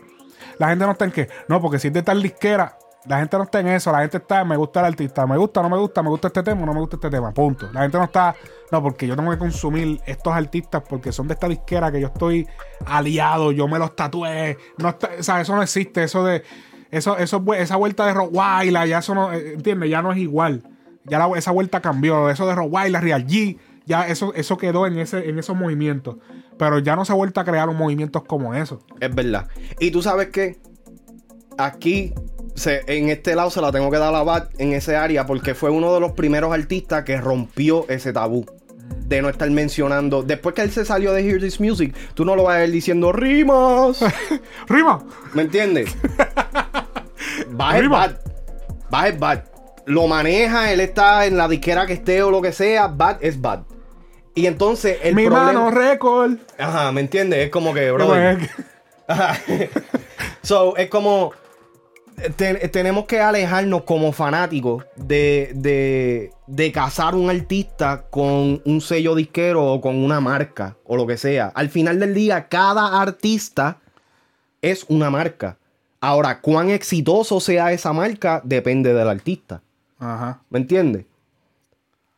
La gente no está en que, no, porque si es de tal disquera, la gente no está en eso, la gente está en me gusta el artista, me gusta, no me gusta, me gusta este tema, no me gusta este tema, punto. La gente no está, no, porque yo tengo que consumir estos artistas porque son de esta disquera que yo estoy aliado, yo me los tatué, no está, o sea, eso no existe, eso de, eso, eso, esa vuelta de Rottweiler, ya eso no, eh, ¿entiendes? Ya no es igual. Ya la- esa vuelta cambió. Eso de Rottweiler, Real G, ya eso, eso quedó en, ese, en esos movimientos. Pero ya no se ha vuelto a crear un movimientos como eso. Es verdad. Y tú sabes que aquí, se- en este lado, se la tengo que dar a Bat en ese área porque fue uno de los primeros artistas que rompió ese tabú. De no estar mencionando. Después que él se salió de Hear This Music, tú no lo vas a ver diciendo rimas. ¡Rima! ¿Me entiendes? Bad es bad. Bad es bad. Lo maneja, él está en la disquera que esté o lo que sea. Bad es bad. Y entonces el Mi problema. mano récord. Ajá, ¿me entiendes? Es como que, bro. Ajá. so, es como. te- tenemos que alejarnos como fanáticos de, de, de cazar un artista con un sello disquero o con una marca o lo que sea. Al final del día, cada artista es una marca. Ahora, cuán exitoso sea esa marca depende del artista. Ajá. ¿Me entiendes?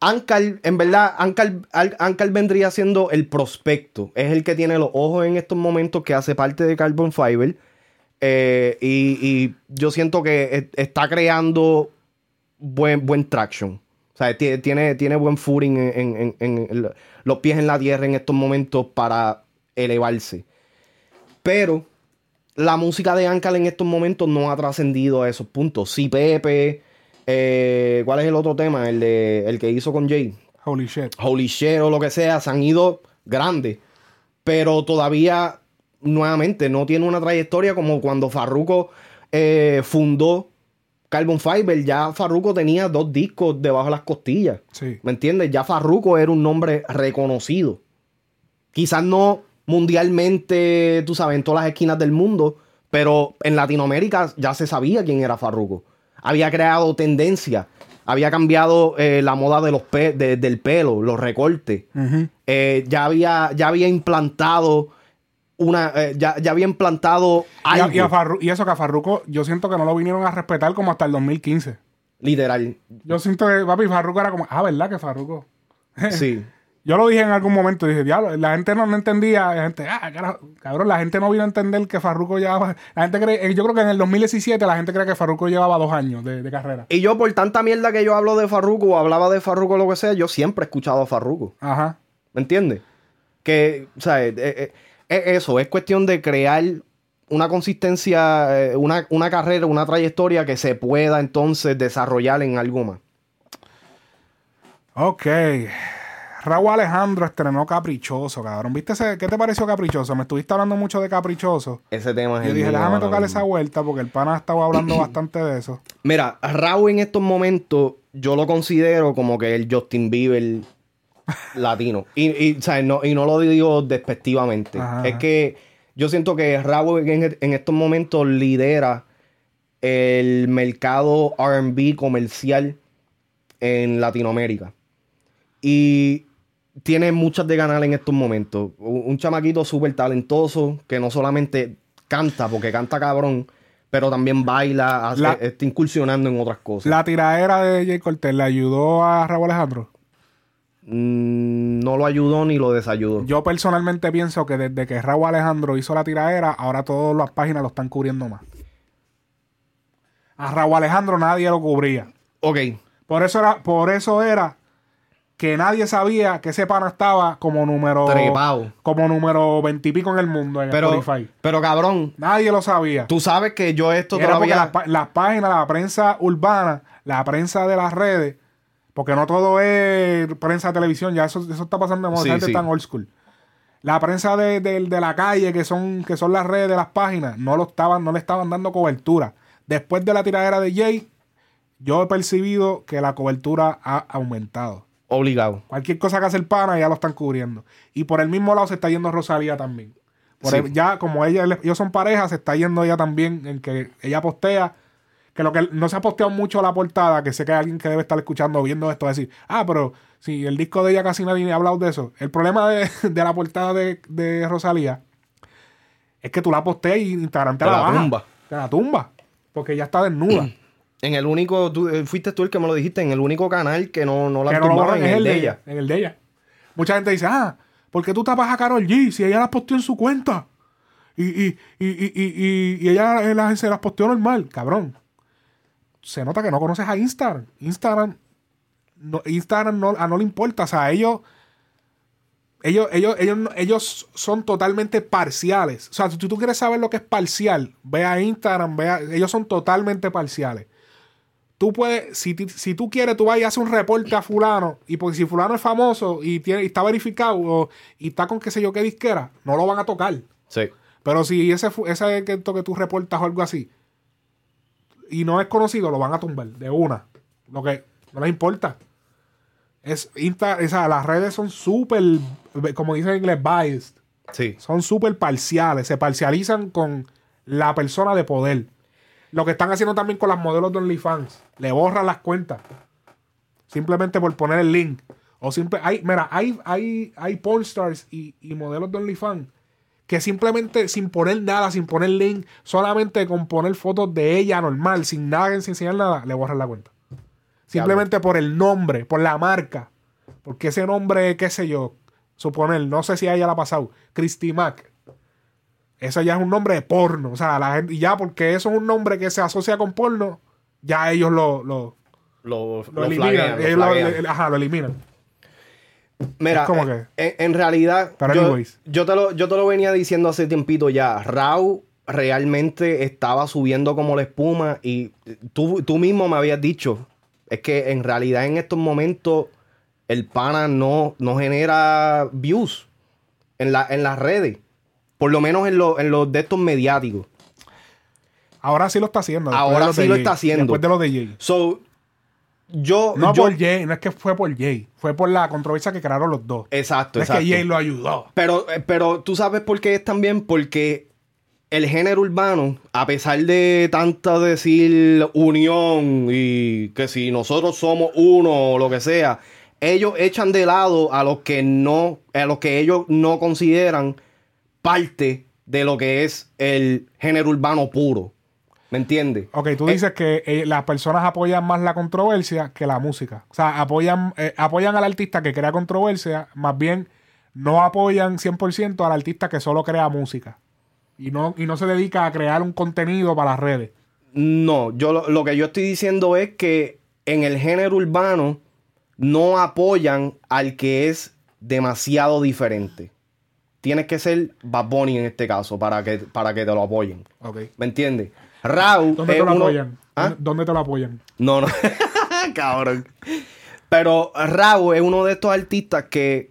Ankar, en verdad, Ankar, vendría siendo el prospecto. Es el que tiene los ojos en estos momentos, que hace parte de Carbon Fiber. Eh, y, yo siento que e- está creando buen, buen traction. O sea, tie- tiene, tiene buen footing en los pies en la tierra en estos momentos para elevarse. Pero la música de Ankar en estos momentos no ha trascendido a esos puntos. Sí, Pepe. Eh, ¿Cuál es el otro tema? El, de, el que hizo con Jay. Holy shit. Holy shit o lo que sea. Se han ido grandes. Pero todavía nuevamente, no tiene una trayectoria como cuando Farruko eh, fundó Carbon Fiber. Ya Farruko tenía dos discos debajo de las costillas. Sí. ¿Me entiendes? Ya Farruko era un nombre reconocido. Quizás no mundialmente, tú sabes, en todas las esquinas del mundo, pero en Latinoamérica ya se sabía quién era Farruko. Había creado tendencia, había cambiado eh, la moda de los pe- de- del pelo, los recortes. Eh, ya, había, ya había implantado una, eh, ya, ya había implantado Y, algo. a- y a Farru- y eso que a Farruko, yo siento que no lo vinieron a respetar como hasta el 2015. Literal. Yo siento que, papi, Farruko era como, ah, ¿verdad que Farruko? Sí. Yo lo dije en algún momento, dije, diablo, la gente no, no entendía, la gente, ah, carajo, cabrón, la gente no vino a entender que Farruko llevaba, la gente cree, eh, yo creo que en el 2017 la gente cree que Farruko llevaba dos años de, de carrera. Y yo, por tanta mierda que yo hablo de Farruko o hablaba de Farruko o lo que sea, yo siempre he escuchado a Farruko. Ajá. ¿Me entiendes? Que, o sea, eh, eh, es eso, es cuestión de crear una consistencia, una, una carrera, una trayectoria que se pueda entonces desarrollar en algo más. Ok. Raúl Alejandro estrenó Caprichoso, cabrón. ¿Viste ese? ¿Qué te pareció Caprichoso? Me estuviste hablando mucho de Caprichoso. Ese tema es Yo dije, déjame mismo. esa vuelta porque el pana estaba hablando bastante de eso. Mira, Raúl en estos momentos yo lo considero como que el Justin Bieber latino. Y, y. No, y no lo digo despectivamente. Ajá. Es que yo siento que Raúl en, en estos momentos lidera el mercado RB comercial en Latinoamérica. Y tiene muchas de ganar en estos momentos. Un, chamaquito súper talentoso que no solamente canta, porque canta cabrón, pero también baila, hace- La- está incursionando en otras cosas. La tiradera de Jay Cortés le ayudó a Raúl Alejandro. Mm, no lo ayudó ni lo desayudó. Yo personalmente pienso que desde que Raúl Alejandro hizo la tiradera, ahora todas las páginas lo están cubriendo más. A Raúl Alejandro nadie lo cubría. Ok. Por eso era, por eso era que nadie sabía que ese pana estaba como número Trepado. como número veintipico en el mundo en Pero, Spotify. pero cabrón, Nadie lo sabía. tú sabes que yo esto Era todavía... las, páginas, la prensa urbana, la prensa de las redes, porque no todo es prensa de televisión, ya eso, eso está pasando de moda, gente sí. en old school. La prensa de, de- de la calle, que son, que son las redes de las páginas, no lo estaban, no le estaban dando cobertura. Después de la tiradera de Jay, yo he percibido que la cobertura ha aumentado. Obligado. Cualquier cosa que hace el pana ya lo están cubriendo. Y por el mismo lado se está yendo Rosalía también. Por Sí. el- ya como ella, ellos son pareja, se está yendo ella también en que ella postea. Que lo que no se ha posteado mucho la portada, que sé que hay alguien que debe estar escuchando o viendo esto, decir, ah, pero si el disco de ella casi nadie ha hablado de eso. El problema de, de la portada de, de Rosalía es que tú la posteas y Instagram te, Te la, la baja. tumba. Te la tumba. Porque ella está desnuda. En el único, tú, eh, fuiste tú el que me lo dijiste, en el único canal que no, no la que no en el de ella. En el de ella. Mucha gente dice, ah, ¿por qué tú tapas a Carol G si ella las posteó en su cuenta? Y, y, y, y, y, y- y ella eh, las- se las posteó normal. Cabrón. Se nota que no conoces a Instagram. Instagram, no, Instagram no, a no le importa. O sea, ellos, ellos, ellos, ellos, ellos son totalmente parciales. O sea, si tú quieres saber lo que es parcial, ve a Instagram, ve a- ellos son totalmente parciales tú puedes, si, si tú quieres, tú vas y haces un reporte a fulano, y porque si fulano es famoso y, tiene, y está verificado o- y está con qué sé yo qué disquera, no lo van a tocar. Sí. Pero si ese, ese que, que tú reportas o algo así, y no es conocido, lo van a tumbar de una. Lo que no les importa. Es Insta, o sea, las redes son súper, como dicen en inglés, biased. Sí. Son súper parciales. Se parcializan con la persona de poder. Lo que están haciendo también con las modelos de OnlyFans. Le borran las cuentas. Simplemente por poner el link. O simple, hay, mira, hay, hay, hay y, y modelos de OnlyFans que simplemente sin poner nada, sin poner link, solamente con poner fotos de ella normal, sin nada, sin enseñar nada, le borran la cuenta. Simplemente por el nombre, por la marca. Porque ese nombre, qué sé yo, suponer, no sé si a ella la ha pasado, Christy Mac. Eso ya es un nombre de porno. O sea, la gente, y ya porque eso es un nombre que se asocia con porno, ya ellos lo, lo, Lo, lo lo eliminan. Ellos lo- ajá, lo eliminan. Mira, como eh, en, en realidad, yo, yo te lo, yo te lo venía diciendo hace tiempito ya. Raúl realmente estaba subiendo como la espuma y tú, tú mismo me habías dicho, es que en realidad en estos momentos el pana no, no genera views en, la, en las redes. Por lo menos en, lo- en los de estos mediáticos. Ahora sí lo está haciendo. Ahora sí lo está haciendo. Después de lo de Jay. So, yo. No yo- por Jay, no es que fue por Jay. Fue por la controversia que crearon los dos. Exacto, No es exacto. que Jay lo ayudó. Pero, eh, pero tú sabes por qué es también porque el género urbano, a pesar de tanta decir unión y que si nosotros somos uno o lo que sea, ellos echan de lado a los que no, a los que ellos no consideran parte de lo que es el género urbano puro. ¿Me entiendes? Ok, tú Eh, dices que eh, las personas apoyan más la controversia que la música. O sea, apoyan, eh, apoyan al artista que crea controversia, más bien no apoyan 100% al artista que solo crea música. Y no, y no se dedica a crear un contenido para las redes. No, yo lo, lo que yo estoy diciendo es que en el género urbano no apoyan al que es demasiado diferente. Tienes que ser Bad Bunny en este caso para que, para que te lo apoyen. Ok. ¿Me entiendes? Raúl ¿Dónde te lo uno- apoyan? ¿Ah? ¿Dónde- ¿Dónde te lo apoyan? No, no. Cabrón. Pero Raúl es uno de estos artistas que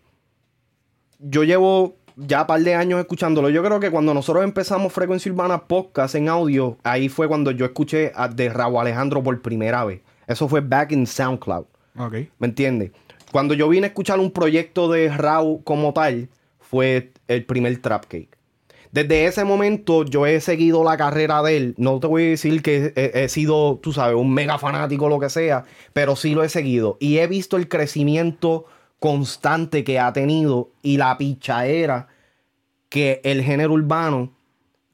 yo llevo ya un par de años escuchándolo. Yo creo que cuando nosotros empezamos Frecuencia Urbana Podcast en audio, ahí fue cuando yo escuché a, de Raúl Alejandro por primera vez. Eso fue back in SoundCloud. Ok. ¿Me entiendes? Cuando yo vine a escuchar un proyecto de Raúl como tal, fue el primer Trap Cake. Desde ese momento yo he seguido la carrera de él. No te voy a decir que he, sido, tú sabes, un mega fanático o lo que sea, pero sí lo he seguido. Y he visto el crecimiento constante que ha tenido y la pichaera que el género urbano,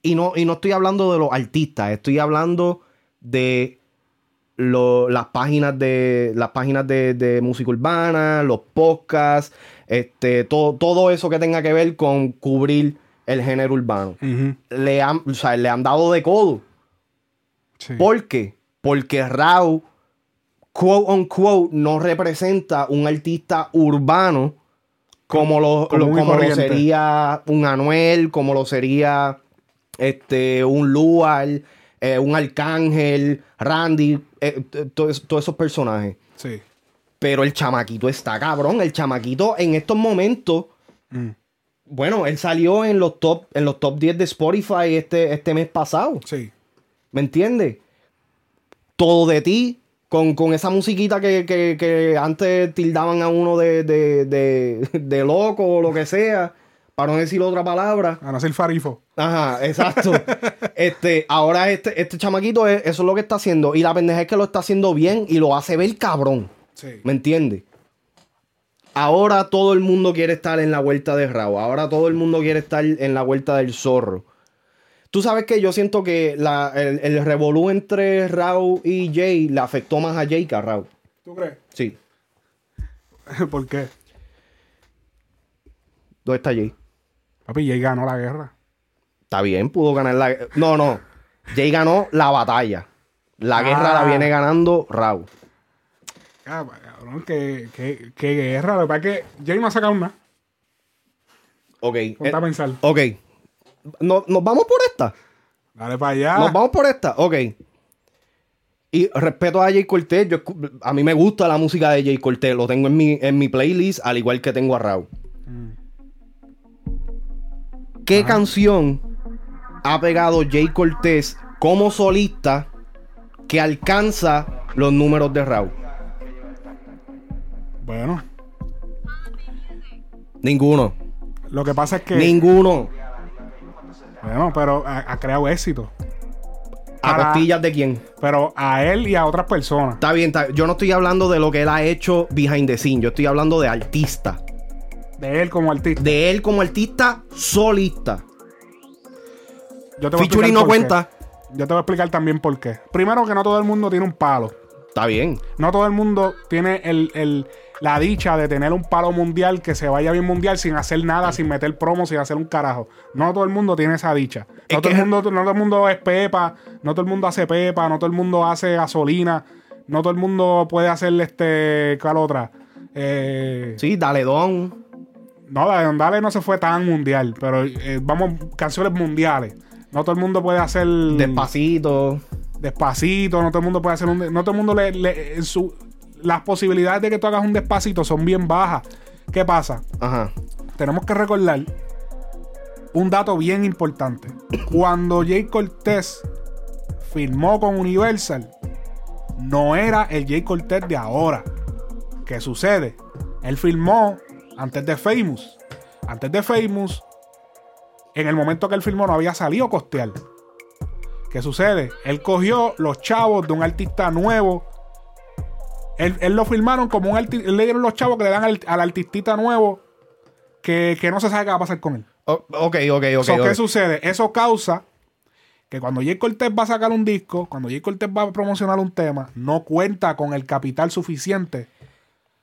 y no, y no estoy hablando de los artistas, estoy hablando de las páginas de las páginas de, de música urbana, los podcasts, este, todo, todo eso que tenga que ver con cubrir el género urbano. le, han, o sea, le han dado de codo. ¿Por qué? Porque Raúl, quote unquote, no representa un artista urbano como lo, lo- como sería un Anuel, como lo sería este, un Luar, eh, un Arcángel, Randy, eh, todos esos personajes. Sí. Pero el chamaquito está cabrón. El chamaquito en estos momentos. Bueno, él salió en los top, en los top 10 de Spotify este, este mes pasado. Sí. ¿Me entiendes? Todo de ti. Con, con esa musiquita que, que- que antes tildaban a uno de, de, de- de loco o lo que sea. Para no decir otra palabra. A no ser farifo. Ajá, exacto. este, ahora este, este chamaquito, es- eso es lo que está haciendo. Y la pendeja es que lo está haciendo bien y lo hace ver cabrón. Sí. ¿Me entiendes? Ahora todo el mundo quiere estar en la vuelta de Raúl. Ahora todo el mundo quiere estar en la vuelta del zorro. Tú sabes que yo siento que la- el, el revolú entre Raúl y Jay le afectó más a Jay que a Raúl. ¿Tú crees? Sí. ¿Por qué? ¿Dónde está Jay? Papi, Jay ganó la guerra. Está bien, pudo ganar la... No, no. Jay ganó la batalla. La guerra la Ah. viene ganando Raúl. Cabrón, qué, qué, qué guerra. Lo que pasa es que Jay no ha sacado nada. Ok. Ponte a eh, pensar. ok. No- ¿Nos vamos por esta? Dale para allá. Nos vamos por esta. Ok. Y respeto a Jay Cortez. Yo, a mí me gusta la música de Jay Cortez. Lo tengo en mi, en mi playlist, al igual que tengo a Raúl. ¿Qué canción ha pegado Jay Cortez como solista que alcanza los números de Raúl? Bueno, Ninguno. lo que pasa es que. Ninguno. Bueno, pero ha, ha creado éxito. ¿A Para- costillas de quién? Pero a él y a otras personas. Está bien, está- yo no estoy hablando de lo que él ha hecho behind the scene. Yo estoy hablando de artista. De él como artista. De él como artista solista. Yo te voy a Featuring explicar no qué. cuenta. Yo te voy a explicar también por qué. Primero que no todo el mundo tiene un palo. Está bien. No todo el mundo tiene el, el- la dicha de tener un palo mundial que se vaya bien mundial sin hacer nada, sin meter promo, sin hacer un carajo. No todo el mundo tiene esa dicha. No, Es todo, el mundo, no todo el mundo es pepa, no todo el mundo hace pepa, no todo el mundo hace gasolina, no todo el mundo puede hacer este. ¿Cuál otra? Eh, Sí, dale don. no, la de Don Dale no se fue tan mundial, pero eh, vamos, canciones mundiales. No todo el mundo puede hacer. Despacito. Despacito, no todo el mundo puede hacer un. No todo el mundo le. le- en su, las posibilidades de que tú hagas un despacito son bien bajas. ¿Qué pasa? Ajá. Tenemos que recordar un dato bien importante. Cuando Jay Cortés firmó con Universal, no era el Jay Cortés de ahora. ¿Qué sucede? Él firmó antes de Famous. Antes de Famous, en el momento que él firmó no había salido costear. ¿Qué sucede? Él cogió los chavos de un artista nuevo. Él, él lo firmaron como un artista. Él le dieron los chavos que le dan al, al artistita nuevo que, que no se sabe qué va a pasar con él. O- ok, ok, ok. So, ok. ¿Qué sucede? Eso causa que cuando Jay Cortés va a sacar un disco, cuando Jay Cortés va a promocionar un tema, no cuenta con el capital suficiente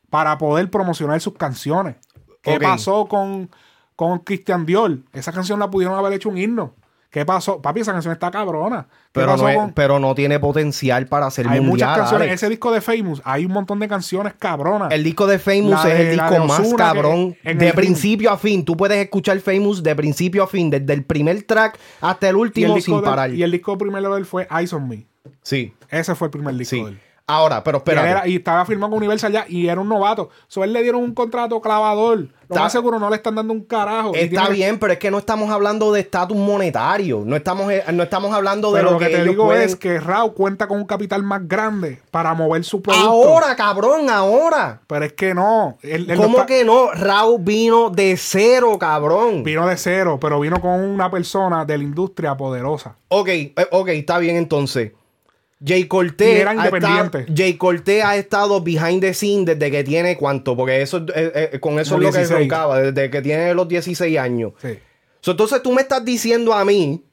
para poder promocionar sus canciones. ¿Qué pasó con, con Christian Dior? Esa canción la pudieron haber hecho un himno. ¿Qué pasó? Papi, esa canción está cabrona. ¿Qué Pero pasó no, es- con- pero no tiene potencial para ser Hay mundial. muchas canciones. Alex. Ese disco de Famous, hay un montón de canciones cabronas. El disco de Famous es el disco más Ozuna, cabrón de principio a fin. Tú puedes escuchar Famous de principio a fin, desde el primer track hasta el último sin de- parar. y el disco primero de él fue Eyes on Me. Sí, Ese fue el primer disco sí. de él. Ahora, pero Y, espera. era- y estaba firmado con Universal ya y era un novato. So, él le dieron un contrato clavador. Lo Está- más seguro no le están dando un carajo. Y Está tiene que- bien, pero es que no estamos hablando de estatus monetario. No estamos, eh, no estamos hablando de Pero lo, lo que, te ellos digo pueden- es que Raw cuenta con un capital más grande para mover su producto. Ahora, cabrón, ahora. Pero es que no. Él- él no ¿Cómo está- que no? Raúl vino de cero, cabrón. Vino de cero, pero vino con una persona de la industria poderosa. Ok, eh, ok, está bien entonces. Jay Cortés, era ha estado- independiente. Jay Cortés ha estado behind the scene desde que tiene cuánto, porque eso eh, eh, con eso es lo que 16. roncaba, desde que tiene los 16 años. Sí. So, entonces tú me estás diciendo a mí,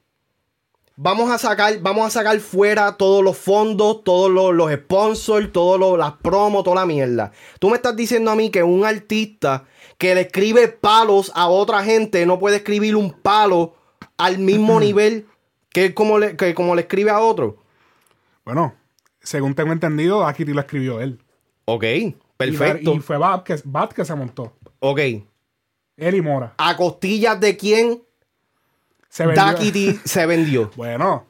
vamos a sacar, vamos a sacar fuera todos los fondos, todos los, los sponsors, todas las promos, toda la mierda. Tú me estás diciendo a mí que un artista que le escribe palos a otra gente no puede escribir un palo al mismo nivel que como le, que como le escribe a otro. Bueno, según tengo entendido, Dakiti lo escribió él. Ok, perfecto. y fue Bad que, Bad que se montó. ok. Él y Mora. ¿A costillas de quién Se vendió. Dakiti se vendió? Bueno,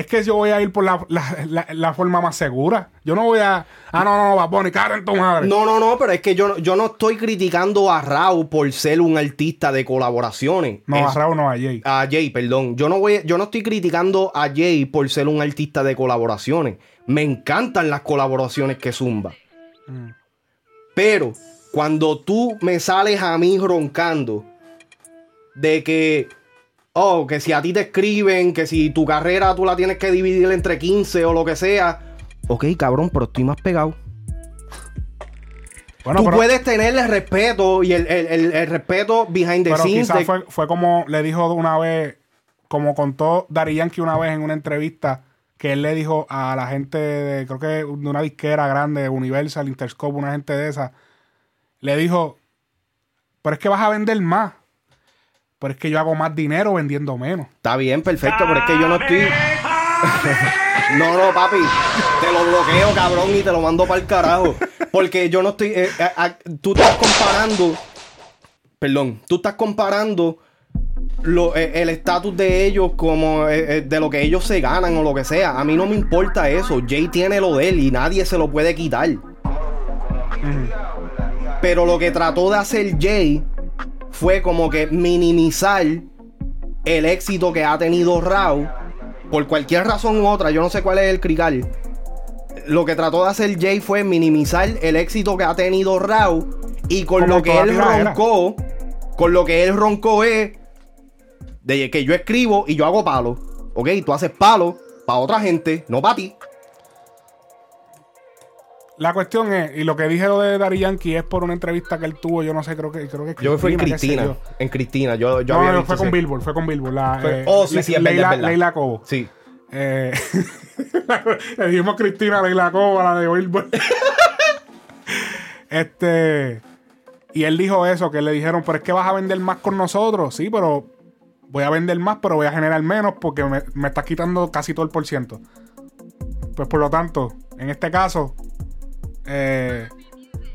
es que yo voy a ir por la, la- la- la forma más segura. Yo no voy a. Ah, no, no, no, Bonnie, cara en tu madre. No, no, no, pero es que yo, no- yo no estoy criticando a Raúl por ser un artista de colaboraciones. No, Es- a Raúl no, a Jay. a Jay, perdón. Yo no voy, yo no estoy criticando a Jay por ser un artista de colaboraciones. Me encantan las colaboraciones que zumba. Mm. Pero cuando tú me sales a mí roncando de que, oh, que si a ti te escriben, que si tu carrera tú la tienes que dividir entre 15 o lo que sea. Ok, cabrón, pero estoy más pegado. Bueno, tú pero, puedes tenerle respeto y el, el- el- el respeto behind the pero scenes. quizás de- fue, fue como le dijo una vez, como contó Dari Yankee una vez en una entrevista, que él le dijo a la gente de, creo que de una disquera grande, Universal, Interscope, una gente de esa, le dijo, pero es que vas a vender más. Pero es que yo hago más dinero vendiendo menos. Está bien, perfecto, pero es que yo no estoy. no, no, papi. Te lo bloqueo, cabrón, y te lo mando para el carajo. Porque yo no estoy. eh, eh, ah, tú estás comparando. Perdón, tú estás comparando lo- eh, el estatus de ellos como eh, de lo que ellos se ganan o lo que sea. A mí no me importa eso. Jay tiene lo de él y nadie se lo puede quitar. Pero lo que trató de hacer Jay fue como que minimizar el éxito que ha tenido Raw por cualquier razón u otra, yo no sé cuál es el crical. Lo que trató de hacer Jay fue minimizar el éxito que ha tenido Raw y con Como lo que él roncó, con lo que él roncó es de que yo escribo y yo hago palo. Ok, tú haces palo para otra gente, no para ti. La cuestión es, y lo que dije lo de Dari Yankee es por una entrevista que él tuvo, yo no sé, creo que creo que Yo fui en Cristina. En Cristina. Yo, yo no, había no, fue con Billboard, fue con Billboard. La, Fue- eh, oh, sí, sí, es Leila, verdad. Leila Cobo. Sí. Eh, le dijimos Cristina Leila Cobo, la de Billboard. este. Y él dijo eso, que le dijeron, pero es que vas a vender más con nosotros. Sí, pero voy a vender más, pero voy a generar menos porque me, me estás quitando casi todo el por ciento. Pues por lo tanto, en este caso, eh,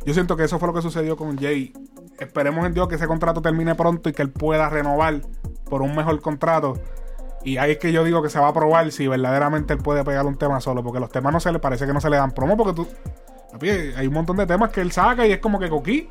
yo siento que eso fue lo que sucedió con Jay. Esperemos en Dios que ese contrato termine pronto y que él pueda renovar por un mejor contrato. Y ahí es que yo digo que se va a probar si verdaderamente él puede pegar un tema solo. Porque los temas no se le parece que no se le dan promo. Porque tú. hay un montón de temas que él saca y es como que coquí.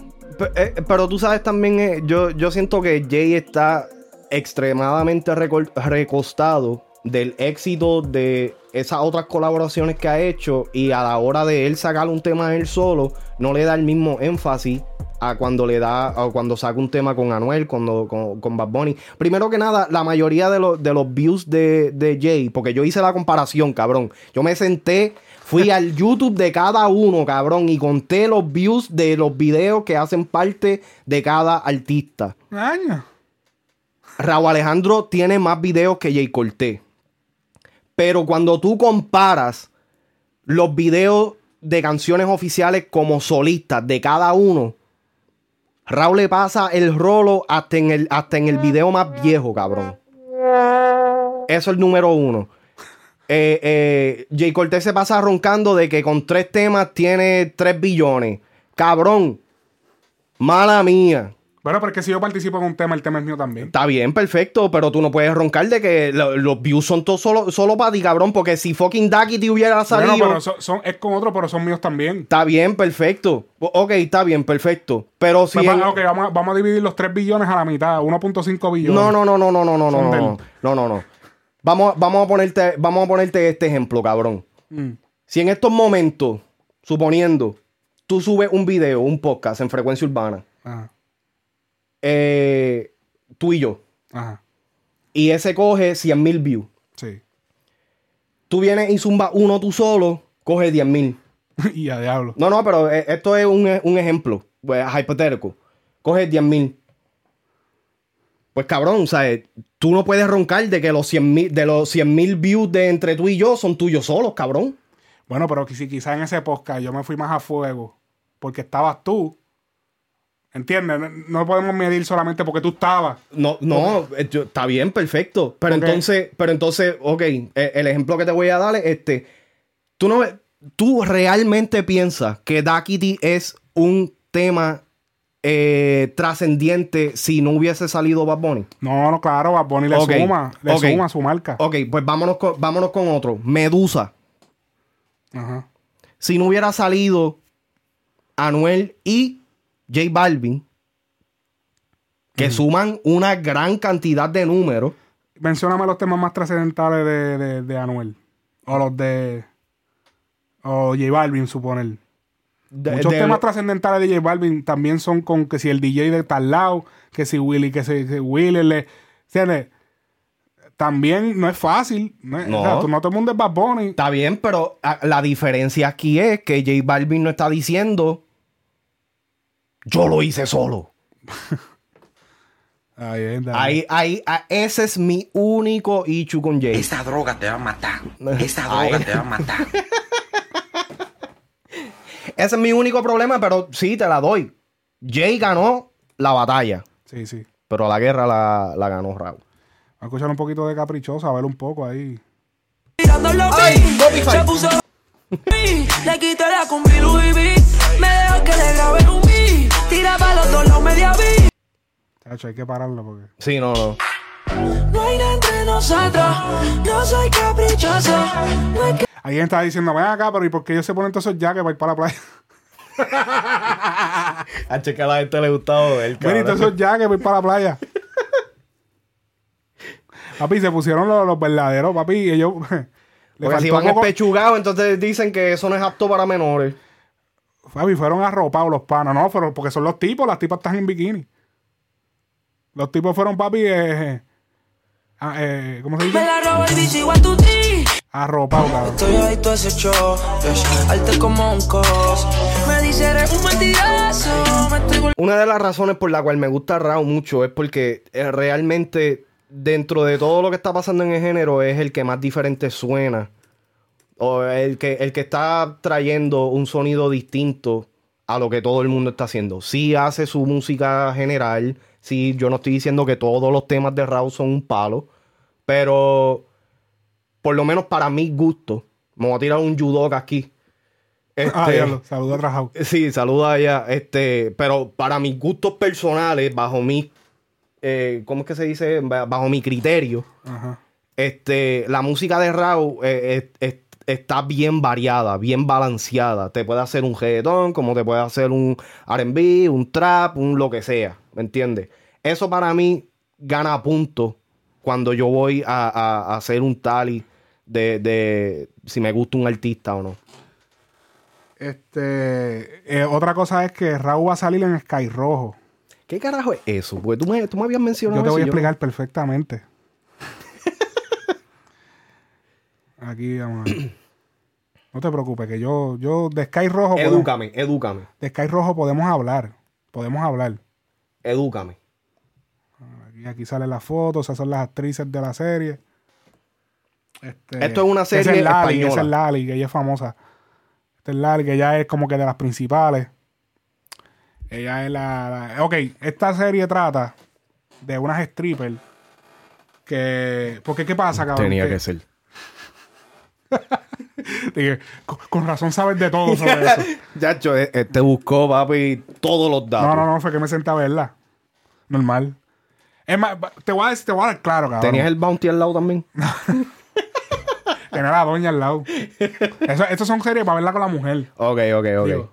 Eh, Pero tú sabes también, eh, yo, yo siento que Jay está extremadamente recostado del éxito de esas otras colaboraciones que ha hecho y a la hora de él sacar un tema él solo, no le da el mismo énfasis a cuando le da, a cuando saca un tema con Anuel, cuando, con, con Bad Bunny. Primero que nada, la mayoría de, los de los views de, de Jay, porque yo hice la comparación, cabrón. Yo me senté, fui al YouTube de cada uno, cabrón, y conté los views de los videos que hacen parte de cada artista. Año. Raúl Alejandro tiene más videos que Jay Cortés. Pero cuando tú comparas los videos de canciones oficiales como solistas de cada uno, Raúl le pasa el rolo hasta en el, hasta en el video más viejo, cabrón. Eso es el número uno. Eh, eh, Jay Cortés se pasa roncando de que con tres temas tiene tres billones. Cabrón. Mala mía. Bueno, porque si yo participo en un tema, el tema es mío también. Está bien, perfecto, pero tú no puedes roncar de que lo- los views son todos solo, solo para ti, cabrón, porque si fucking Ducky te hubiera salido... Bueno, pero son, son- es con otro, pero son míos también. Está bien, perfecto. Ok, está bien, perfecto. Pero si... Pues, en- ok, vamos, a, vamos a dividir los 3 billones a la mitad, 1.5 billones. No, no, no, no, no, no, no, no, no, no, no. Vamos, vamos, a ponerte, vamos a ponerte este ejemplo, cabrón. Mm. Si en estos momentos, suponiendo, tú subes un video, un podcast en frecuencia urbana, Ajá, eh, tú y yo, ajá, y ese coge 100 mil views, sí. tú vienes y zumba uno tú solo, coge 10 mil. y a diablo. No, no, pero eh, esto es un, un ejemplo pues, hipotético. Coge 10 mil. Pues cabrón, ¿sabes? Tú no puedes roncar de que los 100 mil, de los 100 mil views de entre tú y yo son tuyos solos, cabrón. Bueno, pero si quizás en ese podcast yo me fui más a fuego porque estabas tú. ¿Entiendes? No, podemos medir solamente porque tú estabas. No, no, eh, yo- está bien, perfecto. Pero entonces, pero entonces, ok, eh, el ejemplo que te voy a dar es este. Tú no tú realmente piensas que Duckity es un tema eh, trascendiente si no hubiese salido Bad Bunny. No, no, claro, Bad Bunny le suma, le suma su marca. Ok, pues vámonos con, vámonos con otro. Medusa. Ajá. Si no hubiera salido Anuel y J Balvin, que suman una gran cantidad de números. Mencióname los temas más trascendentales de, de, de Anuel. O los de. O J Balvin, suponer. De- Muchos de temas trascendentales de J Balvin también son con que si el DJ de tal lado, que si Willy, que si, que Willy le. ¿Entiendes? También no es fácil. No, es- No. o sea, tú- no todo el mundo es Bad Bunny. Está bien, pero ah, la diferencia aquí es que J Balvin no está diciendo yo lo hice solo. Ahí, es, dale. Ahí, ahí, ah, ese es mi único issue con Jay. Esa droga te va a matar. Esa Ay. droga te va a matar. Ese es mi único problema, pero sí, te la doy. Jay ganó la batalla, Sí, sí. pero la guerra la, la ganó Raúl. Vamos a escuchar un poquito de caprichosa, a ver un poco ahí. Se puso le quité la combi Louis V. Me dejó que le grabé un beat. Tira para los dos lados media vi. Chacho, hay que pararlo porque. Sí, no, no. No hay nada entre nosotros. No soy caprichoso. No hay que Alguien está diciendo, ven acá, pero ¿y por qué ellos se ponen todos esos jackets para ir para la playa? A checar a la gente le gustaba ver, Ven y todos esos jackets para ir para la playa. papi, se pusieron los, los verdaderos, papi, y ellos. le Porque si van espechugados, entonces dicen que eso no es apto para menores. Papi, fueron arropados los panas, no, fueron, porque son los tipos, las tipas están en bikini. Los tipos fueron, papi, eh, ah, eh, ¿cómo se me dice? la robo el bici igual tu ti. Arropados, cabrón. Estoy adicto a ese show. yes. Arte como un cos. Me dice eres un mentiroso. Me estoy vol- Una de las razones por la cual me gusta Raúl mucho es porque eh, realmente dentro de todo lo que está pasando en el género es el que más diferente suena. O el que, el que está trayendo un sonido distinto a lo que todo el mundo está haciendo. Sí hace su música general. Sí, yo no estoy diciendo que todos los temas de Raúl son un palo. Pero por lo menos para mi gusto, me voy a tirar un judoka aquí. Ah, Este, a Rajao. Sí, saluda allá. Este, pero para mis gustos personales, bajo mi, eh, ¿cómo es que se dice? Ba- Bajo mi criterio, Ajá. este, la música de Raúl eh, es- es- está bien variada, bien balanceada. Te puede hacer un reggaetón, como te puede hacer un R&B, un trap, un lo que sea, ¿me entiendes? Eso para mí gana puntos cuando yo voy a, a- a hacer un tally de, de si me gusta un artista o no. Este, eh, otra cosa es que Raúl va a salir en Sky Rojo. ¿Qué carajo es eso? Porque tú me, tú me habías mencionado Yo te voy a explicar perfectamente. Aquí vamos a ver. No te preocupes, que yo, yo de Sky Rojo. podemos- Edúcame, edúcame, de Sky Rojo podemos hablar. Podemos hablar. edúcame. Aquí, aquí sale la foto, esas son las actrices de la serie. Este, Esto es una esa serie Lali, española. Esa es Lali, que ella es famosa. Esta es Lali, que ella es como que de las principales. Ella es la, la- Ok, esta serie trata de unas strippers que... Porque, ¿qué pasa, cabrón? Tenía Que- ser. Dije, con, con razón sabes de todo sobre eso. Chacho, eh, eh, te buscó, papi, todos los datos. No, no, no, fue que me senté a verla. Normal. Es más, te voy a decir, te voy a dar claro, cabrón. ¿Tenías el bounty al lado también? Tener a la doña al lado. Eso, estas son series para verla con la mujer. Ok, ok, ok. Digo,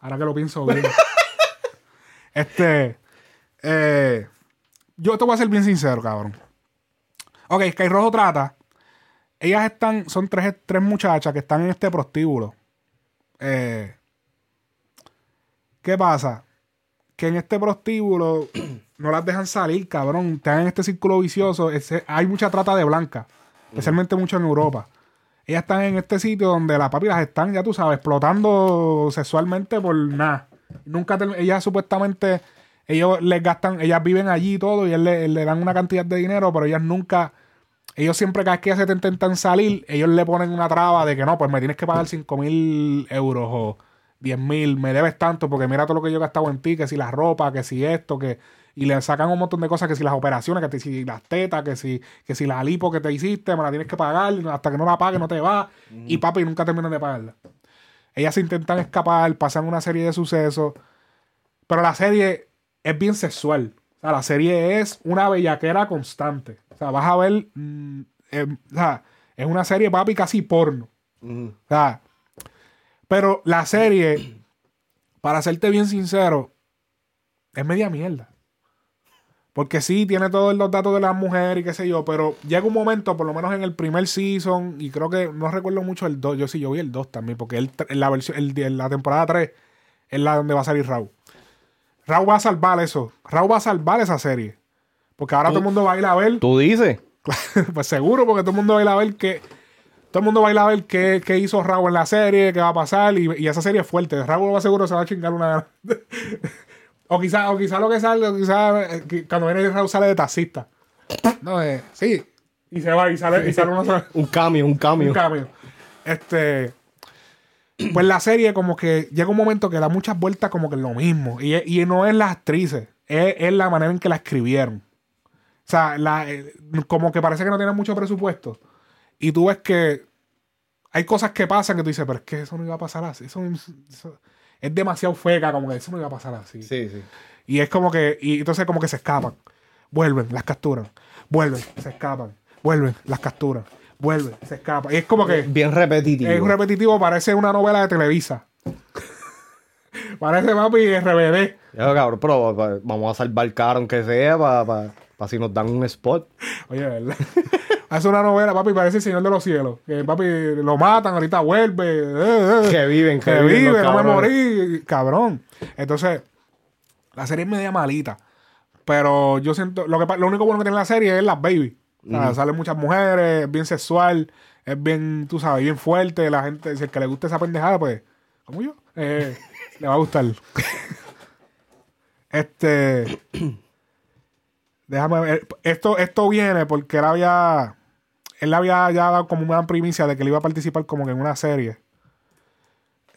ahora que lo pienso bien. Este. eh, yo te voy a ser bien sincero, cabrón. Ok, Sky Rojo trata. Ellas están. Son tres, tres muchachas que están en este prostíbulo. Eh, ¿Qué pasa? Que en este prostíbulo no las dejan salir, cabrón. Están en este círculo vicioso. Hay mucha trata de blanca. Especialmente mucho en Europa. Ellas están en este sitio donde las papi las están, ya tú sabes, explotando sexualmente por nada. Nunca ellas supuestamente, ellos les gastan, ellas viven allí y todo, y ellos le, le dan una cantidad de dinero, pero ellas nunca, ellos siempre cada vez que ellas se te intentan salir, ellos le ponen una traba de que no, pues me tienes que pagar 5 mil euros o 10 mil, me debes tanto, porque mira todo lo que yo he gastado en ti, que si la ropa, que si esto, que... Y le sacan un montón de cosas, que si las operaciones, que si las tetas, que si, que si la lipo que te hiciste, me la tienes que pagar, hasta que no la pagues no te va. Y papi, nunca terminan de pagarla. Ellas se intentan escapar, pasan una serie de sucesos. Pero la serie es bien sexual. O sea, la serie es una bellaquera constante. O sea, vas a ver. mm, eh, o sea, es una serie, papi, casi porno. O sea, pero la serie, para serte bien sincero, es media mierda. Porque sí, tiene todos los datos de las mujeres y qué sé yo, pero llega un momento, por lo menos en el primer season, y creo que no recuerdo mucho el 2, yo sí, yo vi el 2 también, porque el, en la, versión, el, en la temporada 3 es la donde va a salir Raúl. Raúl va a salvar eso. Raúl va a salvar esa serie. Porque ahora todo el mundo va a ir a ver. ¿Tú dices? pues seguro, porque todo el mundo va a ir a ver que. Todo el mundo va a ir a ver qué, qué hizo Raúl en la serie, qué va a pasar, y, y esa serie es fuerte. Raúl va seguro se va a chingar una. O quizá, o quizá lo que sale, o quizá eh, cuando viene Raúl sale de taxista. No, eh, sí. Y se va, y sale, y sale una Un cambio, un cambio. un cambio. Este. Pues la serie, como que llega un momento que da muchas vueltas, como que es lo mismo. Y, y no es las actrices, es, es la manera en que la escribieron. O sea, la, eh, como que parece que no tienen mucho presupuesto. Y tú ves que hay cosas que pasan que tú dices, pero es que eso no iba a pasar así. Eso, eso- es demasiado feca, como que eso no iba a pasar así. Sí, sí. Y es como que, y entonces como que se escapan. Vuelven, las capturan. Vuelven, se escapan. Vuelven, las capturan. Vuelven, se escapan. Y es como que Bien repetitivo. es repetitivo, parece una novela de Televisa. parece papi RBD. Ya, cabrón, pero pa- vamos a salvar caro aunque sea para si nos dan un spot. Oye, ¿verdad? Hace una novela, papi, parece el Señor de los Cielos. Que papi lo matan, ahorita vuelve. eh, eh. Que viven, que que viven los vive, no me morí, cabrón. Entonces, la serie es media malita. Pero yo siento, lo, que, lo único bueno que tiene la serie es las baby. O sea. Salen muchas mujeres, es bien sexual, es bien, tú sabes, bien fuerte. La gente, si el que le gusta esa pendejada, pues, como yo, eh, le va a gustar. este. Déjame ver. Esto, esto viene porque él había. Él le había ya dado como una primicia de que él iba a participar como que en una serie.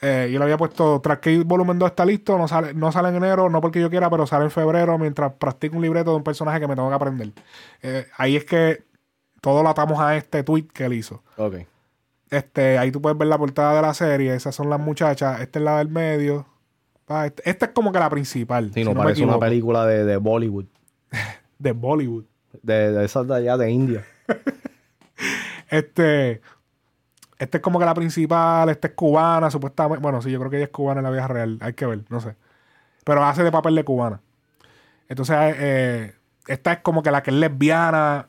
Eh, y él había puesto, tras que el volumen 2 está listo, no sale, no sale en enero, no porque yo quiera, pero sale en febrero mientras practico un libreto de un personaje que me tengo que aprender. Eh, ahí es que todo lo atamos a este tweet que él hizo. Ok. Este, ahí tú puedes ver la portada de la serie, esas son las muchachas, esta es la del medio. Ah, este- Esta es como que la principal. Sí, si no, no me parece una película de, de Bollywood. De Bollywood. De, de esas de allá de India. Este. Este es como que la principal, esta es cubana, supuestamente. Bueno, sí, yo creo que ella es cubana en la vida real. Hay que ver, no sé. Pero hace de papel de cubana. Entonces, eh, esta es como que la que es lesbiana.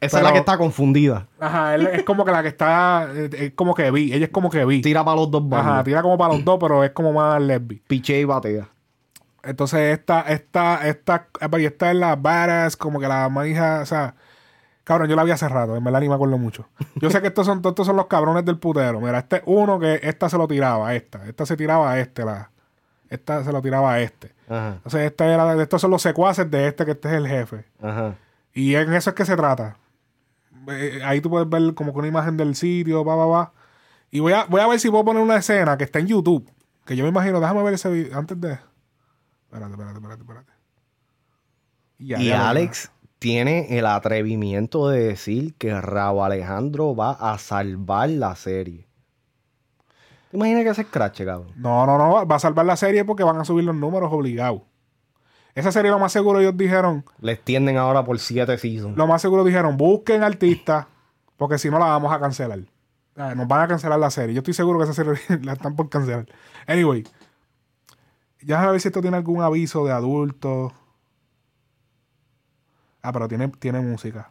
Esa es la que está confundida. Ajá, él es como que la que está. eh, Es como que vi. Ella es como que vi. Tira para los dos bandos. Ajá, tira como para los dos, pero es como más lesbi. Piche y batea. Entonces, esta, esta, esta, y esta es la badass, como que la más hija, o sea, cabrón, yo la vi hace rato, en verdad ni me acuerdo mucho. Yo sé que estos son, estos son los cabrones del putero. Mira, este es uno que esta se lo tiraba a esta, esta se tiraba a este, la, esta se lo tiraba a este. Ajá. Entonces, esta era, estos son los secuaces de este, que este es el jefe. Ajá. Y en eso es que se trata. Ahí tú puedes ver como que una imagen del sitio, va, va, va. Y voy a, voy a ver si puedo poner una escena que está en YouTube. Que yo me imagino, déjame ver ese video antes de. Espérate, espérate, espérate, espérate. y Alex tiene el atrevimiento de decir que Raúl Alejandro va a salvar la serie. ¿Te imaginas que ese scratch, cabrón? No, no, no. Va a salvar la serie porque van a subir los números obligados. Esa serie, lo más seguro, ellos dijeron. Le extienden ahora por siete seasons. Lo más seguro dijeron, busquen artistas, porque si no la vamos a cancelar. Nos van a cancelar la serie. Yo estoy seguro que esa serie la están por cancelar. Anyway, ya a ver si esto tiene algún aviso de adultos. Ah, pero tiene, tiene música.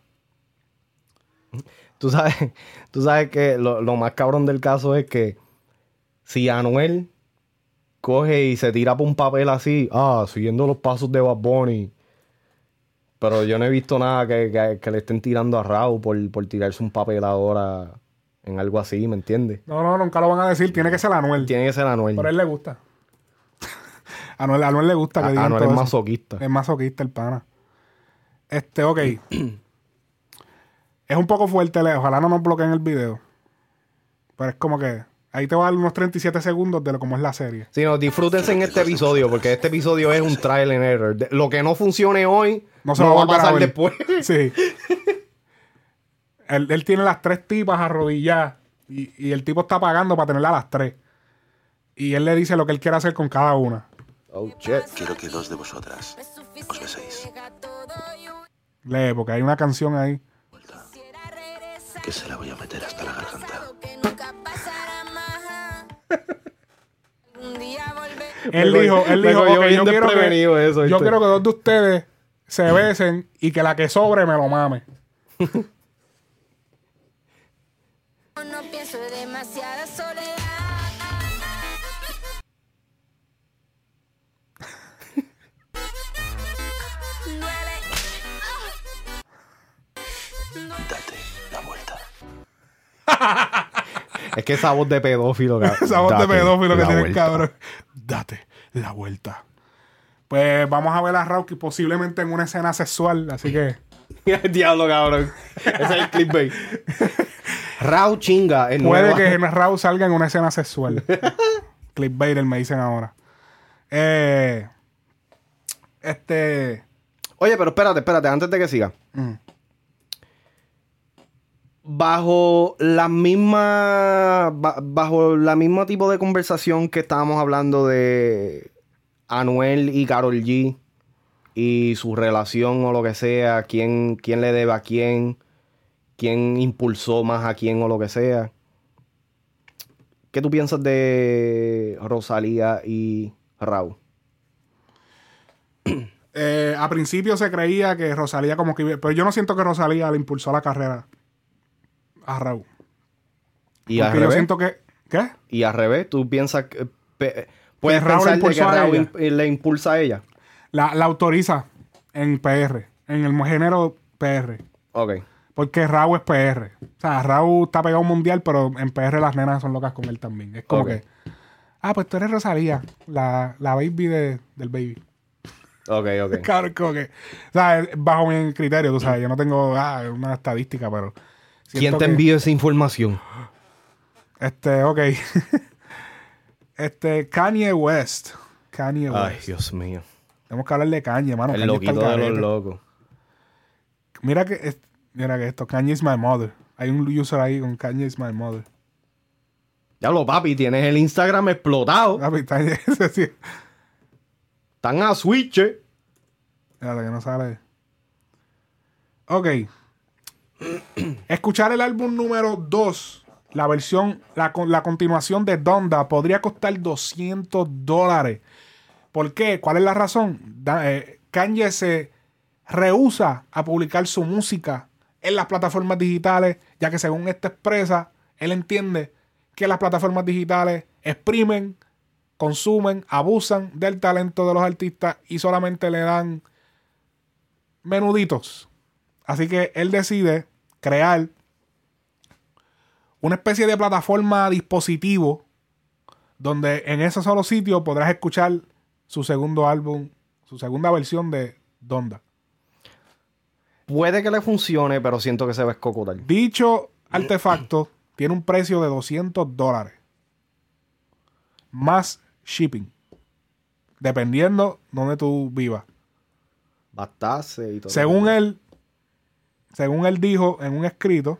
Tú sabes, tú sabes que lo, lo más cabrón del caso es que si Anuel coge y se tira por un papel así, ah, siguiendo los pasos de Bad Bunny. Pero yo no he visto nada que, que- que le estén tirando a Raúl por, por tirarse un papel ahora en algo así, ¿me entiendes? No, no, nunca lo van a decir. Tiene que ser Anuel. Tiene que ser Anuel. Pero a él le gusta. A Anuel, a Anuel le gusta que A- digan Anuel todo es eso. masoquista. Es masoquista el pana. Este, ok. es un poco fuerte. le- Ojalá no nos bloqueen el video. Pero es como que... Ahí te va a dar unos 37 segundos de lo como es la serie. Si no, disfrútense en este episodio, porque este episodio es un trial and error. De- Lo que no funcione hoy, No no, se lo va a pasar después. Sí. él, él tiene las tres tipas arrodilladas. Y, y el tipo está pagando para tenerla a las tres. Y él le dice lo que él quiere hacer con cada una. Oh, shit. Quiero que dos de vosotras os beséis. Lee, porque hay una canción ahí. Que se la voy a meter hasta la garganta. Él dijo, él dijo, cogió "Ok, bien yo, quiero que, eso, yo quiero que dos de ustedes se besen y que la que sobre me lo mame. No pienso demasiada Es que esa voz de pedófilo, cabrón. Esa voz de Date pedófilo que la tiene el vuelta. cabrón. Date la vuelta. Pues vamos a ver a Rauki posiblemente en una escena sexual, así que. Diablo, cabrón. Ese es el clickbait. Rau chinga. El Puede nueva- que Raúl salga en una escena sexual. Clickbaiter me dicen ahora. Eh, este. Oye, pero espérate, espérate, antes de que siga. Mm. Bajo la misma. ba- bajo la misma tipo de conversación que estábamos hablando de Anuel y Carol G. Y su relación o lo que sea. Quién, quién le debe a quién. Quién impulsó más a quién o lo que sea. ¿Qué tú piensas de Rosalía y Raúl? Eh, a principio se creía que Rosalía como que... Pero yo no siento que Rosalía le impulsó la carrera a Raúl. Y al Porque yo revés. siento que... ¿Qué? Y al revés, tú piensas que. pe- puedes Raúl pensar de que impulsó a Raúl ella. imp- le impulsa a ella. La, la autoriza en PR. En el género PR. Ok. Porque Raúl es PR. O sea, Raúl está pegado mundial, pero en PR las nenas son locas con él también. Es como que... Ah, pues tú eres Rosalía. La, la baby de- del baby. Ok, ok. Cabrón, como que... O sea, bajo mi criterio, tú sabes. Yo no tengo ah, una estadística, pero... ¿Quién te envió esa información? Este, ok. este, Kanye West. Kanye West. Ay, Dios mío. Tenemos que hablar de Kanye, mano. El Kanye loquito de los locos. Mira que, mira que esto, Kanye is my mother. Hay un user ahí con Kanye is my mother. Diablo, papi, tienes el Instagram explotado. Papi, está ese sí. Están a switch. eh. Espérate, que no sale. Ok. Escuchar el álbum número 2, la versión, la, la continuación de Donda, podría costar 200 dólares. ¿Por qué? ¿Cuál es la razón? Da- eh, Kanye se rehúsa a publicar su música en las plataformas digitales, ya que según esta expresa, él entiende que las plataformas digitales exprimen, consumen, abusan del talento de los artistas y solamente le dan menuditos. Así que él decide crear una especie de plataforma dispositivo donde en ese solo sitio podrás escuchar su segundo álbum, su segunda versión de Donda. Puede que le funcione, pero siento que se va a escocotar. Dicho artefacto tiene un precio de 200 dólares. Más shipping. Dependiendo donde tú vivas. Bastase y todo. Según él, según él dijo en un escrito,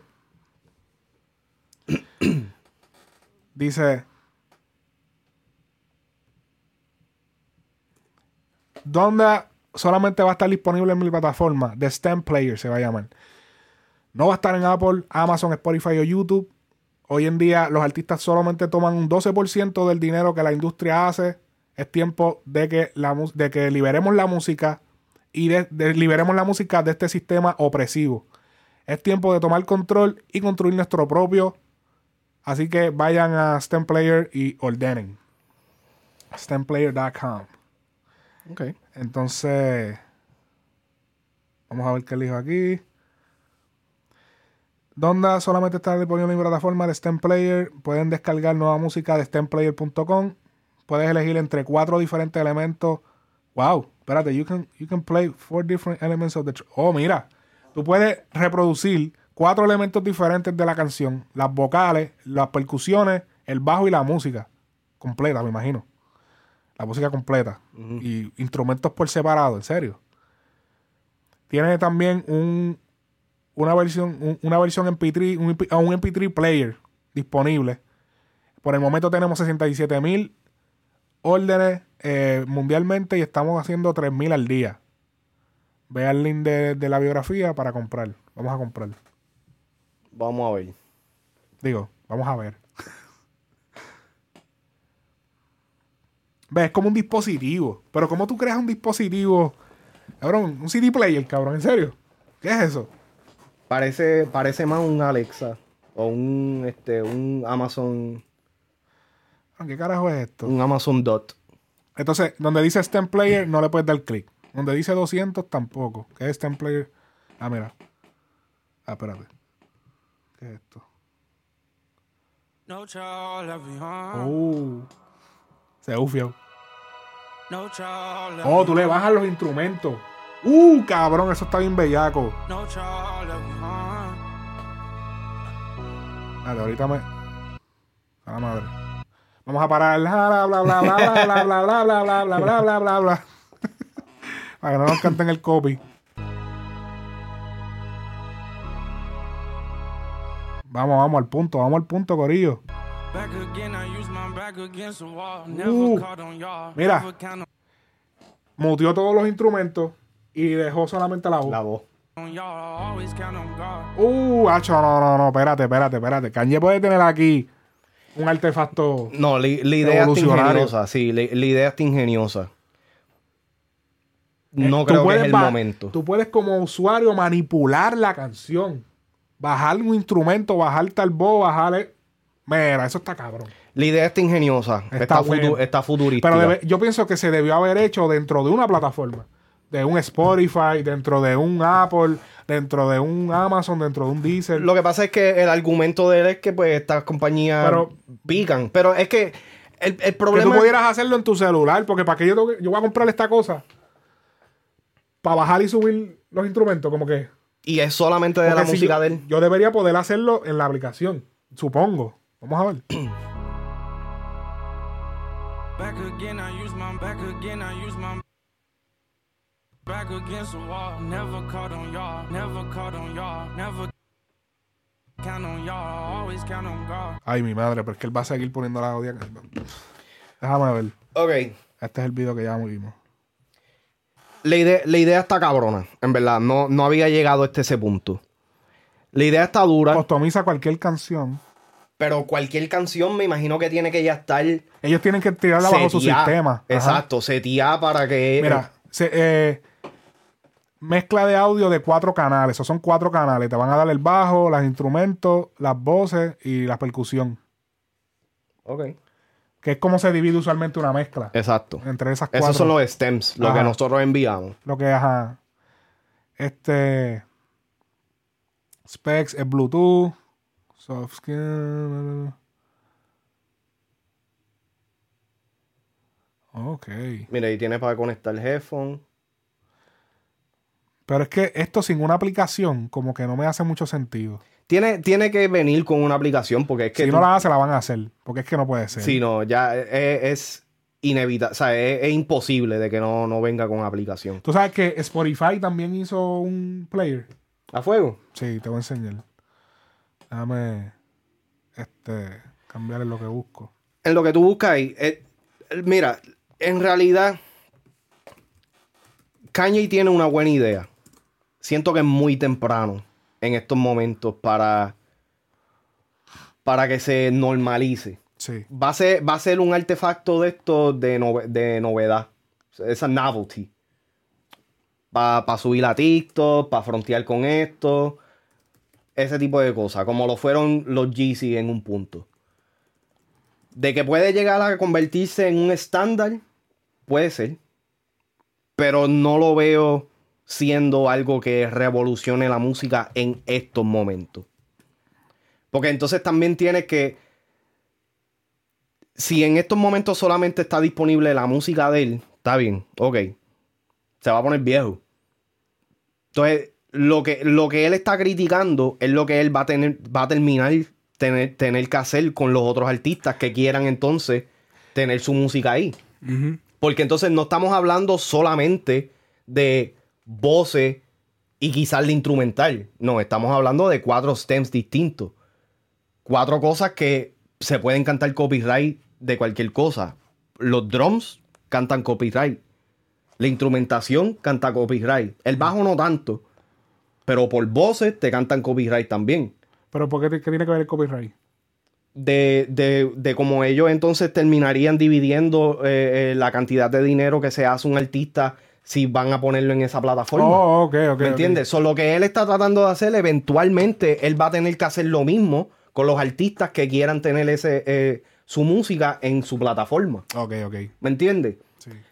dice, Donda solamente va a estar disponible en mi plataforma, The STEM Player se va a llamar. No va a estar en Apple, Amazon, Spotify o YouTube. Hoy en día los artistas solamente toman un 12% del dinero que la industria hace. Es tiempo de que, la, de que liberemos la música y de, de- liberemos la música de este sistema opresivo. Es tiempo de tomar control y construir nuestro propio. Así que vayan a STEM Player y ordenen. STEMplayer.com. Ok. Entonces, vamos a ver qué elijo aquí. Donda solamente está disponible en mi plataforma de STEM Player. Pueden descargar nueva música de stemplayer.com. Puedes elegir entre cuatro diferentes elementos. Wow, espérate, you can, you can play four different elements of the. Oh, mira, tú puedes reproducir cuatro elementos diferentes de la canción: las vocales, las percusiones, el bajo y la música completa, me imagino. La música completa. Y instrumentos por separado, en serio. Tiene también un, una versión, un- una versión MP3, un, un MP3 player disponible. Por el momento tenemos 67 mil órdenes eh, mundialmente y estamos haciendo 3 mil al día. Ve el link de, de la biografía para comprar. Vamos a comprar. Vamos a ver. Digo, vamos a ver. Ve, es como un dispositivo. Pero ¿cómo tú creas un dispositivo? Cabrón, un CD player, cabrón, ¿en serio? ¿Qué es eso? Parece, parece más un Alexa o un, este, un Amazon, ¿Qué carajo es esto? un Amazon Dot. Entonces, donde dice STEM Player, no le puedes dar clic. Donde dice 200, tampoco. ¿Qué es STEM Player? Ah, mira. Ah, espérate. ¿Qué es esto? No. Oh. Se ufió. No child left Oh, tú le bajas los instrumentos. Uh, cabrón, eso está bien bellaco. Dale, ahorita me. A la madre. Vamos a parar. Bla, bla, bla, bla, bla, bla, bla, bla, bla, bla, bla, bla, bla, bla, bla. Para que no nos canten el copy. Vamos, vamos al punto, vamos al punto, Corillo. Uh, mira. Muteó todos los instrumentos y dejó solamente la voz. La voz. Uh, hacho, no, no, no, espérate, espérate, espérate. Kanye puede tener aquí un artefacto. No, la, la idea está ingeniosa. Sí, la, la idea está ingeniosa. No Eh, tú creo que es el momento. Tú puedes como usuario manipular la canción. Bajar un instrumento, bajar tal voz, bajarle... Mira, eso está cabrón. La idea está ingeniosa. Está, futu- bueno. está futurística. Pero debe- yo pienso que se debió haber hecho dentro de una plataforma. De un Spotify, dentro de un Apple, dentro de un Amazon, dentro de un Deezer. Lo que pasa es que el argumento de él es que pues estas compañías Pero- pican. Pero es que el, el que problema... tú pudieras hacerlo en tu celular, porque para que yo, tengo que- yo voy a comprar esta cosa para bajar y subir los instrumentos, como que... Y es solamente de la si música yo, de él. yo debería poder hacerlo en la aplicación, supongo. Vamos a ver. Back again, I use my back again, I use my back against the wall. Never caught on y'all. Never caught on y'all. Never count on y'all. I always count on God. Ay, mi madre, pero es que él va a seguir poniendo la audio. Déjame ver. Ok. Este es el video que ya vimos. La idea, la idea está cabrona, en verdad. No, no había llegado hasta ese punto. La idea está dura. Customiza cualquier canción. Pero cualquier canción me imagino que tiene que ya estar. Ellos tienen que tirarla bajo su sistema. Ajá. Exacto, seteada para que. Mira, se- eh, mezcla de audio de cuatro canales. Esos son cuatro canales. Te van a dar el bajo, los instrumentos, las voces y la percusión. Ok. Que es como se divide usualmente una mezcla. Exacto. Entre esas cuatro. Esos son los stems, lo que Ajá. nosotros enviamos. Lo que, ajá. Este. Specs es Bluetooth. Soft skin. Ok. Mira, ahí tiene para conectar el headphone. Pero es que esto sin una aplicación, como que no me hace mucho sentido. Tiene, tiene que venir con una aplicación porque es que. si tú- no la hace, la van a hacer. Porque es que no puede ser. Sí, no, ya es, es inevitable. O sea, es, es imposible de que no, no venga con aplicación. Tú sabes que Spotify también hizo un player. ¿A fuego? Sí, te voy a enseñar. Déjame. Este. Cambiarle lo que busco. En lo que tú buscas ahí, eh, mira, en realidad, Kanye tiene una buena idea. Siento que es muy temprano en estos momentos para, para que se normalice. Sí. Va a ser, va a ser un artefacto de esto de, nove- de novedad. Esa novelty. Para subir a TikTok, para frontear con esto. Ese tipo de cosas. Como lo fueron los Yeezy en un punto. De que puede llegar a convertirse en un estándar, puede ser. Pero no lo veo siendo algo que revolucione la música en estos momentos. Porque entonces también tienes que. Si en estos momentos solamente está disponible la música de él, está bien, ok. Se va a poner viejo. Entonces, lo que, lo que él está criticando es lo que él va a tener, va a terminar tener, tener que hacer con los otros artistas que quieran entonces tener su música ahí. Porque entonces no estamos hablando solamente de voces y quizás de instrumental. No, estamos hablando de cuatro stems distintos. Cuatro cosas que se pueden cantar copyright de cualquier cosa. Los drums cantan copyright. La instrumentación canta copyright. El bajo no tanto. Pero por voces te cantan copyright también. Pero ¿por qué, tiene que ver el copyright? De, de, de cómo ellos entonces terminarían dividiendo eh, eh, la cantidad de dinero que se hace un artista si van a ponerlo en esa plataforma. Oh, ok, ok. ¿Me entiendes? So, lo que él está tratando de hacer, eventualmente, él va a tener que hacer lo mismo con los artistas que quieran tener ese, eh, su música en su plataforma. Ok, ok. ¿Me entiendes?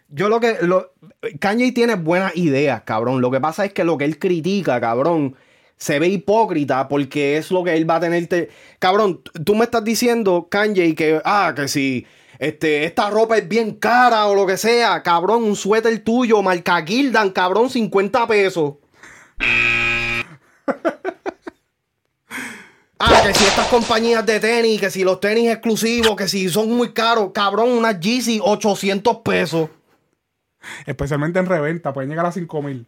Yo lo que. Lo, Kanye tiene buenas ideas, cabrón. Lo que pasa es que lo que él critica, cabrón, se ve hipócrita porque es lo que él va a tener. te- Cabrón, tú me estás diciendo, Kanye, que. Ah, que si. Este, esta ropa es bien cara o lo que sea, cabrón, un suéter tuyo, marca Gildan, cabrón, 50 pesos. Ah, que si estas compañías de tenis, que si los tenis exclusivos, que si son muy caros, cabrón, unas Yeezy 800 pesos. Especialmente en reventa, pueden llegar a 5 mil.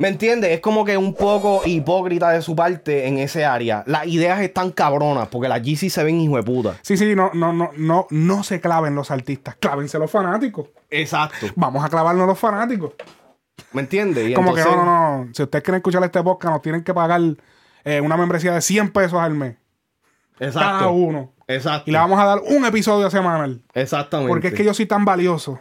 ¿Me entiendes? Es como que un poco hipócrita de su parte en ese área. Las ideas están cabronas porque las Yeezy se ven hijo de puta. Sí, sí, no, no, no, no, no se claven los artistas, clávense los fanáticos. Exacto. Vamos a clavarnos los fanáticos. ¿Me entiendes? Como que no, no, no. Si ustedes quieren escuchar este podcast, nos tienen que pagar eh, una membresía de 100 pesos al mes. Exacto. Cada uno. Exacto. Y le vamos a dar un episodio semanal. Exactamente. Porque es que yo soy tan valioso.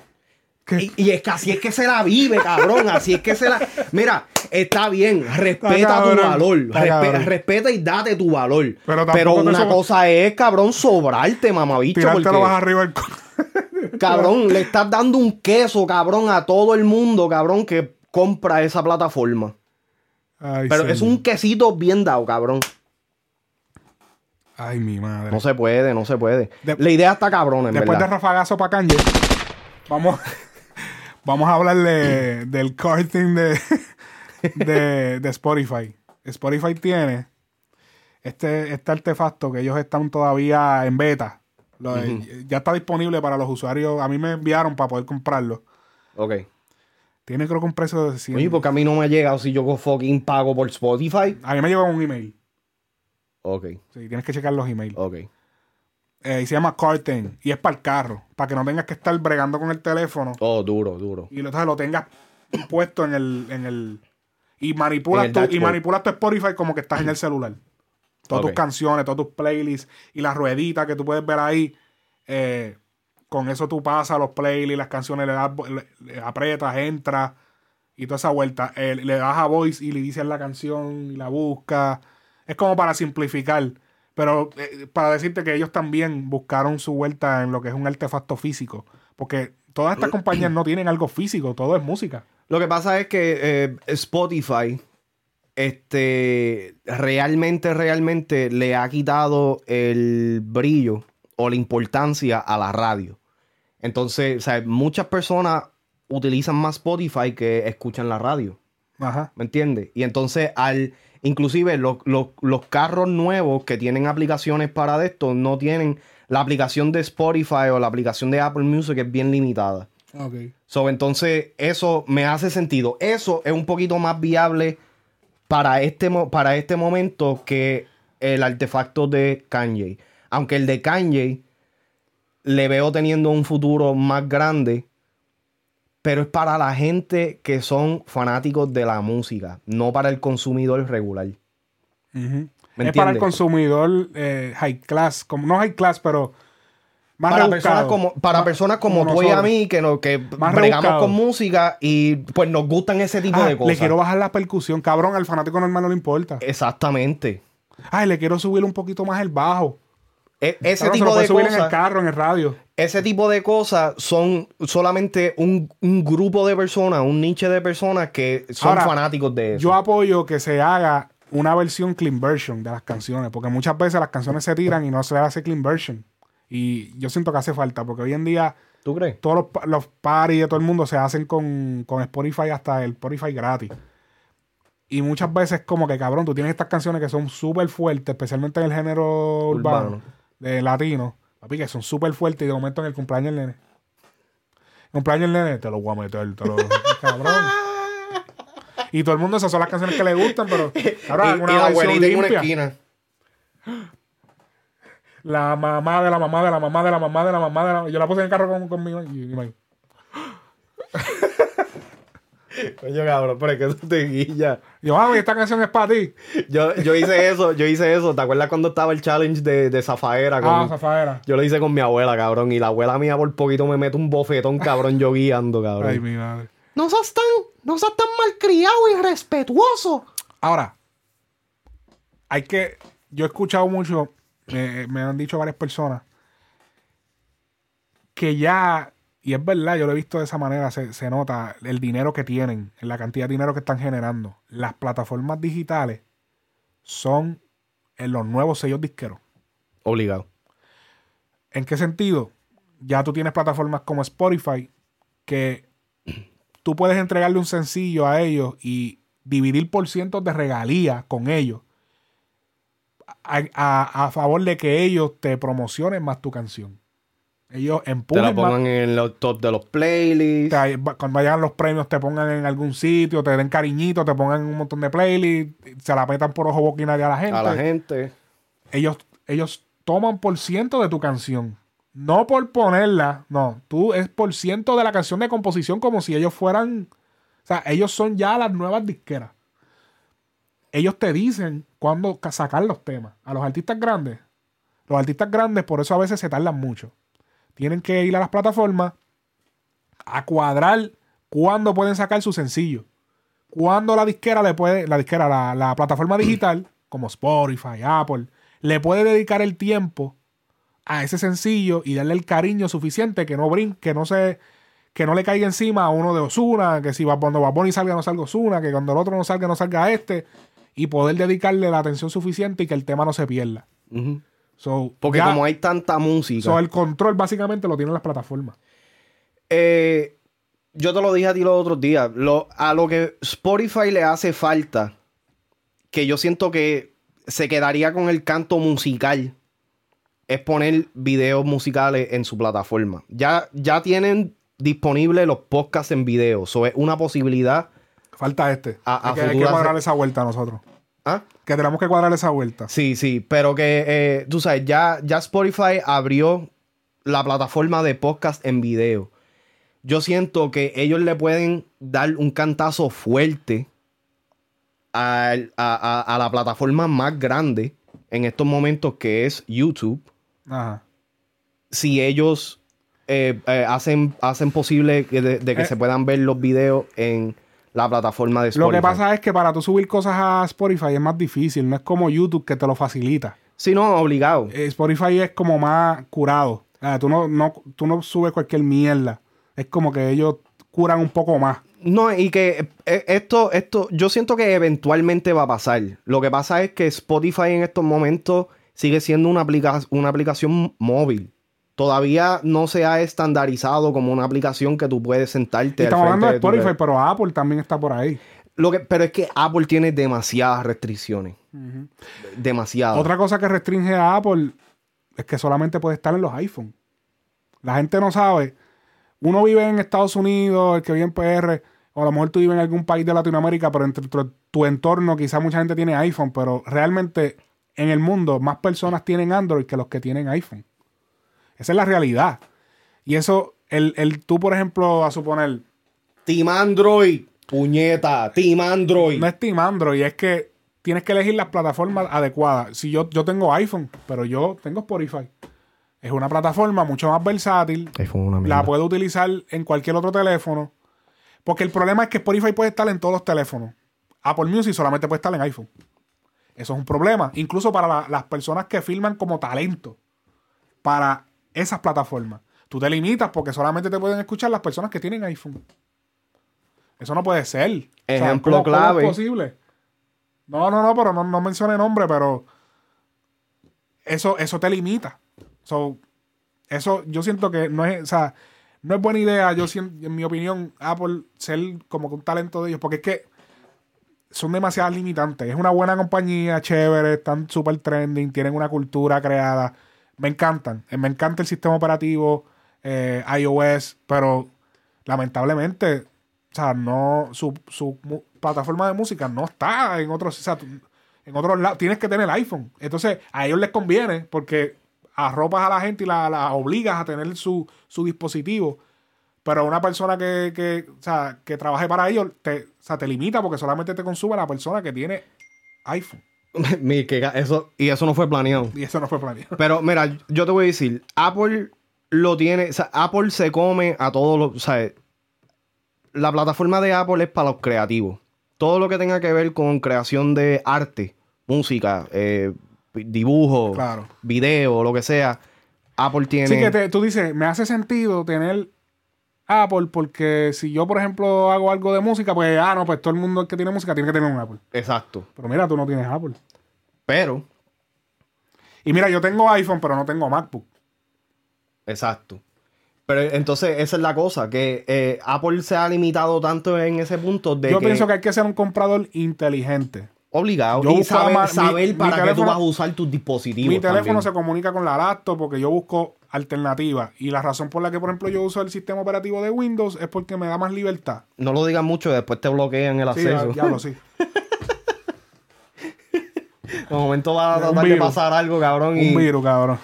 Y, y es que así es que se la vive, cabrón. Así es que se la. Mira, está bien, respeta tu cabrón, valor. respe- cabrón. respeta y date tu valor. Pero una cosa es, cabrón, sobrarte, mamabicho. Porque, lo vas arriba co- cabrón, le estás dando un queso, cabrón, a todo el mundo, cabrón, que compra esa plataforma. Ay, Pero es un quesito bien dado, cabrón. Ay, mi madre. No se puede, no se puede. la idea está cabrona, en Después de rafagazo para Kanye, vamos, vamos a hablarle del karting de, de, de Spotify. Spotify tiene este, este artefacto que ellos están todavía en beta. Lo-. Ya está disponible para los usuarios. A mí me enviaron para poder comprarlo. Ok. Tiene creo que un precio de 100. Oye, porque a mí no me ha llegado si yo fucking pago por Spotify. A mí me llegó un email. Ok. Sí, tienes que checar los emails. Ok. Eh, y se llama Carten. Y es para el carro. Para que no tengas que estar bregando con el teléfono. Oh, duro, duro. y entonces lo tengas puesto en el, en el y manipulas el tu, y manipulas tu Spotify como que estás en el celular. Todas tus canciones, todas tus playlists y las rueditas que tú puedes ver ahí. eh, con eso tú pasas los playlists, las canciones, le das, le- le aprietas, entras y toda esa vuelta. Eh, le das a voice y le dices la canción y la busca. Es como para simplificar. Pero eh, para decirte que ellos también buscaron su vuelta en lo que es un artefacto físico. Porque todas estas compañías no tienen algo físico, todo es música. Lo que pasa es que eh, Spotify este, realmente, realmente le ha quitado el brillo o la importancia a la radio. Entonces, o sea, muchas personas utilizan más Spotify que escuchan la radio. Ajá. ¿Me entiendes? Y entonces, al inclusive los, los- los carros nuevos que tienen aplicaciones para esto no tienen la aplicación de Spotify o la aplicación de Apple Music es bien limitada. Ok. So, entonces, eso me hace sentido. Eso es un poquito más viable para este, para este momento que el artefacto de Kanye. Aunque el de Kanye le veo teniendo un futuro más grande, pero es para la gente que son fanáticos de la música, no para el consumidor regular. Ujú. ¿Me es para el consumidor eh, high class, como, no high class, pero más para rebuscado. personas como, para Más- personas como, tú y a mí, que, no, que Más bregamos rebuscado. con música y pues nos gustan ese tipo Ah, de cosas. Le quiero bajar la percusión, cabrón, al fanático normal no le importa. Exactamente. Ay, le quiero subir un poquito más el bajo. E- ese Cabrón, se lo tipo puede de subir en el carro, en el radio. Ese tipo de cosas son solamente un, un grupo de personas, un nicho de personas que son Ahora, fanáticos de eso. Yo apoyo que se haga una versión clean version de las canciones, porque muchas veces las canciones se tiran y no se hace clean version. Y yo siento que hace falta, porque hoy en día ¿Tú crees? todos los, los parties de todo el mundo se hacen con, con Spotify hasta el Spotify gratis. Y muchas veces como que, cabrón, tú tienes estas canciones que son súper fuertes, especialmente en el género urbano, Urbano. de latino, papi, que son súper fuertes y de momento en el cumpleaños del nene. Cumpleaños del nene, te lo voy a meter, te lo... cabrón. Y todo el mundo, esas son las canciones que le gustan, pero cabrón, y, alguna y la en una esquina. La mamá de la mamá de la mamá de la mamá de la mamá de la... Yo la puse en el carro con, conmigo y, y Coño, cabrón, pero es que tú te guillas. Yo, mami, esta canción es para ti. Yo, yo hice eso, yo hice eso. ¿Te acuerdas cuando estaba el challenge de, de Zafaera? Ah, Zafaera. Yo lo hice con mi abuela, cabrón. Y la abuela mía por poquito me mete un bofetón, cabrón, yo guiando, cabrón. Ay, mi madre. No seas tan, no seas tan malcriado y respetuoso. Ahora, hay que. Yo he escuchado mucho, me, me han dicho varias personas, que ya, y es verdad, yo lo he visto de esa manera, se, se nota el dinero que tienen, la cantidad de dinero que están generando. Las plataformas digitales son en los nuevos sellos disqueros. Obligado. ¿En qué sentido? Ya tú tienes plataformas como Spotify que tú puedes entregarle un sencillo a ellos y dividir por cientos de regalías con ellos a, a- a favor de que ellos te promocionen más tu canción. Ellos Te empujan la más- pongan en los top de los playlists. te- cuando vayan los premios te pongan en algún sitio, te den cariñito, te pongan un montón de playlists, se la metan por ojo boca y nadie a la gente. A la gente. Ellos, ellos toman por ciento de tu canción. No por ponerla, no. Tú es por ciento de la canción de composición como si ellos fueran... O sea, ellos son ya las nuevas disqueras. Ellos te dicen cuándo ca- sacar los temas. A los artistas grandes, los artistas grandes por eso a veces se tardan mucho. Tienen que ir a las plataformas a cuadrar cuándo pueden sacar su sencillo. Cuándo la disquera le puede, la disquera, la, la plataforma digital, como Spotify, Apple, le puede dedicar el tiempo a ese sencillo y darle el cariño suficiente que no brinque, que no se, que no le caiga encima a uno de Osuna, que si cuando Bad Bunny salga no salga Osuna, que cuando el otro no salga no salga este, y poder dedicarle la atención suficiente y que el tema no se pierda. So, Porque ya- como hay tanta música. so, el control básicamente lo tienen las plataformas. Eh, yo te lo dije a ti los otros días. Lo, a lo que Spotify le hace falta, que yo siento que se quedaría con el canto musical, es poner videos musicales en su plataforma. Ya, ya tienen disponibles los podcasts en video. Eso es una posibilidad. Falta este. A, a hay, que, hay que esa vuelta a nosotros. ¿Ah? Que tenemos que cuadrar esa vuelta. Sí, sí, pero que eh, tú sabes, ya, ya Spotify abrió la plataforma de podcast en video. Yo siento que ellos le pueden dar un cantazo fuerte a, a- a la plataforma más grande en estos momentos que es YouTube. Ajá. Si ellos eh, eh, hacen, hacen posible que de, de que se puedan ver los videos en la plataforma de Lo Spotify. que pasa es que para tú subir cosas a Spotify es más difícil. No es como YouTube que te lo facilita. Sí, no, obligado. Eh, Spotify es como más curado. Ah, tú, no, no, tú no subes cualquier mierda. Es como que ellos curan un poco más. No, y que eh, esto, esto, yo siento que eventualmente va a pasar. Lo que pasa es que Spotify en estos momentos sigue siendo una, aplica- una aplicación móvil. Todavía no se ha estandarizado como una aplicación que tú puedes sentarte. Y estamos hablando de Spotify, pero Apple también está por ahí. Lo que, pero es que Apple tiene demasiadas restricciones. Demasiadas. Otra cosa que restringe a Apple es que solamente puede estar en los iPhone. La gente no sabe. Uno vive en Estados Unidos, el que vive en PR, o a lo mejor tú vives en algún país de Latinoamérica, pero entre tu, tu entorno quizá mucha gente tiene iPhone, pero realmente en el mundo más personas tienen Android que los que tienen iPhone. Esa es la realidad. Y eso, el, el tú, por ejemplo, a suponer... Team Android, puñeta, Team Android. No es Team Android, es que tienes que elegir las plataformas adecuadas. Si yo, yo tengo iPhone, pero yo tengo Spotify. Es una plataforma mucho más versátil. una La puedo utilizar en cualquier otro teléfono. Porque el problema es que Spotify puede estar en todos los teléfonos. Apple Music solamente puede estar en iPhone. Eso es un problema. Incluso para la- las personas que filman como talento. Para esas plataformas. Tú te limitas porque solamente te pueden escuchar las personas que tienen iPhone. Eso no puede ser. O sea, Ejemplo ¿cómo- cómo clave. es posible? No, no, no, pero no, no mencione nombre, pero eso, eso te limita. So, eso yo siento que no es, o sea, no es buena idea, yo siento, en mi opinión, Apple ser como que un talento de ellos, porque es que son demasiadas limitantes. Es una buena compañía, chévere, están súper trending, tienen una cultura creada. Me encantan. Eh, Me encanta el sistema operativo, eh, iOS, pero lamentablemente, o sea, no, su, su plataforma de música no está en otros, o sea, en otros lados. Tienes que tener iPhone. Entonces, a ellos les conviene porque arropas a la gente y la, la obligas a tener su, su dispositivo. Pero una persona que, que, o sea, que trabaje para ellos, te, o sea, te limita porque solamente te consume la persona que tiene iPhone. Mi, que eso, y eso no fue planeado. Y eso no fue planeado. Pero mira, yo te voy a decir, Apple lo tiene, o sea, Apple se come a todos los, o sea, la plataforma de Apple es para los creativos. Todo lo que tenga que ver con creación de arte, música, eh, dibujo, Claro. video, lo que sea, Apple tiene... Sí, que te- tú dices, me hace sentido tener Apple porque si yo, por ejemplo, hago algo de música, pues, ah, no, pues todo el mundo que tiene música tiene que tener un Apple. Exacto. Pero mira, tú no tienes Apple. Pero, Y mira, yo tengo iPhone, pero no tengo MacBook. exacto. Pero entonces esa es la cosa, que eh, Apple se ha limitado tanto en ese punto de yo que... pienso que hay que ser un comprador inteligente. Obligado. Yo y saber, mi- mi para qué tú vas a usar tus dispositivos. Mi teléfono también. se comunica con la laptop porque yo busco alternativas. Y la razón por la que, por ejemplo, yo uso el sistema operativo de Windows es porque me da más libertad. No lo digas mucho, después te bloquean el Sí, ya, acceso. ya lo sí. De momento va a tratar de pasar algo, cabrón. y- Un virus, cabrón.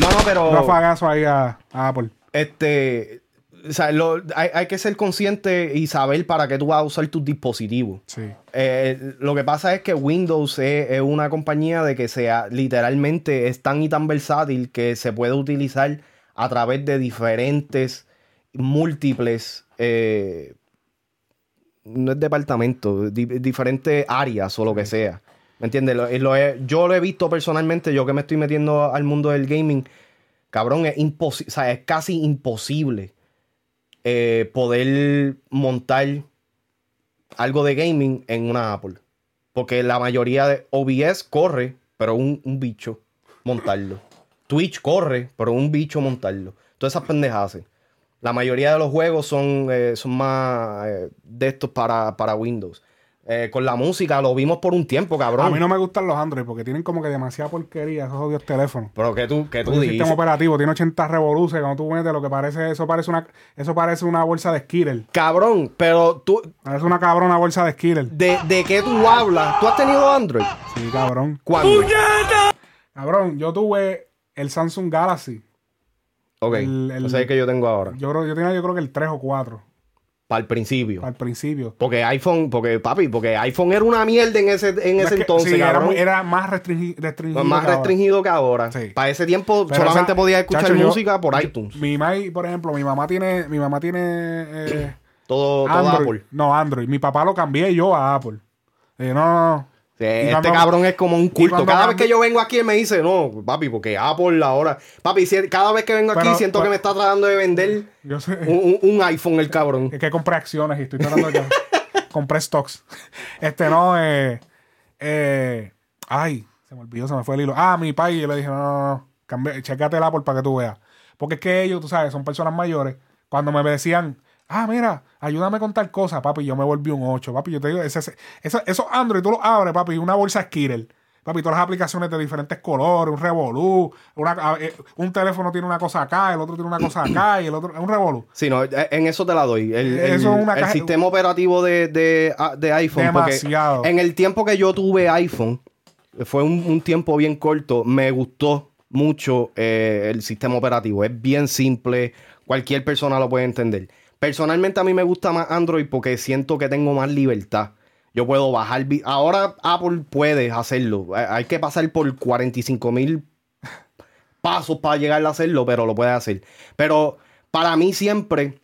No, no, pero. Un rafagazo ahí a, a Apple. Este. O sea, lo- hay, hay que ser consciente y saber para qué tú vas a usar tus dispositivos. Sí. Eh, lo que pasa es que Windows es, es una compañía de que sea literalmente es tan y tan versátil que se puede utilizar a través de diferentes, múltiples, eh, no es departamento, di- diferentes áreas o lo que sea. ¿Me entiendes? Lo- lo he- yo lo he visto personalmente, yo que me estoy metiendo al mundo del gaming, cabrón, es imposible, o sea, es casi imposible eh, poder montar algo de gaming en una Apple. Porque la mayoría de OBS corre, pero un, bicho montarlo. Twitch corre, pero un bicho montarlo. Todas esas pendejas. La mayoría de los juegos son, eh, son más eh, de estos para, para Windows. Eh, con la música lo vimos por un tiempo, cabrón. A mí no me gustan los Android porque tienen como que demasiada porquería esos odios teléfonos. Pero que tú, que tú El dices. sistema operativo tiene 80 revoluciones. Cuando tú metes lo que parece, eso parece una, eso parece una bolsa de Skittle. Cabrón, pero tú. Parece una cabrona bolsa de Skittle. ¿De, ¿De qué tú hablas? ¿Tú has tenido Android? Sí, cabrón. ¿Cuándo? Cabrón, yo tuve el Samsung Galaxy. Ok. El- el- o sea, el que yo tengo ahora. Yo creo, yo tenía yo creo que el 3 o 4 Para el principio. al principio. Porque iPhone, porque papi, porque iPhone era una mierda en ese, en Es ese que, entonces, sí, era, era más restringi- restringido. más que ahora. restringido que ahora. Sí. Para ese tiempo Pero solamente esa- podías escuchar chacho, yo- música por iTunes. Mi mamá, por ejemplo, mi mamá tiene, mi mamá tiene eh, Todo, todo Android. Apple. No, Android. Mi papá lo cambié yo a Apple. Eh, no, no, no. Este cabrón es como un culto. Cada vez que yo vengo aquí, él me dice, no, papi, porque Apple ahora. Papi, si- cada vez que vengo aquí, Pero- siento que pero- me está tratando de vender Yo sé. un, iPhone, el cabrón. Es que compré acciones y estoy tratando de... compré stocks. Este, no, eh... eh, ay, se me olvidó, se me fue el hilo. Ah, mi país, yo le dije, no, no, no, cambie, el Apple para que tú veas. Porque es que ellos, tú sabes, son personas mayores. Cuando me decían, ah, mira, ayúdame con tal cosa, papi, yo me volví un 8. Papi, yo te digo, ese, ese- eso, esos Android, tú los abres, papi, una bolsa Skittle. Papi, todas las aplicaciones de diferentes colores, un revolú, una, eh, un teléfono tiene una cosa acá, el otro tiene una cosa acá y el otro, un revolú. Sí, no, eh, en eso te la doy. El, el- Eso es una el sistema operativo de, de, de iPhone. Demasiado. Porque en el tiempo que yo tuve iPhone, fue un, un tiempo bien corto, me gustó mucho eh, el sistema operativo. Es bien simple, cualquier persona lo puede entender. Personalmente a mí me gusta más Android porque siento que tengo más libertad. Yo puedo bajar... Ahora Apple puede hacerlo. Hay- que pasar por 45 mil pasos para llegar a hacerlo, pero lo puede hacer. Pero para mí siempre,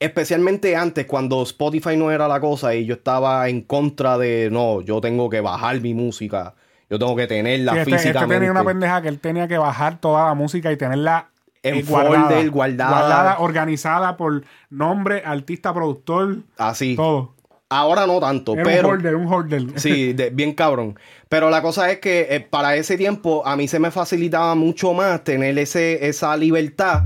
especialmente antes, cuando Spotify no era la cosa y yo estaba en contra de, no, yo tengo que bajar mi música, yo tengo que tenerla Sí, este, este físicamente. tenía una pendeja que él tenía que bajar toda la música y tenerla En guardada, folder, guardada. organizada por nombre, artista, productor, Así. todo. Ahora no tanto, Era pero... un holder, un holder. Sí, de- bien cabrón. Pero la cosa es que eh, para ese tiempo a mí se me facilitaba mucho más tener ese, esa libertad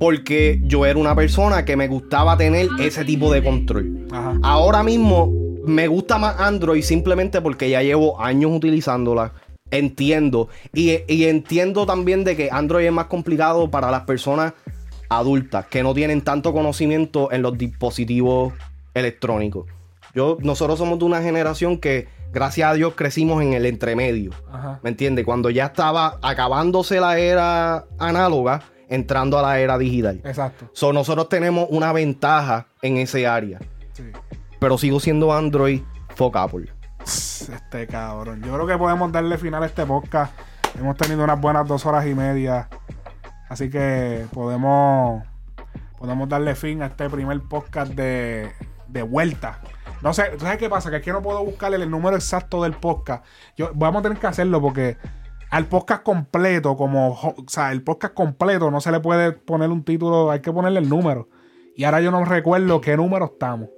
porque yo era una persona que me gustaba tener ese tipo de control. Ajá. Ahora mismo me gusta más Android simplemente porque ya llevo años utilizándola. Entiendo. Y, y entiendo también de que Android es más complicado para las personas adultas que no tienen tanto conocimiento en los dispositivos electrónicos. Yo, nosotros somos de una generación que, gracias a Dios, crecimos en el entremedio. Ajá. ¿Me entiendes? Cuando ya estaba acabándose la era análoga, entrando a la era digital. Exacto. So, nosotros tenemos una ventaja en ese área. Sí. Pero sigo siendo Android, fuck Apple. Este cabrón. Yo creo que podemos darle final a este podcast. Hemos tenido unas buenas dos horas y media. Así que podemos, podemos darle fin a este primer podcast de, de vuelta. No sé, ¿tú sabes qué pasa? Que que no puedo buscarle el número exacto del podcast. Yo, vamos a tener que hacerlo porque al podcast completo, como, o sea, el podcast completo no se le puede poner un título, hay que ponerle el número. Y ahora yo no recuerdo qué número estamos.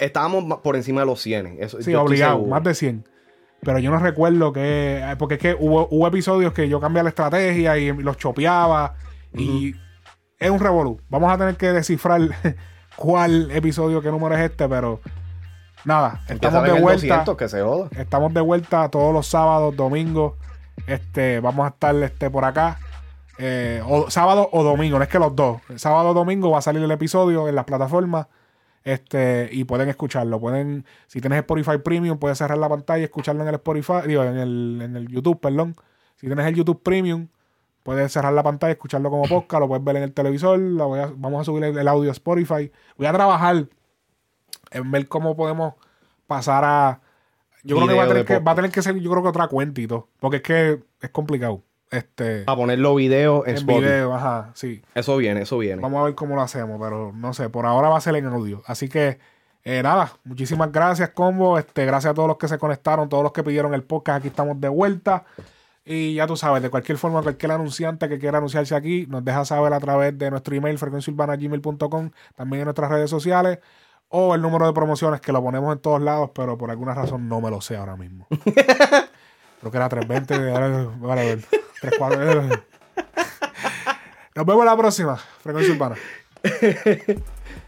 Estábamos por encima de los 100. Eso, Sí, obligado, más de 100. Pero yo no recuerdo que. eh, Porque es que hubo, hubo episodios que yo cambié la estrategia y los chopeaba. Y es un revolú. Vamos a tener que descifrar cuál episodio, qué número es este, pero. Nada, estamos de el vuelta. 200, que se joda. Estamos de vuelta todos los sábados, domingos. Este, vamos a estar este, por acá. Eh, o, sábado o domingo, no es que los dos. Sábado o domingo va a salir el episodio en las plataformas. Este, y pueden escucharlo. Pueden, si tienes Spotify Premium, puedes cerrar la pantalla y escucharlo en el Spotify, digo, en el, en el YouTube, perdón. Si tienes el YouTube Premium, puedes cerrar la pantalla y escucharlo como podcast, lo puedes ver en el televisor. lo voy a- vamos a subir el, el audio a Spotify. Voy a trabajar en ver cómo podemos pasar a. Yo creo que va a, tener que va a tener que ser, yo creo que otra cuenta y todo. Porque es que es complicado. Este. A ponerlo video en, en Spotify. video, ajá, sí. Eso viene, eso viene. Vamos a ver cómo lo hacemos, pero no sé, por ahora va a ser en audio. Así que, eh, nada, muchísimas gracias, Combo. Este, gracias a todos los que se conectaron, todos los que pidieron el podcast. Aquí estamos de vuelta. Y ya tú sabes, de cualquier forma, cualquier anunciante que quiera anunciarse aquí, nos deja saber a través de nuestro email, frecuenciaurbana.gmail.com, también en nuestras redes sociales, o el número de promociones que lo ponemos en todos lados, pero por alguna razón no me lo sé ahora mismo. Creo que era 320, ahora- vale, a ver, 34. Nos vemos la próxima, Frecuencia Urbana.